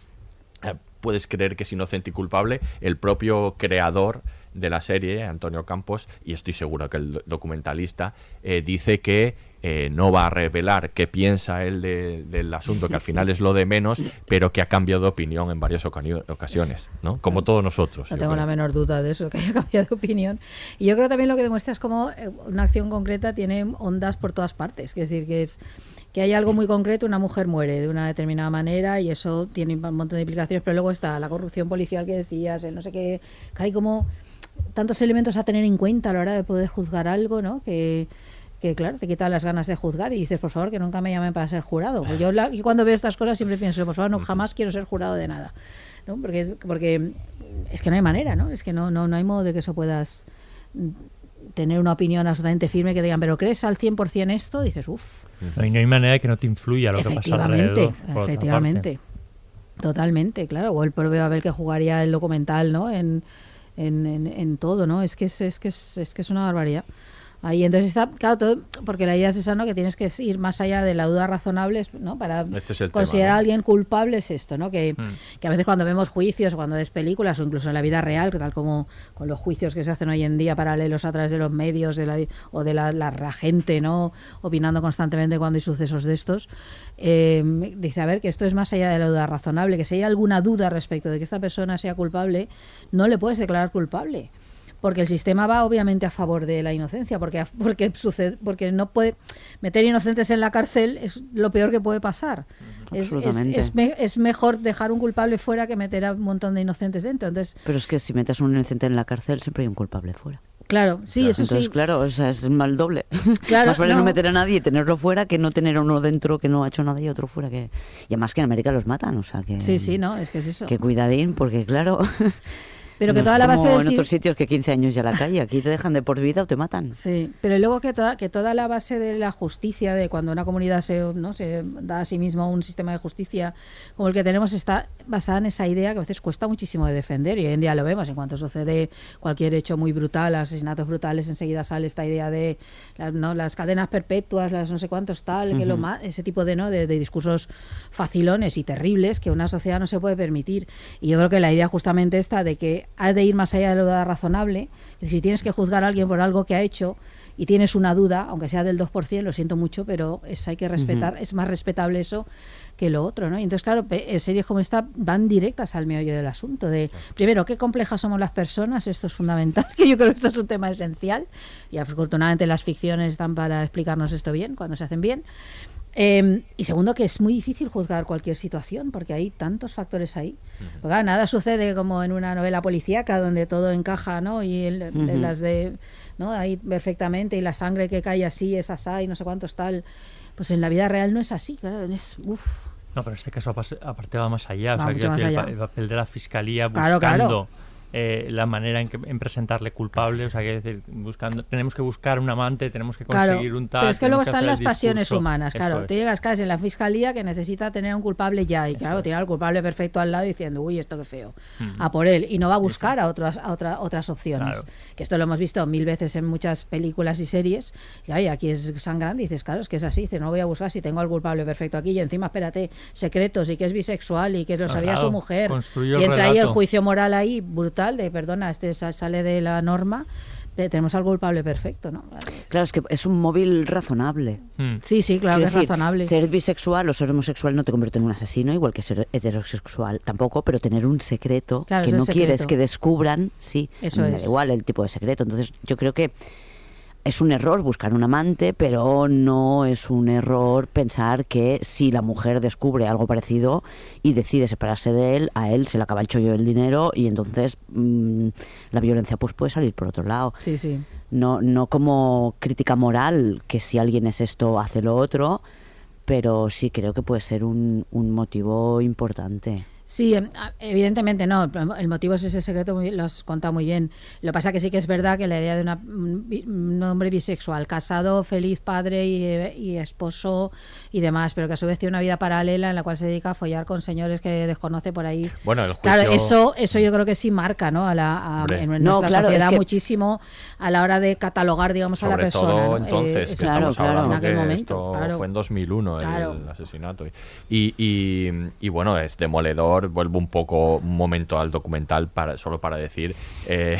Speaker 1: eh, puedes creer que es inocente y culpable. El propio creador de la serie, Antonio Campos, y estoy seguro que el do- documentalista, eh, dice que eh, no va a revelar qué piensa él de- del asunto, que al final es lo de menos, pero que ha cambiado de opinión en varias ocasiones, ¿no? Como todos nosotros.
Speaker 2: No tengo
Speaker 1: creo.
Speaker 2: la menor duda de eso, que haya cambiado de opinión. Y yo creo también lo que demuestra es cómo eh, una acción concreta tiene ondas por todas partes. Es decir, que es que hay algo muy concreto, una mujer muere de una determinada manera y eso tiene un montón de implicaciones, pero luego está la corrupción policial que decías, el no sé qué, que hay como tantos elementos a tener en cuenta a la hora de poder juzgar algo, ¿no? Que, que claro, te quita las ganas de juzgar y dices, por favor, que nunca me llamen para ser jurado. Pues yo, la- yo cuando veo estas cosas siempre pienso, por favor, no, jamás quiero ser jurado de nada. ¿no? Porque, porque es que no hay manera, ¿no? Es que no, no, no hay modo de que eso puedas tener una opinión absolutamente firme que digan, pero ¿crees al 100% esto? Dices, uff,
Speaker 3: No, no hay manera de que no te influya lo que pasa
Speaker 2: efectivamente,
Speaker 3: alrededor.
Speaker 2: efectivamente. Totalmente, claro. O el propio Abel que jugaría el documental, ¿no? En, en, en, en todo, ¿no? Es que es, es que es, es que es una barbaridad. Ahí entonces está, claro, todo, porque la idea es esa, ¿no? Que tienes que ir más allá de la duda razonable, ¿no? Para
Speaker 1: Este es
Speaker 2: considerar
Speaker 1: tema,
Speaker 2: a alguien culpable es esto, ¿no? Que,
Speaker 1: Mm.
Speaker 2: que a veces cuando vemos juicios, cuando ves películas o incluso en la vida real, tal como con los juicios que se hacen hoy en día paralelos a través de los medios de la, o de la, la- la gente, ¿no? Opinando constantemente cuando hay sucesos de estos, eh, dice, a ver, que esto es más allá de la duda razonable, que si hay alguna duda respecto de que esta persona sea culpable, no le puedes declarar culpable porque el sistema va obviamente a favor de la inocencia, porque porque sucede, porque no puede meter inocentes en la cárcel es lo peor que puede pasar. Es, es,
Speaker 4: Absolutamente.
Speaker 2: es me- es mejor dejar un culpable fuera que meter a un montón de inocentes dentro. Entonces,
Speaker 4: Pero es que si metes a un inocente en la cárcel, siempre hay un culpable fuera.
Speaker 2: claro, sí, eso
Speaker 4: Entonces,
Speaker 2: sí.
Speaker 4: claro, o sea, es mal doble.
Speaker 2: Claro,
Speaker 4: Más vale no.
Speaker 2: no.
Speaker 4: meter a nadie y tenerlo fuera que no tener a uno dentro que no ha hecho nada y otro fuera que... Y además que en América los matan, o sea que...
Speaker 2: Sí, sí, no, es que es eso.
Speaker 4: Que cuidadín, porque claro...
Speaker 2: Pero que
Speaker 4: no
Speaker 2: toda la base
Speaker 4: como
Speaker 2: del
Speaker 4: en otros sitios que 15 años ya la calle, aquí te dejan de por vida o te matan.
Speaker 2: Sí, pero luego que toda, que toda la base de la justicia, de cuando una comunidad se, ¿no? se da a sí mismo un sistema de justicia como el que tenemos, está basada en esa idea que a veces cuesta muchísimo de defender y hoy en día lo vemos. En cuanto sucede cualquier hecho muy brutal, asesinatos brutales, enseguida sale esta idea de las, ¿no? las cadenas perpetuas, las no sé cuántos tal, que lo ma- ese tipo de, ¿no? de, de discursos facilones y terribles que una sociedad no se puede permitir. Y yo creo que la idea justamente esta de que ha de ir más allá de lo razonable, que si tienes que juzgar a alguien por algo que ha hecho y tienes una duda, aunque sea del 2%, lo siento mucho, pero es, hay que respetar, es más respetable eso que lo otro, ¿no? Y entonces, claro, eh, series como esta van directas al meollo del asunto de, primero, qué complejas somos las personas, esto es fundamental, que yo creo que esto es un tema esencial, y afortunadamente las ficciones están para explicarnos esto bien, cuando se hacen bien. Eh, y segundo, que es muy difícil juzgar cualquier situación, porque hay tantos factores ahí. Porque, claro, nada sucede como en una novela policíaca donde todo encaja, ¿no? Y el- de
Speaker 4: Ujú.
Speaker 2: las de, ¿no? Ahí perfectamente, y la sangre que cae así es así, y no sé cuántos tal. Pues en la vida real no es así, claro, es, uf,
Speaker 3: No, pero en este caso aparte va más allá.
Speaker 2: Va
Speaker 3: o sea, decir, el
Speaker 2: allá.
Speaker 3: el, papel de la fiscalía
Speaker 2: Claro,
Speaker 3: buscando
Speaker 2: claro.
Speaker 3: Eh, la manera en, que, en presentarle culpable. O sea, quiero decir, buscando, tenemos que buscar un amante, tenemos que
Speaker 2: Claro,
Speaker 3: conseguir un tal.
Speaker 2: pero es que luego están las pasiones humanas, claro.
Speaker 3: Es.
Speaker 2: Te llegas casi en la fiscalía que necesita tener un culpable ya y claro, tiene al culpable perfecto al lado diciendo, uy, esto qué feo, a por él y no va a buscar a otras a otra- otras opciones.
Speaker 3: Claro.
Speaker 2: Que esto lo hemos visto mil veces en muchas películas y series. Y ay, aquí es sangrante, dices, claro, es que es así, dices, no voy a buscar si tengo al culpable perfecto aquí y encima, espérate, secretos y que es bisexual y que lo sabía
Speaker 3: claro,
Speaker 2: su mujer. Y entra ahí el juicio moral ahí brutal de, perdona, este sa- sale de la norma. eh, Tenemos al culpable perfecto, ¿no?
Speaker 4: Claro, es que es un móvil razonable.
Speaker 2: Sí, sí, claro que
Speaker 4: Quiero
Speaker 2: es
Speaker 4: decir,
Speaker 2: razonable.
Speaker 4: Ser bisexual o ser homosexual no te convierte en un asesino, igual que ser heterosexual tampoco, pero tener un secreto
Speaker 2: Claro,
Speaker 4: que
Speaker 2: es
Speaker 4: no quieres que descubran, sí,
Speaker 2: Eso
Speaker 4: me da
Speaker 2: es.
Speaker 4: igual el tipo de secreto. Entonces, yo creo que es un error buscar un amante, pero no es un error pensar que si la mujer descubre algo parecido y decide separarse de él, a él se le acaba el chollo del dinero y entonces mm, la violencia pues puede salir por otro lado.
Speaker 2: Sí, sí.
Speaker 4: No, no como crítica moral, que si alguien es esto, hace lo otro, pero sí creo que puede ser un, un motivo importante.
Speaker 2: Sí, em, evidentemente no. El motivo es ese secreto, lo has contado muy bien. Lo pasa que sí que es verdad que la idea de una, un, hombre bisexual, casado, feliz padre y, eh, y esposo y demás, pero que a su vez tiene una vida paralela en la cual se dedica a follar con señores que desconoce por ahí.
Speaker 1: Bueno, el
Speaker 2: Claro,
Speaker 1: juicio-
Speaker 2: eso, eso yo creo que sí marca, ¿no? A la, a- en
Speaker 4: No,
Speaker 2: nuestra
Speaker 4: claro, es
Speaker 2: sociedad
Speaker 4: que-
Speaker 2: muchísimo a la hora de catalogar, digamos, a la persona.
Speaker 1: todo
Speaker 2: ¿no?
Speaker 1: entonces,
Speaker 2: Eh,
Speaker 1: que estamos hablando
Speaker 2: en aquel
Speaker 1: que
Speaker 2: momento,
Speaker 1: esto
Speaker 2: claro.
Speaker 1: fue en 2001 el
Speaker 2: Claro.
Speaker 1: asesinato. Y, y, y bueno, es demoledor. Vuelvo un poco, un momento al documental para solo para decir, eh,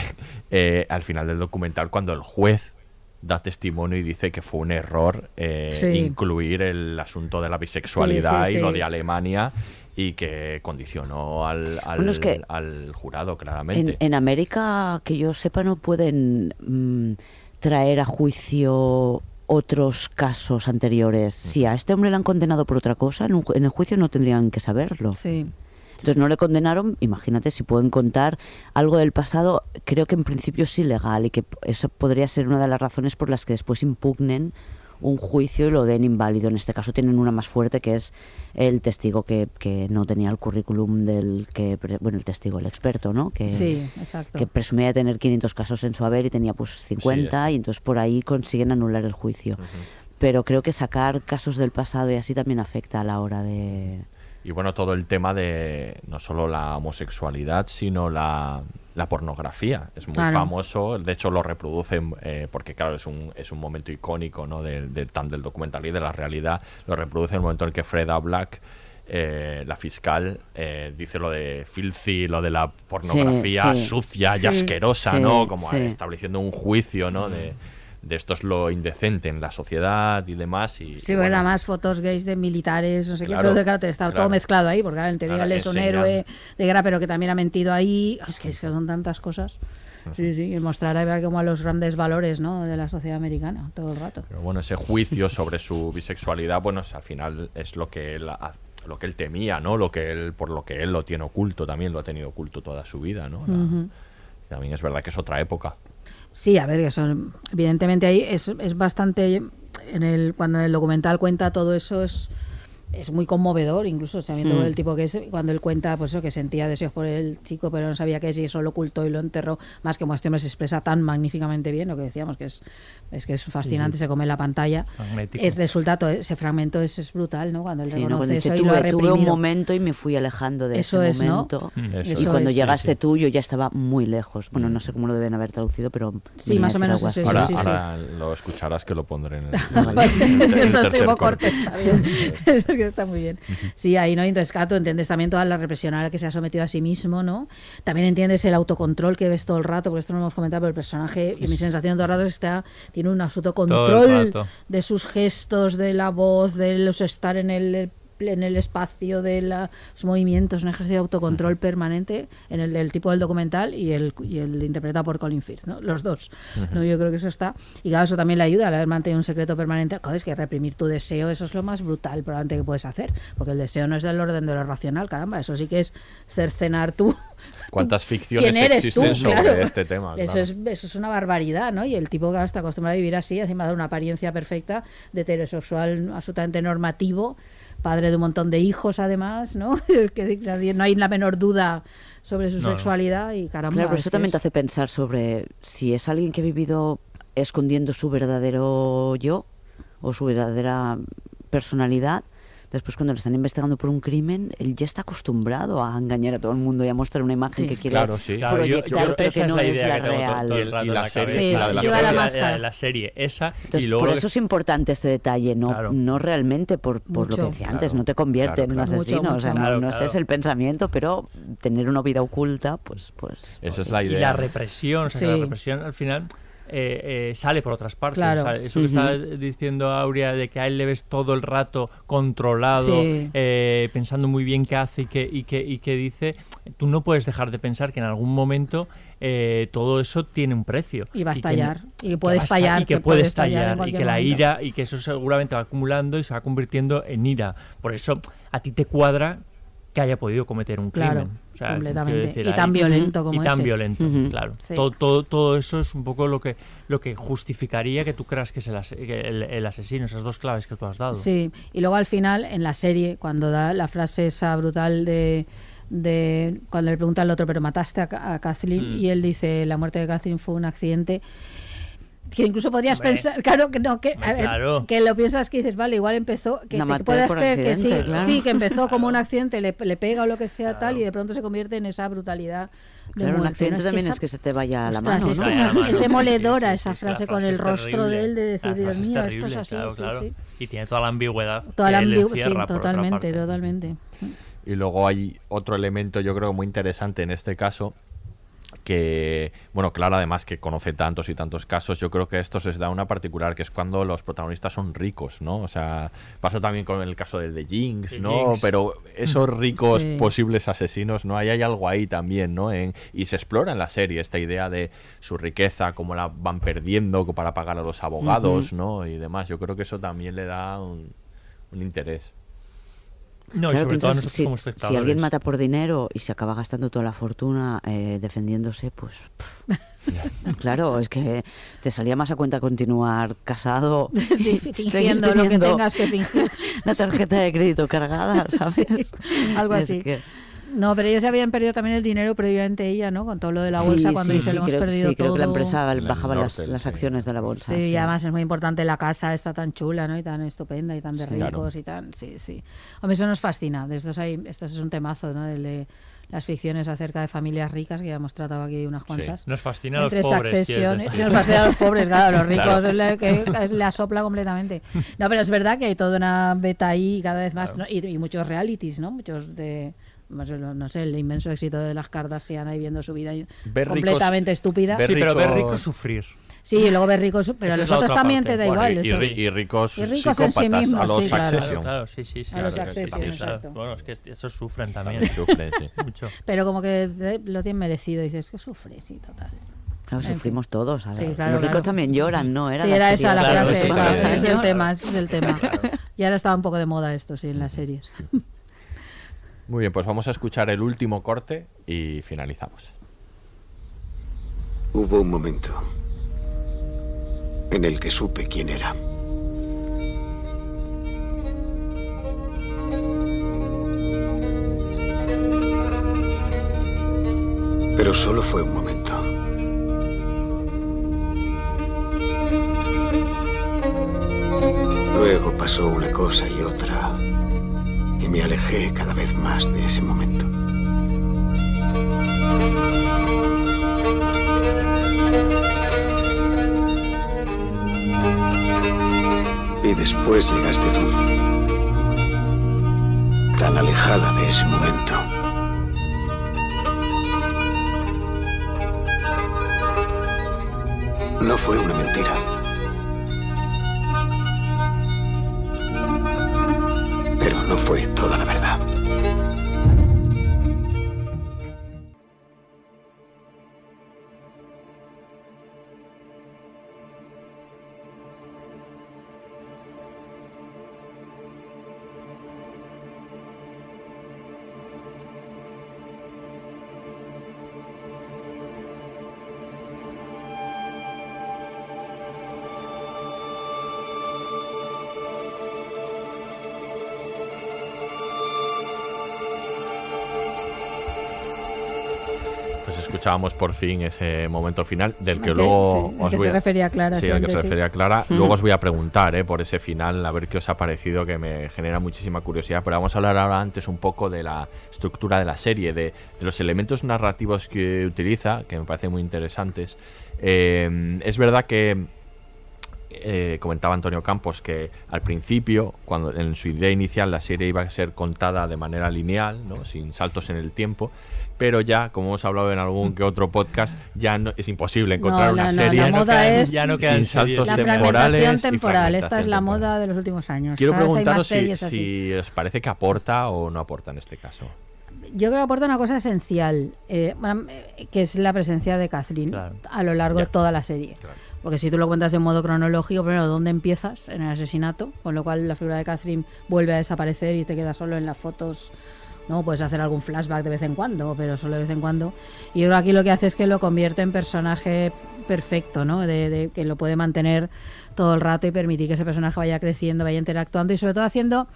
Speaker 1: eh, al final del documental, cuando el juez da testimonio y dice que fue un error eh,
Speaker 2: Sí.
Speaker 1: incluir el asunto de la bisexualidad
Speaker 2: Sí, sí,
Speaker 1: y lo de Alemania y que condicionó al, al,
Speaker 4: Bueno, es que
Speaker 1: al jurado
Speaker 4: En,
Speaker 1: claramente.
Speaker 4: en América, que yo sepa, no pueden mm, traer a juicio otros casos anteriores. Si a este hombre le han condenado por otra cosa, en, un en el juicio no tendrían que saberlo.
Speaker 2: Sí.
Speaker 4: Entonces no le condenaron, imagínate si pueden contar algo del pasado, creo que en principio es ilegal y que eso podría ser una de las razones por las que después impugnen un juicio y lo den inválido. En este caso tienen una más fuerte que es el testigo que, que no tenía el currículum del que, pre- bueno, el testigo, el experto, ¿no? Que,
Speaker 2: Sí, exacto.
Speaker 4: que presumía de tener 500 casos en su haber y tenía pues 50 y entonces por ahí consiguen anular el juicio. Pero creo que sacar casos del pasado y así también afecta a la hora de...
Speaker 1: Y bueno, todo el tema de no solo la homosexualidad, sino la, la pornografía. Es muy
Speaker 2: Claro.
Speaker 1: famoso, de hecho lo reproducen, eh, porque claro, es un, es un momento icónico ¿no? del, del, tan del documental y de la realidad. Lo reproduce en el momento en el que Freda Black, eh, la fiscal, eh, dice lo de filthy, lo de la pornografía
Speaker 4: sí.
Speaker 1: sucia y asquerosa, ¿no? Como estableciendo un juicio, ¿no? De, de esto es lo indecente en la sociedad y demás. Y,
Speaker 2: Sí,
Speaker 1: y
Speaker 2: bueno, más fotos gays de militares, no sé
Speaker 1: Claro,
Speaker 2: qué, todo, claro, está
Speaker 1: claro.
Speaker 2: todo mezclado ahí, porque en teoría él es un héroe de guerra, pero que también ha mentido ahí. Es que son tantas cosas. Sí, sí, y mostrar a como a los grandes valores ¿no? de la sociedad americana todo el rato.
Speaker 1: Pero bueno, ese juicio sobre su bisexualidad, bueno, es- al final es lo que él ha- lo que él temía, ¿no? Lo que él por lo que él lo tiene oculto, también lo ha tenido oculto toda su vida, ¿no? La-. También es verdad que es otra época.
Speaker 2: Sí, a ver, que son, evidentemente ahí es, es bastante, en el, cuando en el documental cuenta todo eso es, es muy conmovedor, incluso sabiendo
Speaker 4: Mm.
Speaker 2: el tipo que es, cuando él cuenta pues eso, que sentía deseos por el chico, pero no sabía qué es y eso lo ocultó y lo enterró, más que como este hombre se expresa tan magníficamente bien, lo que decíamos, que es, es que es fascinante, se come la pantalla.
Speaker 3: Magnético.
Speaker 2: El resultado, ese fragmento es, es brutal, ¿no? Cuando él
Speaker 4: Sí, ¿no?
Speaker 2: reconoce
Speaker 4: Cuando dice,
Speaker 2: eso y lo ha
Speaker 4: tuve, tuve un
Speaker 2: reprimido.
Speaker 4: momento y me fui alejando de
Speaker 2: Eso
Speaker 4: ese
Speaker 2: es, ¿no?
Speaker 4: momento.
Speaker 3: Mm,
Speaker 1: Eso
Speaker 4: y
Speaker 2: Eso
Speaker 4: cuando
Speaker 2: es.
Speaker 4: llegaste tú, yo ya estaba muy lejos. Bueno, no sé cómo lo deben haber traducido, pero...
Speaker 2: Sí, más o menos es eso,
Speaker 1: ahora
Speaker 2: sí, sí.
Speaker 1: ahora lo escucharás que lo pondré en el, el
Speaker 2: es el
Speaker 1: tercer
Speaker 2: próximo
Speaker 1: corte.
Speaker 2: corte, está bien. que está muy bien. Sí, ahí no, entonces claro, tú entiendes también toda la represión a la que se ha sometido a sí mismo, ¿no? También entiendes el autocontrol que ves todo el rato, porque esto no lo hemos comentado, pero el personaje, y mi sensación todo el rato es que está, tiene un absoluto control de sus gestos, de la voz, de los estar en el en el espacio de la- los movimientos, un ejercicio de autocontrol permanente en el del tipo del documental y el, y el interpretado por Colin Firth, ¿no? los dos. ¿no? Yo creo que eso está. Y claro, eso también le ayuda al haber mantenido un secreto permanente. Joder, es que reprimir tu deseo, eso es lo más brutal probablemente que puedes hacer, porque el deseo no es del orden de lo racional, caramba, eso sí que es cercenar tú.
Speaker 1: ¿Cuántas ficciones
Speaker 2: ¿Quién eres
Speaker 1: existen
Speaker 2: tú?
Speaker 1: sobre
Speaker 2: Claro.
Speaker 1: este tema?
Speaker 2: Eso,
Speaker 1: claro?
Speaker 2: es, eso es una barbaridad, ¿no? Y el tipo, claro, está acostumbrado a vivir así, encima de una apariencia perfecta, de heterosexual absolutamente normativo, padre de un montón de hijos, además, ¿no? que nadie- no hay la menor duda sobre su
Speaker 3: No, no.
Speaker 2: sexualidad y caramba.
Speaker 4: Claro, pero
Speaker 2: es
Speaker 4: eso también
Speaker 2: es-
Speaker 4: te hace pensar sobre si es alguien que ha vivido escondiendo su verdadero yo o su verdadera personalidad. Después, cuando lo están investigando por un crimen, él ya está acostumbrado a engañar a todo el mundo y a mostrar una imagen
Speaker 2: Sí.
Speaker 4: que quiere
Speaker 1: Claro, sí.
Speaker 3: Claro, yo- yo
Speaker 4: proyectar,
Speaker 3: que
Speaker 4: pero
Speaker 3: esa
Speaker 4: que
Speaker 3: es
Speaker 4: no
Speaker 3: la
Speaker 4: es la real.
Speaker 1: Y y la serie, la
Speaker 3: esa
Speaker 4: Entonces,
Speaker 3: y luego
Speaker 4: por eso
Speaker 3: que-
Speaker 4: es importante este detalle, no,
Speaker 3: Claro.
Speaker 4: no realmente por, por lo que decía antes,
Speaker 1: Claro,
Speaker 4: no te convierte
Speaker 1: claro,
Speaker 4: en un
Speaker 1: claro.
Speaker 4: asesino,
Speaker 2: Mucho,
Speaker 4: o sea, no, es el pensamiento, pero tener una vida oculta, pues, pues
Speaker 1: Esa es la
Speaker 3: y
Speaker 1: idea.
Speaker 3: la represión, o sea, la represión al final eh, eh, sale por otras partes.
Speaker 2: Claro.
Speaker 3: o sea, eso que
Speaker 4: Ujú.
Speaker 3: está diciendo Aurea de que a él le ves todo el rato controlado,
Speaker 2: Sí.
Speaker 3: eh, pensando muy bien qué hace y qué, y, qué, y qué dice, tú no puedes dejar de pensar que en algún momento eh, todo eso tiene un precio.
Speaker 2: Y va a estallar, y
Speaker 3: que
Speaker 2: puede
Speaker 3: a esta-
Speaker 2: estallar,
Speaker 3: Y que,
Speaker 2: que
Speaker 3: puede
Speaker 2: puede estallar
Speaker 3: y que la
Speaker 2: momento.
Speaker 3: ira, y que eso seguramente va acumulando y se va convirtiendo en ira. Por eso a ti te cuadra que haya podido cometer un
Speaker 2: Claro,
Speaker 3: crimen. O sea,
Speaker 2: completamente.
Speaker 3: decir,
Speaker 2: Y tan
Speaker 3: ahí-
Speaker 2: violento como
Speaker 3: y tan
Speaker 2: ese.
Speaker 3: violento, claro.
Speaker 2: Sí.
Speaker 3: Todo, todo, todo eso es un poco lo que, lo que justificaría que tú creas que es el, que el, el asesino, esas dos claves que tú has dado.
Speaker 2: Sí, y luego al final, en la serie, cuando da la frase esa brutal de, de cuando le pregunta al otro, pero mataste a Kathleen,
Speaker 3: Mm.
Speaker 2: y él dice, la muerte de Kathleen fue un accidente. Que incluso podrías
Speaker 3: Hombre.
Speaker 2: pensar, claro que no, que,
Speaker 3: Hombre,
Speaker 2: a ver,
Speaker 3: claro.
Speaker 2: que lo piensas que dices, vale, igual empezó, que
Speaker 4: maté
Speaker 2: puedas creer que sí,
Speaker 4: claro.
Speaker 2: sí, que empezó como un accidente, le, le pega o lo que sea tal, y de pronto se convierte en esa brutalidad de
Speaker 4: Claro, un
Speaker 2: muerte.
Speaker 4: accidente
Speaker 2: ¿no?
Speaker 4: también
Speaker 2: esa-
Speaker 4: es que se te vaya a la
Speaker 2: Ostras,
Speaker 4: mano,
Speaker 2: es,
Speaker 4: ¿no?
Speaker 2: que esa-
Speaker 3: la mano,
Speaker 2: es demoledora
Speaker 3: sí, sí,
Speaker 2: esa frase con el
Speaker 3: es
Speaker 2: rostro de él de decir, Dios
Speaker 3: es
Speaker 2: mío, esto es así,
Speaker 3: claro,
Speaker 2: sí,
Speaker 3: claro.
Speaker 2: sí.
Speaker 3: Y tiene toda la ambigüedad.
Speaker 2: Toda
Speaker 3: que
Speaker 2: la
Speaker 3: encierra,
Speaker 2: sí, totalmente, totalmente.
Speaker 1: Y luego hay otro elemento, yo creo, muy interesante en este caso, que, bueno, Clara además que conoce tantos y tantos casos, yo creo que esto se les da una particular, que es cuando los protagonistas son ricos, ¿no? O sea, pasa también con el caso del de Jinx, ¿no?
Speaker 3: Jinx.
Speaker 1: Pero esos ricos
Speaker 2: Sí.
Speaker 1: posibles asesinos, ¿no? Ahí hay algo ahí también, ¿no? En- y se explora en la serie esta idea de su riqueza, cómo la van perdiendo para pagar a los abogados. ¿no? Y demás. Yo creo que eso también le da un, un interés.
Speaker 3: No, y
Speaker 4: Claro,
Speaker 3: sobre todo nosotros
Speaker 4: si,
Speaker 3: como
Speaker 4: si
Speaker 3: espectadores.
Speaker 4: alguien mata por dinero y se acaba gastando toda la fortuna eh, defendiéndose, pues pff. claro, es que te salía más a cuenta continuar casado,
Speaker 2: Sí, fingiendo lo que tengas que fingir.
Speaker 4: la tarjeta de crédito cargada, ¿sabes?
Speaker 2: algo
Speaker 4: Es
Speaker 2: así.
Speaker 4: que-
Speaker 2: No, pero ellos habían perdido también el dinero previamente ella, ¿no? Con todo lo de la bolsa,
Speaker 4: Sí,
Speaker 2: cuando
Speaker 4: sí,
Speaker 2: dice
Speaker 4: sí,
Speaker 2: lo hemos
Speaker 4: creo,
Speaker 2: perdido
Speaker 4: sí, creo que la
Speaker 2: todo".
Speaker 4: empresa bajaba las,
Speaker 1: Nortel,
Speaker 4: las
Speaker 1: sí.
Speaker 4: acciones de la bolsa.
Speaker 2: Sí,
Speaker 4: sí.
Speaker 2: y además es muy importante la casa, está tan chula, ¿no? Y tan estupenda y tan de
Speaker 1: Sí,
Speaker 2: ricos
Speaker 1: claro.
Speaker 2: y tan... Sí, sí. Hombre, eso nos fascina. De estos hay, esto es un temazo, ¿no? El de las ficciones acerca de familias ricas, que ya hemos tratado aquí unas cuantas.
Speaker 3: Nos fascina a los
Speaker 2: Entre
Speaker 3: pobres.
Speaker 2: Sí, nos fascina a los pobres, claro, a los ricos
Speaker 3: Claro.
Speaker 2: es le, que le asopla completamente. No, pero es verdad que hay toda una beta ahí cada vez más, ¿no? y, y muchos realities, ¿no? Muchos de no sé, el inmenso éxito de las Kardashian ahí viendo su vida
Speaker 1: Ver ricos-
Speaker 2: completamente estúpida.
Speaker 1: ver
Speaker 3: Sí, pero ver
Speaker 1: ricos-
Speaker 3: ricos sufrir.
Speaker 2: Sí, y luego ver ricos, pero a los otros también
Speaker 3: parte.
Speaker 2: te da
Speaker 1: Bueno,
Speaker 2: igual.
Speaker 1: y,
Speaker 2: eso.
Speaker 1: y ri- y ricos,
Speaker 2: Y ricos en sí mismos,
Speaker 1: a los
Speaker 2: sí, claro.
Speaker 3: Claro, sí, sí, sí.
Speaker 2: A los
Speaker 3: claro,
Speaker 2: exacto.
Speaker 3: claro. Bueno, es que esos sufren también.
Speaker 1: También sufren, sí.
Speaker 3: Mucho.
Speaker 2: Pero como que lo tienen merecido, dices que sufre, sí, total.
Speaker 4: Claro, sufrimos todos. a
Speaker 2: Sí,
Speaker 4: ver.
Speaker 2: claro,
Speaker 4: Los ricos
Speaker 2: claro.
Speaker 4: también lloran, ¿no? Era
Speaker 2: sí,
Speaker 4: la
Speaker 2: era
Speaker 4: serie
Speaker 2: esa la frase.
Speaker 3: esa
Speaker 2: esa,
Speaker 3: es la
Speaker 2: ese es el tema, ese es el tema. Y ahora estaba un poco de moda esto, sí, en las series.
Speaker 1: Muy bien, pues vamos a escuchar el último corte y finalizamos.
Speaker 9: Hubo un momento en el que supe quién era. Pero solo fue un momento. Luego pasó una cosa y otra, me alejé cada vez más de ese momento. Y después llegaste tú, tan alejada de ese momento. No fue una mentira.
Speaker 1: Escuchábamos por fin ese momento final del que luego
Speaker 2: sí,
Speaker 1: os
Speaker 2: que
Speaker 1: voy
Speaker 2: se
Speaker 1: a-
Speaker 2: refería Clara
Speaker 1: Sí, al que se
Speaker 2: sí.
Speaker 1: refería Clara. Luego os voy a preguntar eh, por ese final, a ver qué os ha parecido, que me genera muchísima curiosidad. Pero vamos a hablar ahora antes un poco de la estructura de la serie, de, de los elementos narrativos que utiliza, que me parecen muy interesantes. Eh, es verdad que eh, comentaba Antonio Campos que al principio, cuando en su idea inicial la serie iba a ser contada de manera lineal, ¿no? sin saltos en el tiempo, pero ya, como hemos hablado en algún que otro podcast, ya no, es imposible encontrar
Speaker 2: No,
Speaker 1: una
Speaker 2: no,
Speaker 1: serie
Speaker 2: la moda es
Speaker 1: sin saltos
Speaker 2: la
Speaker 1: temporales.
Speaker 2: fragmentación
Speaker 1: y
Speaker 2: temporal. Esta es la
Speaker 1: temporal.
Speaker 2: moda de los últimos años.
Speaker 1: Quiero
Speaker 2: Cada
Speaker 1: preguntaros si, si os parece que aporta o no aporta en este caso.
Speaker 2: Yo creo que aporta una cosa esencial, eh, eh, que es la presencia de Catherine a lo largo de toda la serie. Porque si tú lo cuentas de modo cronológico, primero, ¿dónde empiezas? En el asesinato, con lo cual la figura de Catherine vuelve a desaparecer y te queda solo en las fotos. No puedes hacer algún flashback de vez en cuando, pero solo de vez en cuando. Y yo creo que aquí lo que hace es que lo convierte en personaje perfecto, ¿no? De, de que lo puede mantener todo el rato y permitir que ese personaje vaya creciendo, vaya interactuando y sobre todo haciendo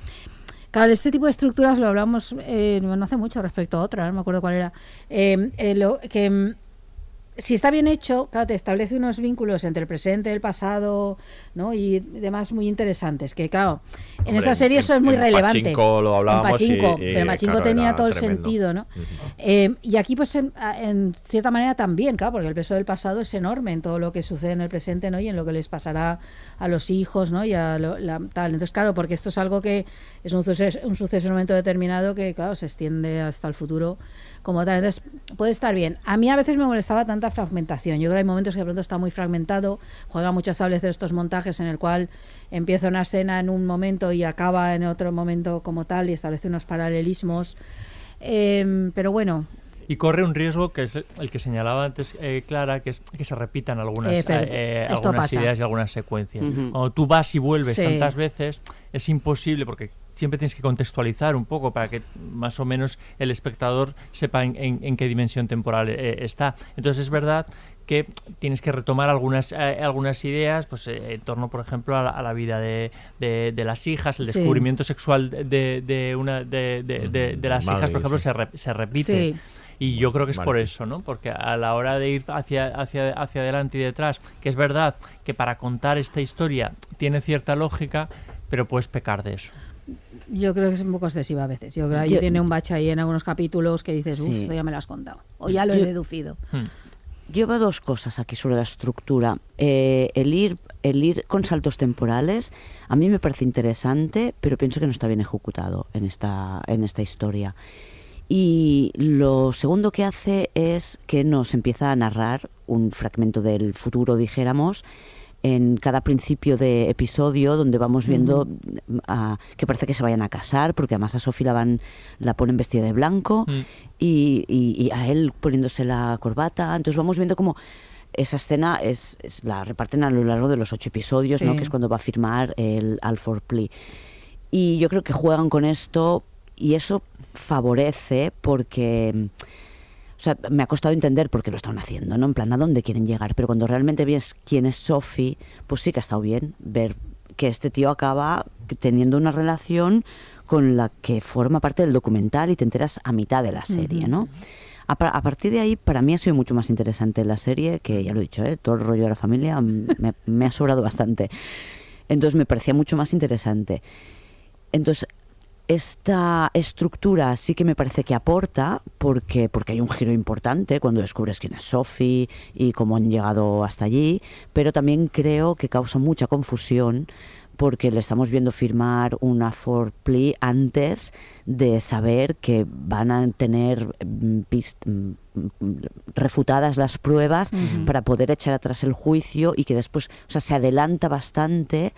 Speaker 2: Claro, este tipo de estructuras lo hablamos eh, no hace mucho respecto a otra, no me acuerdo cuál era. Eh, eh, lo, que si está bien hecho, claro, te establece unos vínculos entre el presente, el pasado, ¿no? Y demás muy interesantes. Que claro, en
Speaker 1: Hombre,
Speaker 2: esa serie
Speaker 1: en-
Speaker 2: eso es muy
Speaker 1: en
Speaker 2: relevante.
Speaker 1: Pachinko lo hablábamos
Speaker 2: en Pachinko,
Speaker 1: y- y,
Speaker 2: pero Pachinko
Speaker 1: claro,
Speaker 2: tenía todo el sentido, ¿no? Eh, y aquí, pues, en, en cierta manera también, claro, porque el peso del pasado es enorme en todo lo que sucede en el presente, ¿no? Y en lo que les pasará a los hijos, ¿no? Y a lo- la- tal. Entonces, claro, porque esto es algo que es un suceso, un suceso en un momento determinado que, claro, se extiende hasta el futuro como tal. Entonces, puede estar bien. A mí a veces me molestaba tanta fragmentación. Yo creo que hay momentos que de pronto está muy fragmentado, juega mucho a establecer estos montajes en el cual empieza una escena en un momento y acaba en otro momento como tal y establece unos paralelismos. Em, pero bueno,
Speaker 3: Y corre un riesgo que es el que señalaba antes eh, Clara, que es que se repitan algunas,
Speaker 2: Eh,
Speaker 3: eh,
Speaker 2: esto
Speaker 3: algunas
Speaker 2: pasa.
Speaker 3: ideas y algunas secuencias.
Speaker 2: Ujú.
Speaker 3: Cuando tú vas y vuelves
Speaker 2: Sí.
Speaker 3: tantas veces, es imposible porque siempre tienes que contextualizar un poco para que más o menos el espectador sepa en, en- en qué dimensión temporal eh, está. Entonces es verdad que tienes que retomar algunas eh, algunas ideas pues eh, en torno por ejemplo a la, a la vida de, de- de las hijas el
Speaker 2: Sí.
Speaker 3: descubrimiento sexual de, de una de, de- de- de las
Speaker 1: Madre,
Speaker 3: hijas por ejemplo
Speaker 1: sí.
Speaker 3: se, re- se repite
Speaker 2: Sí.
Speaker 3: y yo creo que es
Speaker 1: Vale.
Speaker 3: por eso, ¿no? Porque a la hora de ir hacia, hacia, hacia adelante y detrás, que es verdad que para contar esta historia tiene cierta lógica, pero puedes pecar de eso.
Speaker 2: Yo creo que es un poco excesiva a veces. Yo creo que
Speaker 4: Yo-
Speaker 2: tiene un bache ahí en algunos capítulos que dices, uff,
Speaker 4: Sí.
Speaker 2: esto ya me lo has contado. O ya lo he
Speaker 4: Yo-
Speaker 2: deducido.
Speaker 4: Yo veo dos cosas aquí sobre la estructura. Eh, el, ir, el ir con saltos temporales a mí me parece interesante, pero pienso que no está bien ejecutado en esta, en esta historia. Y lo segundo que hace es que nos empieza a narrar un fragmento del futuro, dijéramos, en cada principio de episodio donde vamos viendo a- que parece que se vayan a casar, porque además a Sophie la van, la ponen vestida de blanco
Speaker 3: Mm.
Speaker 4: y, y- y a él poniéndose la corbata. Entonces vamos viendo como esa escena es, es- la reparten a lo largo de los ocho episodios, ¿no? Que es cuando va a firmar el Alford Plea. Y yo creo que juegan con esto y eso favorece porque... O sea, me ha costado entender por qué lo están haciendo, ¿no? En plan, a dónde quieren llegar. Pero cuando realmente ves quién es Sophie, pues sí que ha estado bien ver que este tío acaba teniendo una relación con la que forma parte del documental y te enteras a mitad de la serie. ¿no? A, pa- a partir de ahí, para mí ha sido mucho más interesante la serie, que ya lo he dicho, ¿eh? todo el rollo de la familia me, me ha sobrado bastante. Entonces me parecía mucho más interesante. Entonces, esta estructura sí que me parece que aporta porque, porque hay un giro importante cuando descubres quién es Sophie y cómo han llegado hasta allí, pero también creo que causa mucha confusión porque le estamos viendo firmar una for plea antes de saber que van a tener mm, pist- mm, mm, refutadas las pruebas para poder echar atrás el juicio y que después, o sea, se adelanta bastante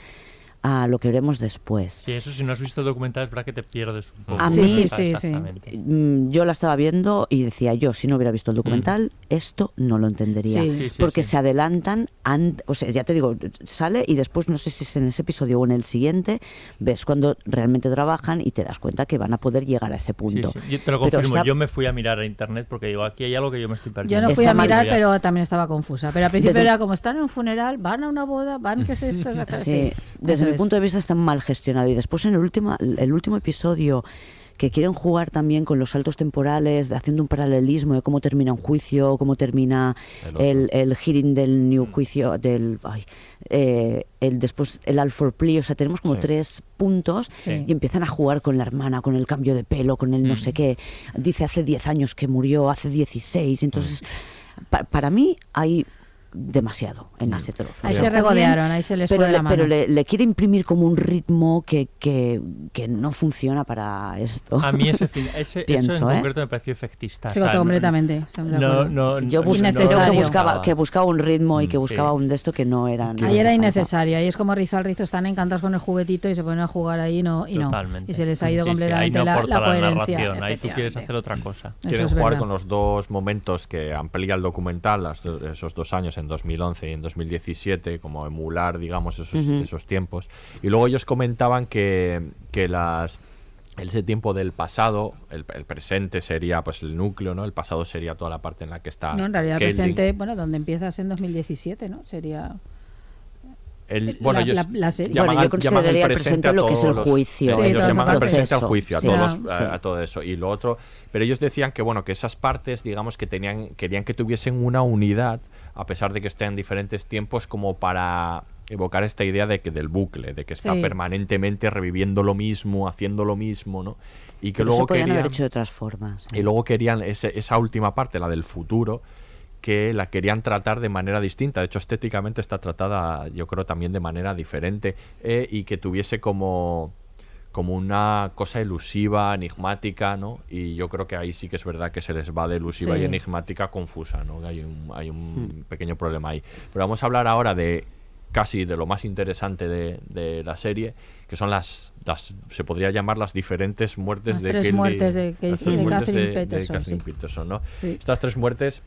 Speaker 4: a lo que veremos después.
Speaker 3: Sí, eso si no has visto el documental es verdad que te pierdes un poco.
Speaker 4: A mí,
Speaker 3: Exactamente.
Speaker 4: mm, yo la estaba viendo y decía yo, si no hubiera visto el documental, esto no lo entendería.
Speaker 3: Sí. Sí, sí,
Speaker 4: porque
Speaker 3: sí.
Speaker 4: se adelantan, an- o sea, ya te digo, sale y después, no sé si es en ese episodio o en el siguiente, ves cuando realmente trabajan y te das cuenta que van a poder llegar a ese
Speaker 3: Sí,
Speaker 4: punto.
Speaker 3: sí. Yo te lo confirmo, yo me fui a mirar a internet porque digo, aquí hay algo que yo me estoy
Speaker 2: Yo
Speaker 3: perdiendo.
Speaker 2: no fui a
Speaker 4: Está
Speaker 2: mirar, pero también estaba confusa. Pero al principio
Speaker 4: Desde-
Speaker 2: era como están en un funeral, van a una boda, van, ¿qué es esto?
Speaker 4: Sí, desde mi punto de vista está mal gestionado. Y después en el último, el último episodio que quieren jugar también con los saltos temporales, haciendo un paralelismo de cómo termina un juicio, cómo termina
Speaker 1: El
Speaker 4: el, el hearing del new juicio, del ay, eh, el después el Alford Plea, o sea, tenemos como
Speaker 1: Sí.
Speaker 4: tres puntos
Speaker 2: Sí.
Speaker 4: y empiezan a jugar con la hermana, con el cambio de pelo, con el no sé qué. Dice hace 10 años que murió, hace 16, entonces pa- para mí hay demasiado en ese trozo.
Speaker 2: Ahí se regodearon, ahí se les
Speaker 4: pero
Speaker 2: fue la
Speaker 4: pero
Speaker 2: mano.
Speaker 4: le, le quiere imprimir como un ritmo que, que, que no funciona para esto.
Speaker 3: A mí ese, ese
Speaker 4: Pienso,
Speaker 3: eso en
Speaker 4: ¿eh?
Speaker 3: concreto me pareció efectista.
Speaker 2: Sí,
Speaker 3: o sea, no-
Speaker 2: completamente,
Speaker 3: No, no,
Speaker 4: Yo bus- creo que buscaba, que buscaba un ritmo y que
Speaker 3: Mm,
Speaker 4: buscaba
Speaker 3: sí.
Speaker 4: un de esto que no era. no
Speaker 2: Ahí era innecesario, ahí es como Rizo al Rizo, están encantados con el juguetito y se ponen a jugar ahí y no. Y, no.
Speaker 3: Totalmente.
Speaker 2: y se les ha ido
Speaker 3: Sí, sí,
Speaker 2: completamente
Speaker 3: ahí no
Speaker 2: la,
Speaker 3: aporta
Speaker 2: la coherencia.
Speaker 3: narración, ahí tú quieres hacer otra cosa.
Speaker 1: Quieren jugar con los dos momentos que amplía el documental, esos dos años, en 2011 y en 2017, como emular, digamos, esos,
Speaker 4: Ujú.
Speaker 1: esos tiempos. Y luego ellos comentaban que, que las ese tiempo del pasado, el, el presente sería pues el núcleo, ¿no? El pasado sería toda la parte en la que está.
Speaker 2: No, en realidad el presente, bueno, donde empiezas en 2017, ¿no? Sería.
Speaker 1: El- bueno,
Speaker 2: la-
Speaker 1: ellos
Speaker 2: la- la serie.
Speaker 1: llaman
Speaker 4: Bueno, yo
Speaker 1: al- llaman
Speaker 4: consideraría
Speaker 1: al
Speaker 4: el presente
Speaker 1: a
Speaker 4: lo que es
Speaker 1: todos
Speaker 4: el
Speaker 1: los-
Speaker 4: juicio,
Speaker 2: Sí,
Speaker 1: ellos llaman al presente al juicio, a,
Speaker 2: Sí,
Speaker 1: todos,
Speaker 2: sí.
Speaker 1: a, a todo eso. Y lo otro, pero ellos decían que bueno, que esas partes, digamos, que tenían, querían que tuviesen una unidad, a pesar de que estén en diferentes tiempos, como para evocar esta idea de que del bucle, de que está permanentemente reviviendo lo mismo, haciendo lo mismo, ¿no? Y que
Speaker 4: Pero
Speaker 1: luego
Speaker 4: podían
Speaker 1: querían,
Speaker 4: haber hecho de otras formas.
Speaker 1: y luego querían ese- esa última parte, la del futuro, que la querían tratar de manera distinta. De hecho, estéticamente está tratada, yo creo, también de manera diferente eh, y que tuviese como como una cosa elusiva, enigmática, ¿no? Y yo creo que ahí sí que es verdad que se les va de elusiva
Speaker 2: Sí.
Speaker 1: y enigmática confusa, ¿no? Hay un, hay un
Speaker 4: Hmm.
Speaker 1: pequeño problema ahí. Pero vamos a hablar ahora de casi de lo más interesante de, de la serie, que son las, las, se podría llamar las diferentes muertes
Speaker 2: Las
Speaker 1: de
Speaker 2: tres
Speaker 1: Kelly-
Speaker 2: muertes de Kate-
Speaker 1: las tres
Speaker 2: de
Speaker 1: muertes
Speaker 2: Catherine
Speaker 1: de- de
Speaker 2: Peterson,
Speaker 1: Catherine
Speaker 2: sí.
Speaker 1: Peterson, ¿no?
Speaker 2: Sí.
Speaker 1: Estas tres muertes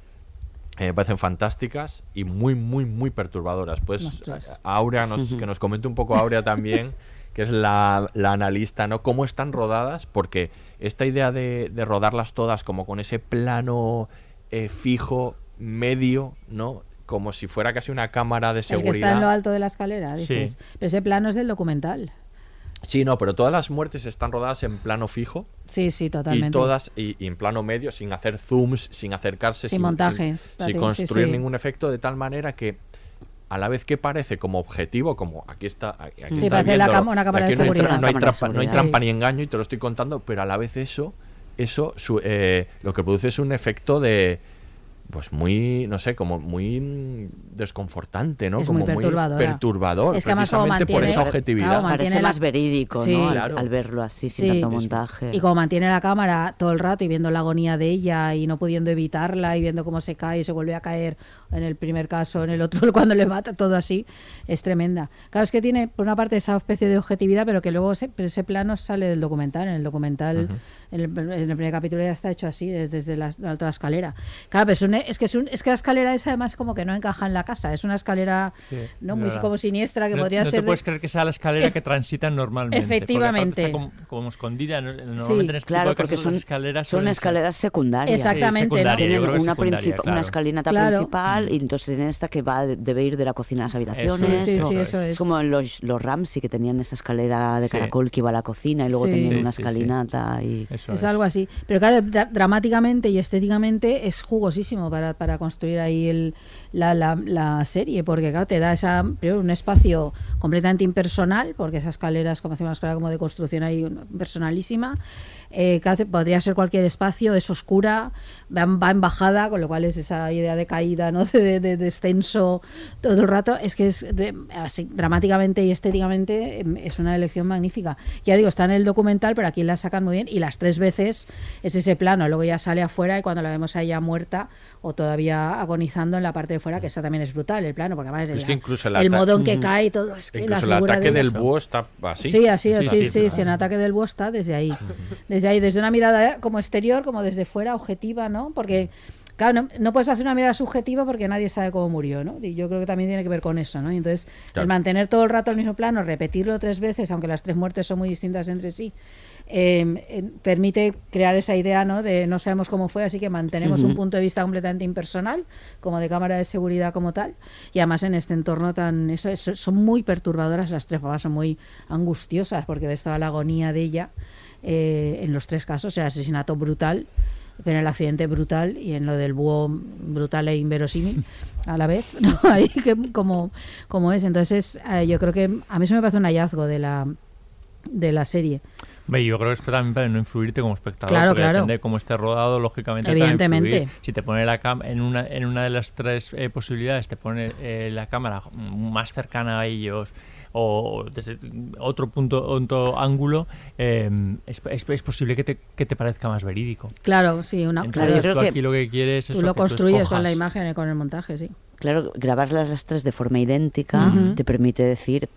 Speaker 1: eh, me parecen fantásticas y muy, muy, muy perturbadoras. Pues
Speaker 2: Ostras.
Speaker 1: a- Aurea, nos, que nos comente un poco Aurea también, que es la, la analista, ¿no? Cómo están rodadas, porque esta idea de, de rodarlas todas como con ese plano eh, fijo, medio, ¿no? Como si fuera casi una cámara de
Speaker 2: El
Speaker 1: seguridad.
Speaker 2: que está en lo alto de la escalera,
Speaker 3: Sí.
Speaker 2: dices. Pero ese plano es del documental.
Speaker 1: Sí, no, pero todas las muertes están rodadas en plano fijo
Speaker 2: Sí, sí, totalmente.
Speaker 1: y todas y, y en plano medio, sin hacer zooms, sin acercarse,
Speaker 2: Sin montajes,
Speaker 1: sin,
Speaker 2: parece, sí,
Speaker 1: construir
Speaker 2: sí.
Speaker 1: ningún efecto, de tal manera que a la vez que parece como objetivo, como aquí está, aquí
Speaker 2: Sí,
Speaker 1: está
Speaker 2: la una cámara
Speaker 1: aquí
Speaker 2: de
Speaker 1: no hay tra-. No hay, trampa, no hay
Speaker 4: seguridad.
Speaker 1: trampa
Speaker 2: Sí.
Speaker 1: ni engaño y te lo estoy contando, pero a la vez eso, eso su- eh, lo que produce es un efecto de pues muy, no sé, como muy desconfortante, ¿no?
Speaker 2: Es
Speaker 1: como
Speaker 2: muy
Speaker 1: perturbador,
Speaker 2: Es que
Speaker 1: precisamente por esa objetividad.
Speaker 2: claro,
Speaker 4: Parece
Speaker 2: la-
Speaker 4: más verídico,
Speaker 2: Sí.
Speaker 4: ¿no? Al,
Speaker 1: Claro.
Speaker 4: al verlo así, sin
Speaker 2: Sí.
Speaker 4: tanto montaje.
Speaker 2: Y como mantiene la cámara todo el rato y viendo la agonía de ella y no pudiendo evitarla y viendo cómo se cae y se vuelve a caer en el primer caso, en el otro cuando le mata, todo así, es tremenda. Claro, es que tiene por una parte esa especie de objetividad, pero que luego ese, ese plano sale del documental. En el documental, en, el, en, el, primer capítulo ya está hecho así, desde, desde la, la, alta escalera. Claro, pero es, un, es que es, un, es, que la escalera esa además como que no encaja en la casa, es una escalera sí, no muy como siniestra que
Speaker 3: no,
Speaker 2: podría
Speaker 3: no
Speaker 2: ser...
Speaker 3: No te puedes creer que sea la escalera que transitan normalmente.
Speaker 2: Efectivamente.
Speaker 3: Está como, como, escondida, normalmente
Speaker 4: sí,
Speaker 3: en este
Speaker 4: claro, porque son,
Speaker 3: las escaleras
Speaker 4: son escaleras secundarias.
Speaker 2: Exactamente.
Speaker 3: Sí, secundaria,
Speaker 4: tienen una,
Speaker 3: secundaria,
Speaker 4: princip-
Speaker 3: claro.
Speaker 4: una escalinata
Speaker 2: Claro.
Speaker 4: principal y entonces tienen esta que va debe ir de la cocina a las habitaciones.
Speaker 2: Sí, sí,
Speaker 4: o-
Speaker 2: sí, eso es.
Speaker 4: como en los, los Ramsey que tenían esa escalera de
Speaker 3: Sí.
Speaker 4: caracol que iba a la cocina y luego
Speaker 2: Sí.
Speaker 4: tenían
Speaker 3: Sí,
Speaker 4: una
Speaker 3: sí, sí.
Speaker 4: escalinata y
Speaker 3: Eso
Speaker 2: Es
Speaker 3: es.
Speaker 2: algo así. Pero claro, dra- dramáticamente y estéticamente es jugosísimo para, para construir ahí el, la, la, serie, porque claro, te da esa, primero, un espacio completamente impersonal, porque esa escalera es como, hacemos escalera como de construcción ahí personalísima. eh, que hace- podría ser cualquier espacio, es oscura, va, va en bajada, con lo cual es esa idea de caída, ¿no? de, de- de descenso todo el rato. Es que es dramáticamente y estéticamente em, es una elección magnífica. Ya digo, está en el documental, pero aquí la sacan muy bien y las tres veces es ese plano. Luego ya sale afuera y cuando la vemos a ella muerta o todavía agonizando en la parte de fuera, que esa también es brutal, el plano, porque además
Speaker 1: Es
Speaker 2: el,
Speaker 1: que incluso el
Speaker 2: el modo en que
Speaker 1: Ujú.
Speaker 2: cae y todo, es que la
Speaker 1: Incluso el
Speaker 2: figura
Speaker 1: ataque
Speaker 2: de
Speaker 1: del búho está así.
Speaker 2: Sí, así, así, sí, sí,
Speaker 3: sí.
Speaker 2: en ataque del búho está desde ahí. Desde ahí, desde una mirada como exterior, como desde fuera, objetiva, ¿no? Porque, claro, no, no puedes hacer una mirada subjetiva porque nadie sabe cómo murió, ¿no? Y yo creo que también tiene que ver con eso, ¿no? Y entonces,
Speaker 1: Claro.
Speaker 2: el mantener todo el rato el mismo plano, repetirlo tres veces, aunque las tres muertes son muy distintas entre sí, eh, eh, permite crear esa idea, ¿no? De no sabemos cómo fue, así que mantenemos un punto de vista completamente impersonal, como de cámara de seguridad como tal, y además en este entorno tan... Eso, es- son muy perturbadoras las tres, además son muy angustiosas, porque ves toda la agonía de ella eh, en los tres casos, el asesinato brutal, pero en el accidente brutal y en lo del búho brutal e inverosímil a la vez, ¿no? Ahí que como, como es. Entonces, eh, yo creo que a mí eso me parece un hallazgo de la, de la serie.
Speaker 3: Yo creo que es también para no influirte como espectador.
Speaker 2: Claro,
Speaker 3: porque
Speaker 2: claro.
Speaker 3: Depende de cómo esté rodado, lógicamente.
Speaker 2: Evidentemente.
Speaker 3: Si te pone la cam en una, en una de las tres eh, posibilidades, te pone eh, la cámara más cercana a ellos o desde otro punto, otro ángulo, eh, es, es- es posible que te, que te parezca más verídico.
Speaker 2: Claro, sí, una,
Speaker 3: Entonces,
Speaker 2: claro,
Speaker 4: yo creo
Speaker 3: tú
Speaker 4: que
Speaker 3: aquí lo que quieres es
Speaker 2: tú lo
Speaker 3: que
Speaker 2: construyes con la imagen y con el montaje, sí.
Speaker 4: claro grabarlas las tres de forma idéntica te permite decir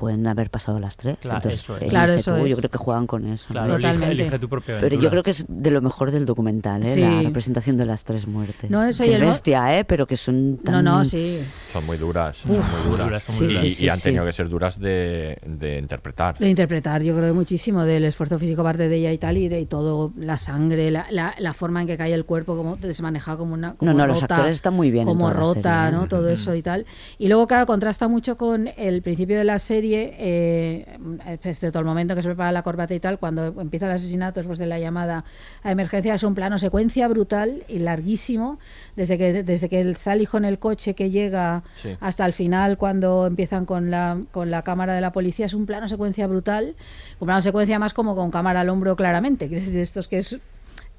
Speaker 4: pueden haber pasado las tres
Speaker 3: Claro,
Speaker 4: entonces
Speaker 3: eso es.
Speaker 2: Claro, eso
Speaker 4: tú,
Speaker 2: es.
Speaker 4: yo creo que juegan con eso ¿no?
Speaker 3: Claro, elige,
Speaker 2: Totalmente.
Speaker 3: elige tu propia
Speaker 4: pero yo creo que es de lo mejor del documental ¿eh?
Speaker 2: Sí.
Speaker 4: la representación de las tres muertes
Speaker 2: No, eso
Speaker 4: Que
Speaker 2: y
Speaker 4: es
Speaker 2: el
Speaker 4: bestia ¿eh? pero que son tan
Speaker 2: No, no, sí.
Speaker 1: Son muy duras. son muy duras.
Speaker 3: duras, son
Speaker 4: muy
Speaker 1: y,
Speaker 4: duras.
Speaker 1: han
Speaker 4: sí.
Speaker 1: tenido que ser duras de, de interpretar.
Speaker 2: De interpretar, yo creo muchísimo del esfuerzo físico parte de ella y tal, y de y todo, la sangre, la, la, la forma en que cae el cuerpo, como se maneja como una. Como
Speaker 4: No, no, los actores están muy bien en
Speaker 2: Como rota,
Speaker 4: serie, ¿eh?
Speaker 2: ¿no? Todo eso y tal. Y luego, claro, contrasta mucho con el principio de la serie, eh, este todo el momento que se prepara la corbata y tal, cuando empieza el asesinato después de la llamada a emergencia, es un plano secuencia brutal y larguísimo, desde que, desde que está el hijo en el coche que llega
Speaker 1: Sí.
Speaker 2: hasta el final cuando empiezan con la, con la cámara de la policía es un plano secuencia brutal un plano secuencia más como con cámara al hombro claramente que es de estos que es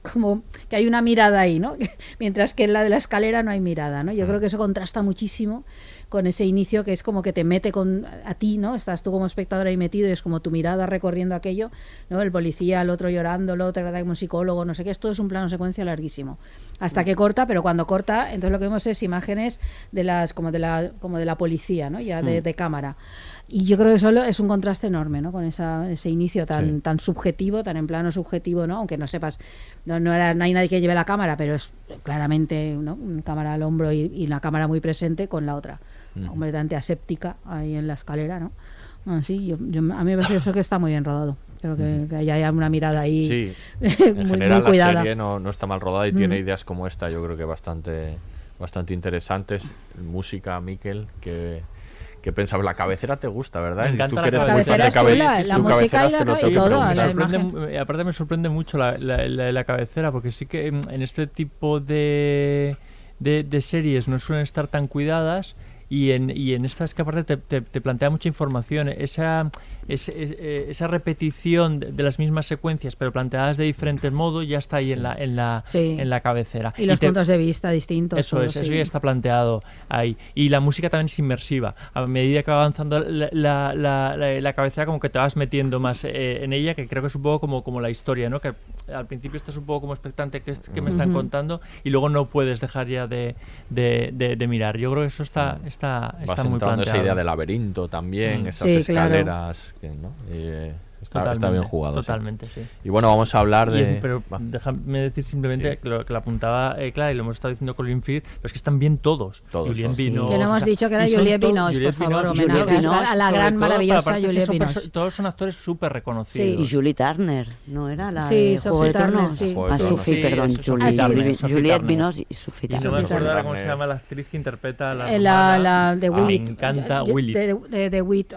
Speaker 2: como que hay una mirada ahí, ¿no? Mientras que en la de la escalera no hay mirada, ¿no? Yo creo que eso contrasta muchísimo con ese inicio que es como que te mete con a ti, ¿no? Estás tú como espectador ahí metido y es como tu mirada recorriendo aquello, ¿no? El policía, el otro llorando, el otro como psicólogo, no sé qué, esto es un plano secuencia larguísimo. Hasta que corta, pero cuando corta, entonces lo que vemos es imágenes de las como de la como de la policía, ¿no? Ya de, de cámara. Y yo creo que solo es un contraste enorme, ¿no? Con esa, ese inicio tan,
Speaker 1: Sí.
Speaker 2: tan subjetivo, tan en plano subjetivo, ¿no? Aunque no sepas, no, no, era, no hay nadie que lleve la cámara, pero es claramente ¿no? una cámara al hombro y, y la cámara muy presente con la otra, completamente aséptica ahí en la escalera, ¿no? Así, yo, yo- a mí me parece eso que está muy bien rodado. Creo que, que haya una mirada ahí
Speaker 1: Sí,
Speaker 2: muy,
Speaker 1: en
Speaker 2: muy
Speaker 1: general la
Speaker 2: cuidada.
Speaker 1: serie no, no está mal rodada y tiene
Speaker 2: Mm.
Speaker 1: ideas como esta, yo creo que bastante, bastante interesantes. Música, Miquel, que, que pensaba, la cabecera te gusta, ¿verdad?
Speaker 3: Me
Speaker 1: Y
Speaker 3: encanta
Speaker 1: tú
Speaker 3: la
Speaker 1: que eres
Speaker 2: cabecera.
Speaker 1: muy fan de
Speaker 2: La cabecera la música y la y todo, la
Speaker 3: sorprende eh, aparte me sorprende mucho la, la- la- la cabecera, porque sí que en, en este tipo de, de, de series no suelen estar tan cuidadas y en, y en estas que aparte te, te- te plantea mucha información. Esa, es- eh, esa repetición de, las mismas secuencias, pero planteadas de diferentes modos, ya está ahí en la en la
Speaker 2: Sí.
Speaker 3: en la cabecera.
Speaker 2: Y los
Speaker 3: te-
Speaker 2: puntos de vista distintos.
Speaker 3: eso
Speaker 2: todo,
Speaker 3: es, eso
Speaker 2: sí.
Speaker 3: ya está planteado ahí. Y la música también es inmersiva. A medida que va avanzando la, la, la, la- la cabecera, como que te vas metiendo más eh, en ella, que creo que es un poco como, como la historia, ¿no? Que al principio estás un poco como expectante que, es- que me están
Speaker 1: Ujú.
Speaker 3: contando y luego no puedes dejar ya de, de, de- de mirar. Yo creo que eso está, está,
Speaker 1: Vas
Speaker 3: está muy
Speaker 1: entrando esa
Speaker 3: planteado.
Speaker 1: idea de laberinto también,
Speaker 3: Mm.
Speaker 1: esas
Speaker 3: Sí, claro.
Speaker 1: escaleras. que, ¿no? Eh, está, está bien jugado. sí.
Speaker 3: Totalmente, sí.
Speaker 1: Y bueno, vamos a hablar
Speaker 3: Y es-
Speaker 1: de.
Speaker 3: pero
Speaker 1: Va.
Speaker 3: déjame decir simplemente que, lo, que la apuntaba eh, Clara y lo hemos estado diciendo con Colin Firth, los que están bien todos.
Speaker 1: Todos,
Speaker 3: Juliette
Speaker 1: todos.
Speaker 3: Binoche,
Speaker 2: Que no hemos
Speaker 3: o sea,
Speaker 2: dicho que era
Speaker 3: y
Speaker 2: Juliette Binoche,
Speaker 3: Juliette
Speaker 2: por favor, homenaje
Speaker 3: Juliette
Speaker 2: a la gran, maravillosa
Speaker 3: pero
Speaker 2: Juliette Binoche.
Speaker 3: perso- Todos son actores súper reconocidos.
Speaker 4: Y Julie Turner, ¿no era la
Speaker 2: Sí,
Speaker 4: de
Speaker 2: Sophie
Speaker 4: de
Speaker 2: Turner, sí.
Speaker 4: Ah,
Speaker 2: Sí.
Speaker 4: Sophie,
Speaker 3: Sí,
Speaker 4: perdón,
Speaker 3: eso,
Speaker 4: Julie,
Speaker 3: Sophie Turner, Sophie
Speaker 4: Juliette
Speaker 3: Turner.
Speaker 4: Y Sophie
Speaker 3: Y no me acuerdo ahora cómo se llama la actriz que interpreta a la
Speaker 2: Eh, la, de
Speaker 3: Ah,
Speaker 2: Witt.
Speaker 3: Me encanta Willy.
Speaker 2: De, de, de Witt.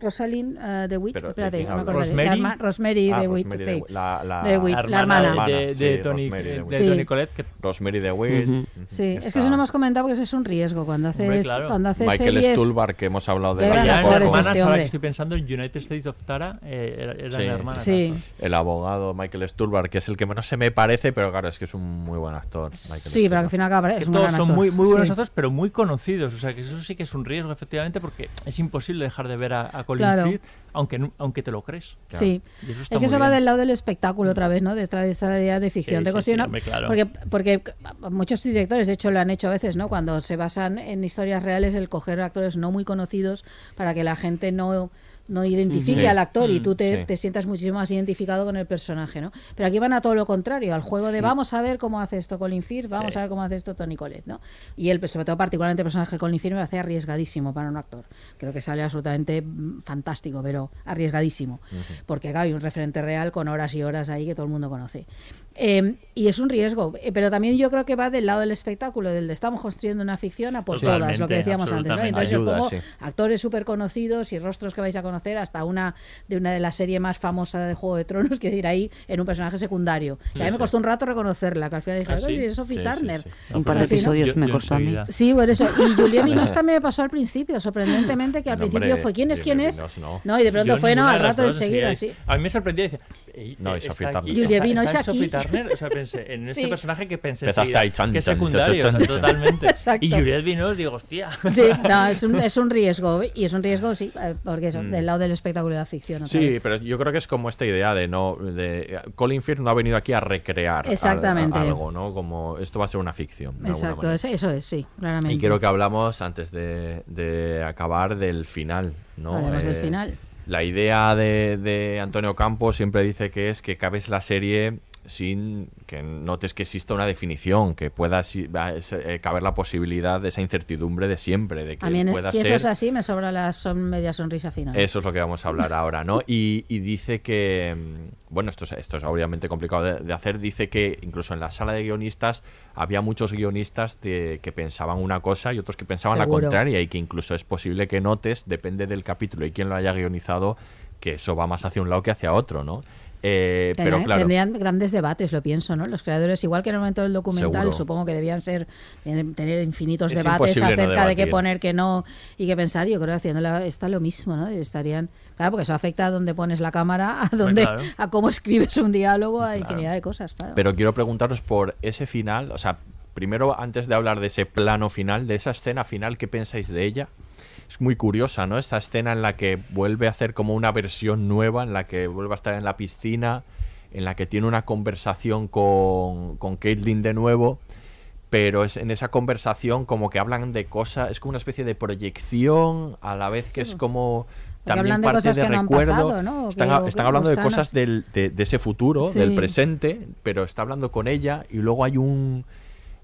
Speaker 2: Rosalind eh, de Witt.
Speaker 1: Pero, ¿de
Speaker 2: Espérate, no.
Speaker 3: ¿Rosemary?
Speaker 2: La Rosemary
Speaker 1: Ah,
Speaker 2: de Witt. Sí.
Speaker 1: de la- la-
Speaker 2: de Witt, la hermana.
Speaker 3: de, de Tony,
Speaker 1: de.
Speaker 2: Sí.
Speaker 3: Tony Collette, que
Speaker 1: Rosemary de Witt.
Speaker 4: Ujú.
Speaker 1: Ujú.
Speaker 2: Sí, es que
Speaker 1: Está
Speaker 2: eso no hemos comentado porque ese es un riesgo cuando haces,
Speaker 3: Hombre, claro.
Speaker 2: cuando haces
Speaker 1: Michael
Speaker 2: series.
Speaker 1: Stuhlbarg, que hemos hablado de él.
Speaker 3: hermanas,
Speaker 2: este
Speaker 3: ahora que estoy pensando en United States of Tara, eh, era, era
Speaker 1: Sí.
Speaker 3: la hermana.
Speaker 2: Sí.
Speaker 1: El abogado Michael Stuhlbarg, que es el que menos se me parece, pero claro, es que es un muy buen actor. Michael
Speaker 2: Sí, pero al final acaba
Speaker 3: Que
Speaker 2: es un
Speaker 3: todos son muy, muy buenos actores, pero muy conocidos. O sea, que eso sí que es un riesgo, efectivamente, porque es imposible dejar de ver a, a Colin
Speaker 2: Claro.
Speaker 3: Firth, aunque, aunque te lo crees.
Speaker 2: Sí,
Speaker 3: eso está
Speaker 2: es que eso va del lado del espectáculo otra vez, ¿no? Detrás de esta idea de ficción.
Speaker 3: Sí,
Speaker 2: de
Speaker 3: sí, sí, claro.
Speaker 2: porque, porque muchos directores, de hecho, lo han hecho a veces, ¿no? Cuando se basan en historias reales, el coger actores no muy conocidos para que la gente no no identifique
Speaker 1: Sí.
Speaker 2: al actor y
Speaker 3: Mm,
Speaker 2: tú te,
Speaker 1: sí.
Speaker 2: te sientas muchísimo más identificado con el personaje, ¿no? Pero aquí van a todo lo contrario, al juego de vamos a ver cómo hace esto Colin Firth, vamos a ver cómo hace esto Tony Collette, ¿no? Y él, pues, sobre todo particularmente el personaje de Colin Firth me hace arriesgadísimo para un actor. Creo que sale absolutamente mm, fantástico, pero arriesgadísimo. Porque claro, hay un referente real con horas y horas ahí que todo el mundo conoce. Eh, y es un riesgo, eh, pero también yo creo que va del lado del espectáculo, del de estamos construyendo una ficción a por todas, lo que decíamos antes, ¿no? Entonces yo
Speaker 1: Ayuda,
Speaker 2: pongo
Speaker 1: sí.
Speaker 2: actores súper conocidos y rostros que vais a conocer hasta una de una de las series más famosas de Juego de Tronos, que ir ahí en un personaje secundario. Que a mí me
Speaker 3: sí.
Speaker 2: costó un rato reconocerla, que al final dije,
Speaker 3: Ah,
Speaker 2: "Ay,
Speaker 3: ¿sí?
Speaker 2: sí, es Sophie
Speaker 1: Sí, sí,
Speaker 2: Turner.
Speaker 1: sí.
Speaker 4: Un par de episodios
Speaker 3: Yo-
Speaker 4: me
Speaker 3: yo
Speaker 4: costó a mí.
Speaker 2: Sí, por eso. Y Julia Minos también me pasó al principio, sorprendentemente, que al
Speaker 1: No,
Speaker 2: principio
Speaker 1: hombre,
Speaker 2: fue ¿quién es quién es?
Speaker 1: Minos, no.
Speaker 2: No, y de pronto
Speaker 3: Yo
Speaker 2: fue, no, al rato enseguida, sí.
Speaker 3: A mí me sorprendía y decía, "Ey,
Speaker 1: No, y Sophie Turner.
Speaker 2: Julia
Speaker 3: Sophie
Speaker 2: aquí".
Speaker 3: Turner, o sea, pensé, en este
Speaker 2: Sí.
Speaker 3: personaje que pensé
Speaker 1: Empezaste
Speaker 3: enseguida,
Speaker 1: ahí, chan,
Speaker 3: que es secundario,
Speaker 1: chan,
Speaker 3: o sea,
Speaker 1: chan, chan.
Speaker 3: totalmente.
Speaker 2: Exacto.
Speaker 3: Y Juliette Binoche, digo, hostia.
Speaker 2: Sí, no, es un, es un riesgo, y es un riesgo, sí, eh, porque eso,
Speaker 1: Mm.
Speaker 2: del lado del espectáculo de la ficción.
Speaker 1: Sí,
Speaker 2: vez.
Speaker 1: pero yo creo que es como esta idea de no. De, Colin Firth no ha venido aquí a recrear
Speaker 2: Exactamente.
Speaker 1: a- algo, ¿no? Como esto va a ser una ficción.
Speaker 2: Exacto, es- eso es, sí, claramente.
Speaker 1: Y creo que hablamos antes de, de acabar del final, ¿no?
Speaker 2: Hablemos del
Speaker 1: Eh,
Speaker 2: final.
Speaker 1: La idea de, de Antonio Campos siempre dice que es que cabes la serie sin que notes que exista una definición, que pueda eh, caber la posibilidad de esa incertidumbre de siempre, de que
Speaker 2: A mí, en-
Speaker 1: pueda
Speaker 2: si
Speaker 1: ser...
Speaker 2: eso es así, me sobra la son media sonrisa final.
Speaker 1: Eso es lo que vamos a hablar ahora, ¿no? Y, y dice que, mm, bueno, esto es, esto es obviamente complicado de, de hacer, dice que incluso en la sala de guionistas había muchos guionistas de- que pensaban una cosa y otros que pensaban
Speaker 2: Seguro.
Speaker 1: la contraria y que incluso es posible que notes, depende del capítulo y quién lo haya guionizado, que eso va más hacia un lado que hacia otro, ¿no? Eh, pero
Speaker 2: Tendrían-
Speaker 1: claro,
Speaker 2: Tendrían grandes debates, lo pienso, ¿no? Los creadores, igual que en el momento del documental,
Speaker 1: Seguro.
Speaker 2: supongo que debían ser tener infinitos
Speaker 1: Es
Speaker 2: debates
Speaker 1: no
Speaker 2: acerca de qué poner, qué no y qué pensar. Yo creo que haciendo está lo mismo, ¿no? Estarían, claro, porque eso afecta a dónde pones la cámara, a dónde,
Speaker 3: claro.
Speaker 2: a cómo escribes un diálogo, a infinidad de cosas, claro.
Speaker 1: Pero quiero preguntaros por ese final, o sea, primero antes de hablar de ese plano final, de esa escena final, ¿qué pensáis de ella? Es muy curiosa, ¿no? Esa escena en la que vuelve a hacer como una versión nueva, en la que vuelve a estar en la piscina, en la que tiene una conversación con, con Caitlyn de nuevo, pero es en esa conversación como que hablan de cosas, es como una especie de proyección, a la vez que es como también
Speaker 2: de
Speaker 1: parte de
Speaker 2: no
Speaker 1: recuerdo.
Speaker 2: pasado, ¿no?
Speaker 1: Están,
Speaker 2: que-
Speaker 1: hablando de cosas del, de, de ese futuro,
Speaker 2: Sí.
Speaker 1: del presente, pero está hablando con ella y luego hay un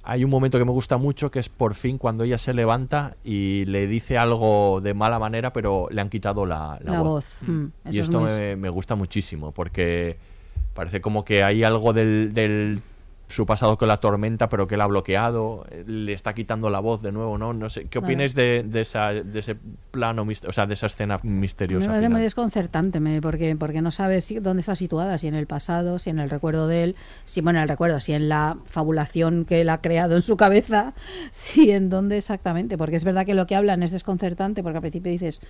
Speaker 1: hay un momento que me gusta mucho que es por fin cuando ella se levanta y le dice algo de mala manera, pero le han quitado la, la
Speaker 2: La
Speaker 1: voz.
Speaker 2: voz, mm, eso
Speaker 1: Y
Speaker 2: es
Speaker 1: esto
Speaker 2: muy-
Speaker 1: me, me gusta muchísimo porque parece como que hay algo del, del su pasado con la tormenta, pero que él ha bloqueado, le está quitando la voz de nuevo, ¿no? No sé, ¿qué opináis de, de, esa, de ese plano, o sea, de esa escena
Speaker 2: Me
Speaker 1: misteriosa?
Speaker 2: parece
Speaker 1: final?
Speaker 2: muy desconcertante me- porque, porque no sabes si- dónde está situada, si en el pasado, si en el recuerdo de él, si bueno, en el recuerdo, si en la fabulación que él ha creado en su cabeza, si en dónde exactamente, porque es verdad que lo que hablan es desconcertante, porque al principio dices,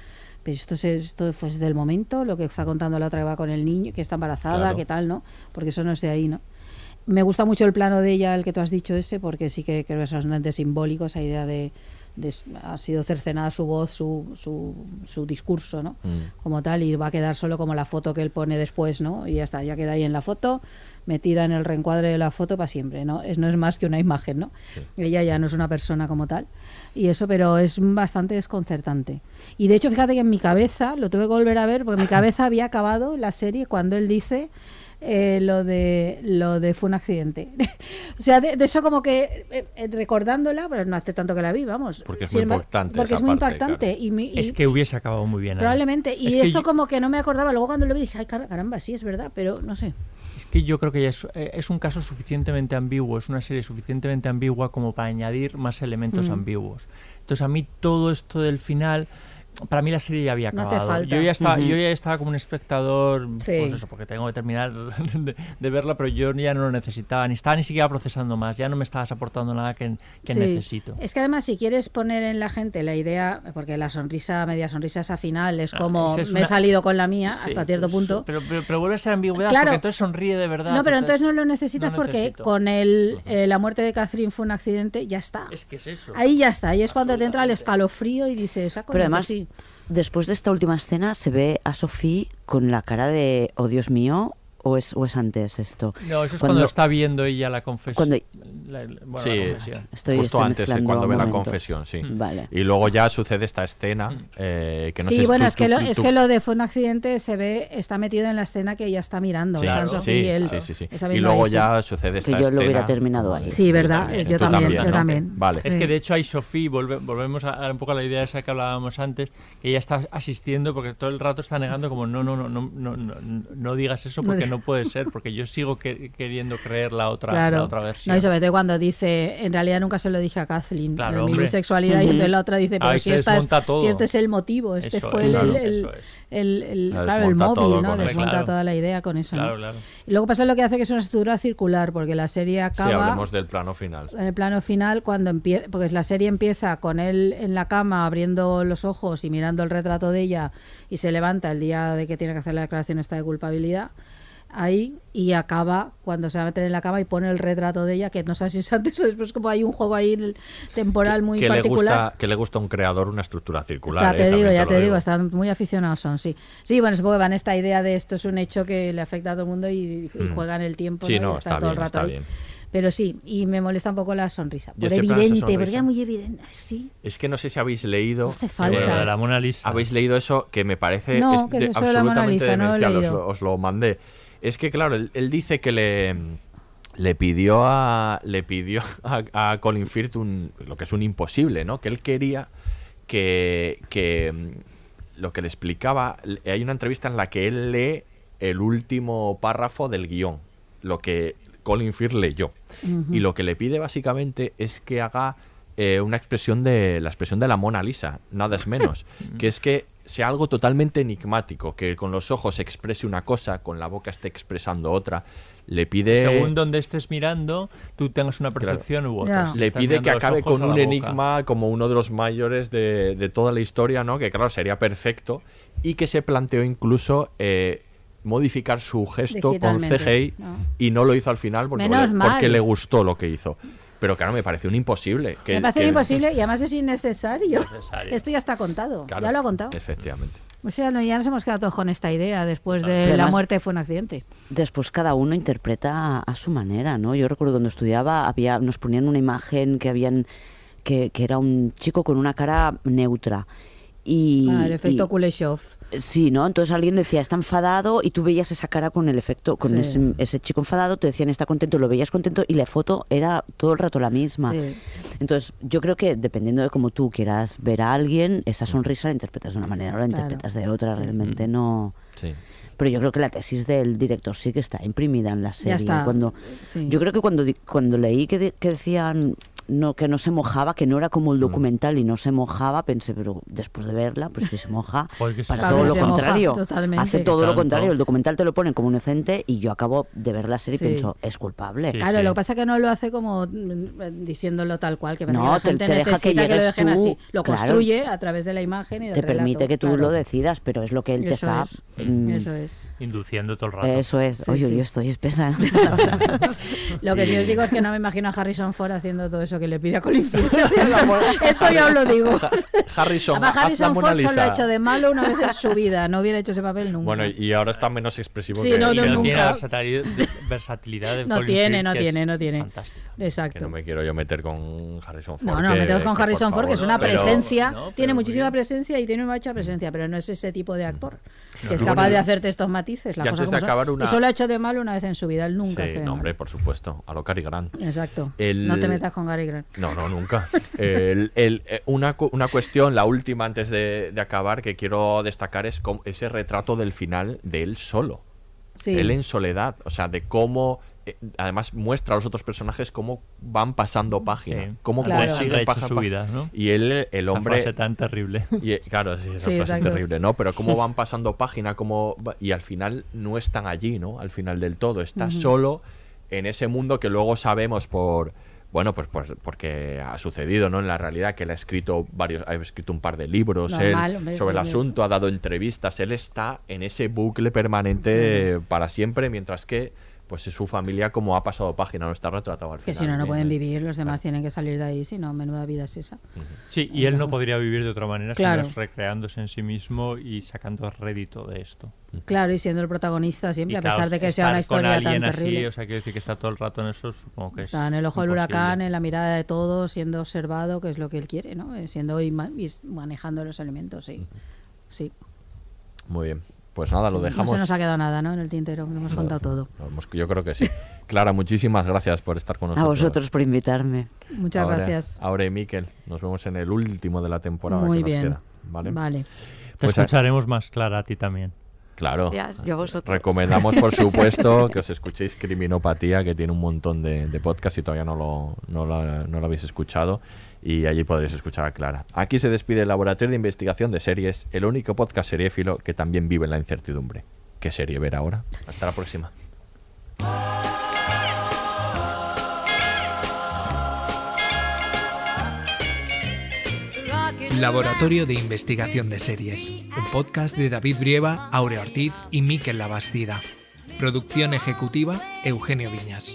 Speaker 2: pero esto es esto fue del momento, lo que está contando la otra que va con el niño, que está embarazada,
Speaker 1: Claro.
Speaker 2: que tal, ¿no? Porque eso no es de ahí, ¿no? Me gusta mucho el plano de ella, el que tú has dicho ese, porque sí que creo que es bastante simbólico esa idea de, de- ha sido cercenada su voz, su, su, su discurso, ¿no?
Speaker 1: Mm.
Speaker 2: Como tal, y va a quedar solo como la foto que él pone después, ¿no? Y ya está, ya queda ahí en la foto, metida en el reencuadre de la foto para siempre, ¿no? Es, no es más que una imagen, ¿no? Ella ya no es una persona como tal. Y eso, pero es bastante desconcertante. Y de hecho, fíjate que en mi cabeza, lo tuve que volver a ver, porque en mi cabeza había acabado la serie cuando él dice eh, lo de lo de fue un accidente. o sea, de, de eso como que eh, eh, recordándola, pero no hace tanto que la vi, vamos.
Speaker 1: Porque es
Speaker 2: Sin
Speaker 1: muy impactante
Speaker 2: Porque
Speaker 1: esa
Speaker 2: es muy
Speaker 1: parte,
Speaker 2: impactante. Y, mi- y-
Speaker 3: Es que hubiese acabado muy bien. ahí.
Speaker 2: probablemente. Y
Speaker 3: Es
Speaker 2: esto
Speaker 3: yo-
Speaker 2: como que no me acordaba. Luego cuando lo vi dije, ay, car- caramba, sí, es verdad, pero no sé.
Speaker 3: Es que yo creo que ya es, eh, es un caso suficientemente ambiguo, es una serie suficientemente ambigua como para añadir más elementos
Speaker 2: Mm.
Speaker 3: ambiguos. Entonces a mí todo esto del final, para mí la serie ya había
Speaker 2: No hace
Speaker 3: acabado.
Speaker 2: falta.
Speaker 3: Yo ya estaba, yo ya estaba como un espectador,
Speaker 2: Sí.
Speaker 3: pues eso, porque tengo que terminar de, de verla, pero yo ya no lo necesitaba, ni estaba ni siquiera procesando más, ya no me estabas aportando nada que, que
Speaker 2: Sí.
Speaker 3: necesito.
Speaker 2: Es que además si quieres poner en la gente la idea, porque la sonrisa, media sonrisa esa final es como
Speaker 3: es
Speaker 2: me he salido con la mía
Speaker 3: Sí,
Speaker 2: hasta cierto
Speaker 3: pues,
Speaker 2: punto.
Speaker 3: Pero, pero, pero vuelve a ser ambigüedad,
Speaker 2: Claro.
Speaker 3: porque entonces sonríe de verdad.
Speaker 2: No, pero entonces no lo necesitas
Speaker 3: no
Speaker 2: porque
Speaker 3: necesito.
Speaker 2: con el, eh, la muerte de Catherine fue un accidente, ya está.
Speaker 3: Es que es eso.
Speaker 2: Ahí ya está, ahí es cuando te entra el escalofrío y dices, ah,
Speaker 4: Pero
Speaker 2: pues
Speaker 4: además,
Speaker 2: sí.
Speaker 4: Después de esta última escena, se ve a Sophie con la cara de, oh Dios mío, o es, o es antes esto.
Speaker 3: No, eso es cuando, está viendo ella la confesión.
Speaker 4: Cuando-
Speaker 3: bueno,
Speaker 1: sí,
Speaker 3: la confesión.
Speaker 4: Estoy-
Speaker 1: justo
Speaker 4: estoy
Speaker 1: antes, eh, cuando ve la confesión, sí.
Speaker 4: Vale.
Speaker 1: Y luego ya sucede esta escena eh, que no
Speaker 2: sí,
Speaker 1: sé
Speaker 2: bueno,
Speaker 1: tú-
Speaker 2: es, que lo,
Speaker 1: tú-
Speaker 2: es
Speaker 1: tú-
Speaker 2: que lo de fue un accidente se ve, está metido en la escena que ella está mirando. Está
Speaker 1: claro,
Speaker 2: Sofía
Speaker 1: sí,
Speaker 2: y él.
Speaker 1: sí, sí, Y luego
Speaker 2: ahí, sí.
Speaker 1: ya sucede esta
Speaker 4: Que yo lo hubiera
Speaker 1: escena.
Speaker 4: terminado ahí.
Speaker 2: Sí, verdad, yo también, yo
Speaker 1: ¿no?
Speaker 2: también.
Speaker 1: Vale.
Speaker 3: Es que de hecho hay Sofía, volve- volvemos a, a un poco a la idea esa que hablábamos antes, que ella está asistiendo porque todo el rato está negando como no, no, no, no, no, no, no digas eso
Speaker 2: No
Speaker 3: porque
Speaker 2: digas-
Speaker 3: no puede ser, porque yo sigo que- queriendo creer la otra,
Speaker 2: Claro.
Speaker 3: la otra versión.
Speaker 2: No, y sobre todo cuando dice, en realidad nunca se lo dije a Kathleen,
Speaker 3: Claro,
Speaker 2: de mi bisexualidad, y entonces la otra dice, pero
Speaker 3: Ahí
Speaker 2: si, esta es, si este es el motivo, este
Speaker 3: Eso
Speaker 2: fue
Speaker 3: es,
Speaker 2: el,
Speaker 3: claro,
Speaker 2: el, el, claro, el móvil,
Speaker 1: todo
Speaker 2: ¿no? Desmonta
Speaker 3: Claro.
Speaker 2: toda la idea con eso. ¿no?
Speaker 3: Claro, claro.
Speaker 2: Y luego pasa lo que hace que es una estructura circular, porque la serie
Speaker 1: Sí,
Speaker 2: acaba
Speaker 1: hablemos del plano final.
Speaker 2: en el plano final cuando empieza, porque la serie empieza con él en la cama abriendo los ojos y mirando el retrato de ella y se levanta el día de que tiene que hacer la declaración esta de culpabilidad ahí y acaba cuando se va a meter en la cama y pone el retrato de ella que no sé si es antes o después como hay un juego ahí el- temporal muy
Speaker 1: que le
Speaker 2: particular
Speaker 1: gusta que le gusta a un creador una estructura circular.
Speaker 2: ya
Speaker 1: eh,
Speaker 2: te digo, ya te digo,
Speaker 1: digo.
Speaker 2: están muy aficionados son, sí. Sí, bueno, supongo que van esta idea de esto es un hecho que le afecta a todo el mundo y, y
Speaker 1: Mm.
Speaker 2: juegan el tiempo
Speaker 1: Sí,
Speaker 2: ¿no? y
Speaker 1: no,
Speaker 2: está,
Speaker 1: está
Speaker 2: todo el rato
Speaker 1: está
Speaker 2: ahí.
Speaker 1: bien.
Speaker 2: Pero sí, y me molesta un poco la sonrisa. Por evidente, porque era muy evidente. Sí.
Speaker 1: Es que no sé si habéis leído.
Speaker 2: hace falta.
Speaker 3: Bueno, la Mona Lisa.
Speaker 1: Habéis leído eso que me parece
Speaker 2: No,
Speaker 1: es
Speaker 2: ¿qué es
Speaker 1: de- absolutamente
Speaker 2: Lisa? No lo he
Speaker 1: demencial. os, os lo mandé. Es que claro, él, él dice que le le pidió a le pidió a, a Colin Firth un, lo que es un imposible, ¿no? Que él quería que que mm, lo que le explicaba hay una entrevista en la que él lee el último párrafo del guion, lo que Colin Firth leyó. Y lo que le pide básicamente es que haga eh, una expresión de la expresión de la Mona Lisa, nada es menos, que es que sea algo totalmente enigmático, que con los ojos exprese una cosa, con la boca esté expresando otra. Le pide
Speaker 3: Según donde estés mirando, tú tengas una percepción u otra.
Speaker 1: Le pide que acabe con un
Speaker 3: boca.
Speaker 1: enigma como uno de los mayores de, de toda la historia, ¿no? Que claro, sería perfecto. Y que se planteó incluso eh, modificar su gesto con CGI
Speaker 2: no.
Speaker 1: y no lo hizo al final porque,
Speaker 2: Menos
Speaker 1: le, porque
Speaker 2: mal.
Speaker 1: le gustó lo que hizo. Pero claro, me pareció un imposible. Que,
Speaker 2: me parece
Speaker 1: que-
Speaker 2: imposible y además es innecesario.
Speaker 1: Necesario.
Speaker 2: Esto ya está contado.
Speaker 1: Claro,
Speaker 2: ya lo ha contado.
Speaker 1: Efectivamente.
Speaker 2: O sea, no, ya nos hemos quedado todos con esta idea después de
Speaker 4: Pero
Speaker 2: la
Speaker 4: además-
Speaker 2: muerte fue un accidente.
Speaker 4: Después cada uno interpreta a, a su manera, ¿no? Yo recuerdo cuando estudiaba había nos ponían una imagen que habían que, que era un chico con una cara neutra y
Speaker 2: Ah, el efecto
Speaker 4: y-
Speaker 2: Kuleshov.
Speaker 4: Sí, ¿no? Entonces alguien decía, está enfadado y tú veías esa cara con el efecto, con
Speaker 2: Sí.
Speaker 4: ese, ese chico enfadado, te decían, está contento, lo veías contento y la foto era todo el rato la misma.
Speaker 2: Sí.
Speaker 4: Entonces yo creo que dependiendo de cómo tú quieras ver a alguien, esa sonrisa la interpretas de una manera o la
Speaker 2: Claro.
Speaker 4: interpretas de otra,
Speaker 2: Sí.
Speaker 4: realmente no...
Speaker 1: Sí.
Speaker 4: Pero yo creo que la tesis del director sí que está imprimida en la serie.
Speaker 2: está.
Speaker 4: Cuando,
Speaker 2: Sí.
Speaker 4: Yo creo que cuando, di- cuando leí que, de- que decían no, que no se mojaba, que no era como
Speaker 1: Mm.
Speaker 4: el documental y no se mojaba, pensé, pero después de verla, pues si se moja,
Speaker 3: sí.
Speaker 4: para todo lo contrario.
Speaker 2: totalmente.
Speaker 4: Hace todo lo contrario. El documental te lo ponen como inocente y yo acabo de ver la serie
Speaker 2: Sí.
Speaker 4: y pienso, es culpable.
Speaker 3: Sí,
Speaker 2: Claro,
Speaker 3: sí.
Speaker 2: lo que pasa es que no lo hace como mm, diciéndolo tal cual, que
Speaker 4: No,
Speaker 2: que la
Speaker 4: te-
Speaker 2: gente
Speaker 4: te deja que
Speaker 2: que, lo
Speaker 4: llegues
Speaker 2: dejen
Speaker 4: tú,
Speaker 2: así. Lo
Speaker 4: claro.
Speaker 2: construye a través de la imagen y del
Speaker 4: te
Speaker 2: relato,
Speaker 4: permite que tú
Speaker 2: claro.
Speaker 4: lo decidas, pero es lo que él te
Speaker 2: Eso
Speaker 4: está...
Speaker 2: es,
Speaker 4: mm,
Speaker 2: Eso es.
Speaker 3: Induciendo todo el rato.
Speaker 4: Eso es.
Speaker 2: Sí,
Speaker 4: Oye,
Speaker 2: sí.
Speaker 4: yo estoy espesa.
Speaker 2: Lo que sí os digo es que no me imagino a Harrison Ford haciendo todo eso que le pide a Colin Firth. Esto ya os lo digo.
Speaker 1: Ha- Harrison,
Speaker 2: Además, Harrison Ford solo ha hecho de malo una vez en su vida. No hubiera hecho ese papel nunca.
Speaker 1: Bueno, y ahora está menos expresivo
Speaker 2: Sí,
Speaker 1: que
Speaker 2: no, no, nunca.
Speaker 3: tiene la versatilidad de, versatilidad de
Speaker 2: No
Speaker 3: Colin
Speaker 2: tiene,
Speaker 3: Firth,
Speaker 2: no
Speaker 3: que es
Speaker 2: tiene, no tiene.
Speaker 3: fantástica.
Speaker 1: que no
Speaker 2: Exacto.
Speaker 1: me quiero yo meter con Harrison Ford.
Speaker 2: No, no,
Speaker 1: que-
Speaker 2: metemos con Harrison Ford, que es una
Speaker 1: pero-
Speaker 2: presencia,
Speaker 3: pero
Speaker 2: tiene muchísima
Speaker 3: bien.
Speaker 2: presencia y tiene mucha presencia, pero no es ese tipo de actor que es capaz de hacerte estos matices. Las
Speaker 1: y
Speaker 2: cosas
Speaker 1: antes de acabar una-
Speaker 2: Y solo ha hecho de malo una vez en su vida, él nunca
Speaker 1: Sí,
Speaker 2: hace
Speaker 1: no, hombre, por supuesto, a lo Cary Grant.
Speaker 2: Exacto.
Speaker 1: El-
Speaker 2: No te metas con Gary Grant.
Speaker 1: No, no, nunca. El- el- eh, una, una cuestión, la última antes de, de acabar, que quiero destacar es cómo- ese retrato del final de él solo.
Speaker 2: Sí.
Speaker 1: Él en soledad. O sea, de cómo. Eh, además muestra a los otros personajes cómo van pasando página.
Speaker 3: Sí.
Speaker 1: Cómo
Speaker 2: Claro.
Speaker 1: consiguen pasar
Speaker 3: su
Speaker 1: pa-
Speaker 3: vida, ¿no?
Speaker 1: Y él, el
Speaker 3: Esa
Speaker 1: hombre.
Speaker 3: frase tan terrible.
Speaker 1: Y, claro, sí, esa
Speaker 2: Sí,
Speaker 1: frase terrible, ¿no? Pero cómo van pasando página, cómo y al final no están allí, ¿no? Al final del todo, está solo en ese mundo que luego sabemos por bueno, pues, pues porque ha sucedido, ¿no? En la realidad que él ha escrito varios, ha escrito un par de libros él,
Speaker 2: Normal, hombre,
Speaker 1: sobre el asunto, ha dado entrevistas, él está en ese bucle permanente para siempre, mientras que pues su familia como ha pasado página, no está retratado al
Speaker 2: Que
Speaker 1: final.
Speaker 2: si no, no pueden vivir, los demás tienen que salir de ahí, si no, menuda vida es esa.
Speaker 3: Sí, y él no podría vivir de otra manera
Speaker 2: Claro.
Speaker 3: sino es recreándose en sí mismo y sacando rédito de esto.
Speaker 2: Claro, y siendo el protagonista siempre,
Speaker 3: Y
Speaker 2: a
Speaker 3: claro,
Speaker 2: pesar de que sea una
Speaker 3: estar con
Speaker 2: historia tan
Speaker 3: alguien así,
Speaker 2: terrible.
Speaker 3: o sea, quiero decir que está todo el rato en eso, supongo que es
Speaker 2: Está en el ojo del
Speaker 3: imposible.
Speaker 2: huracán, en la mirada de todos, siendo observado, que es lo que él quiere, ¿no? Eh, Siendo y, ma- y manejando los elementos, sí. Sí.
Speaker 1: Muy bien. Pues nada, lo dejamos.
Speaker 2: No se nos ha quedado nada, ¿no? En el tintero, lo hemos contado todo.
Speaker 1: Yo creo que sí. Clara, muchísimas gracias por estar con
Speaker 4: A
Speaker 1: nosotros.
Speaker 4: vosotros por invitarme.
Speaker 2: Muchas
Speaker 1: Ahora-
Speaker 2: gracias.
Speaker 1: Ahora y Miquel, nos vemos en el último de la temporada
Speaker 2: Muy
Speaker 1: que nos
Speaker 2: bien.
Speaker 1: queda. ¿vale?
Speaker 2: Vale.
Speaker 3: Te
Speaker 1: Pues,
Speaker 3: escucharemos más clara a ti también.
Speaker 1: Claro.
Speaker 4: Gracias, yo a vosotros.
Speaker 1: Recomendamos, por supuesto, que os escuchéis Criminopatía, que tiene un montón de, de podcasts y todavía no lo, no, lo, no lo habéis escuchado. Y allí podréis escuchar a Clara. Aquí se despide el Laboratorio de Investigación de Series, el único podcast seriéfilo que también vive en la incertidumbre. ¿Qué serie ver ahora? Hasta la próxima.
Speaker 6: Laboratorio de Investigación de Series, un podcast de David Brieva, Aurea Ortiz y Miquel Labastida. Producción ejecutiva, Eugenio Viñas.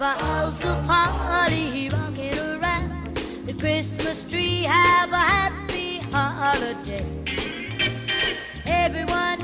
Speaker 10: Boughs of holly rocking around the Christmas tree. Have a happy holiday. Everyone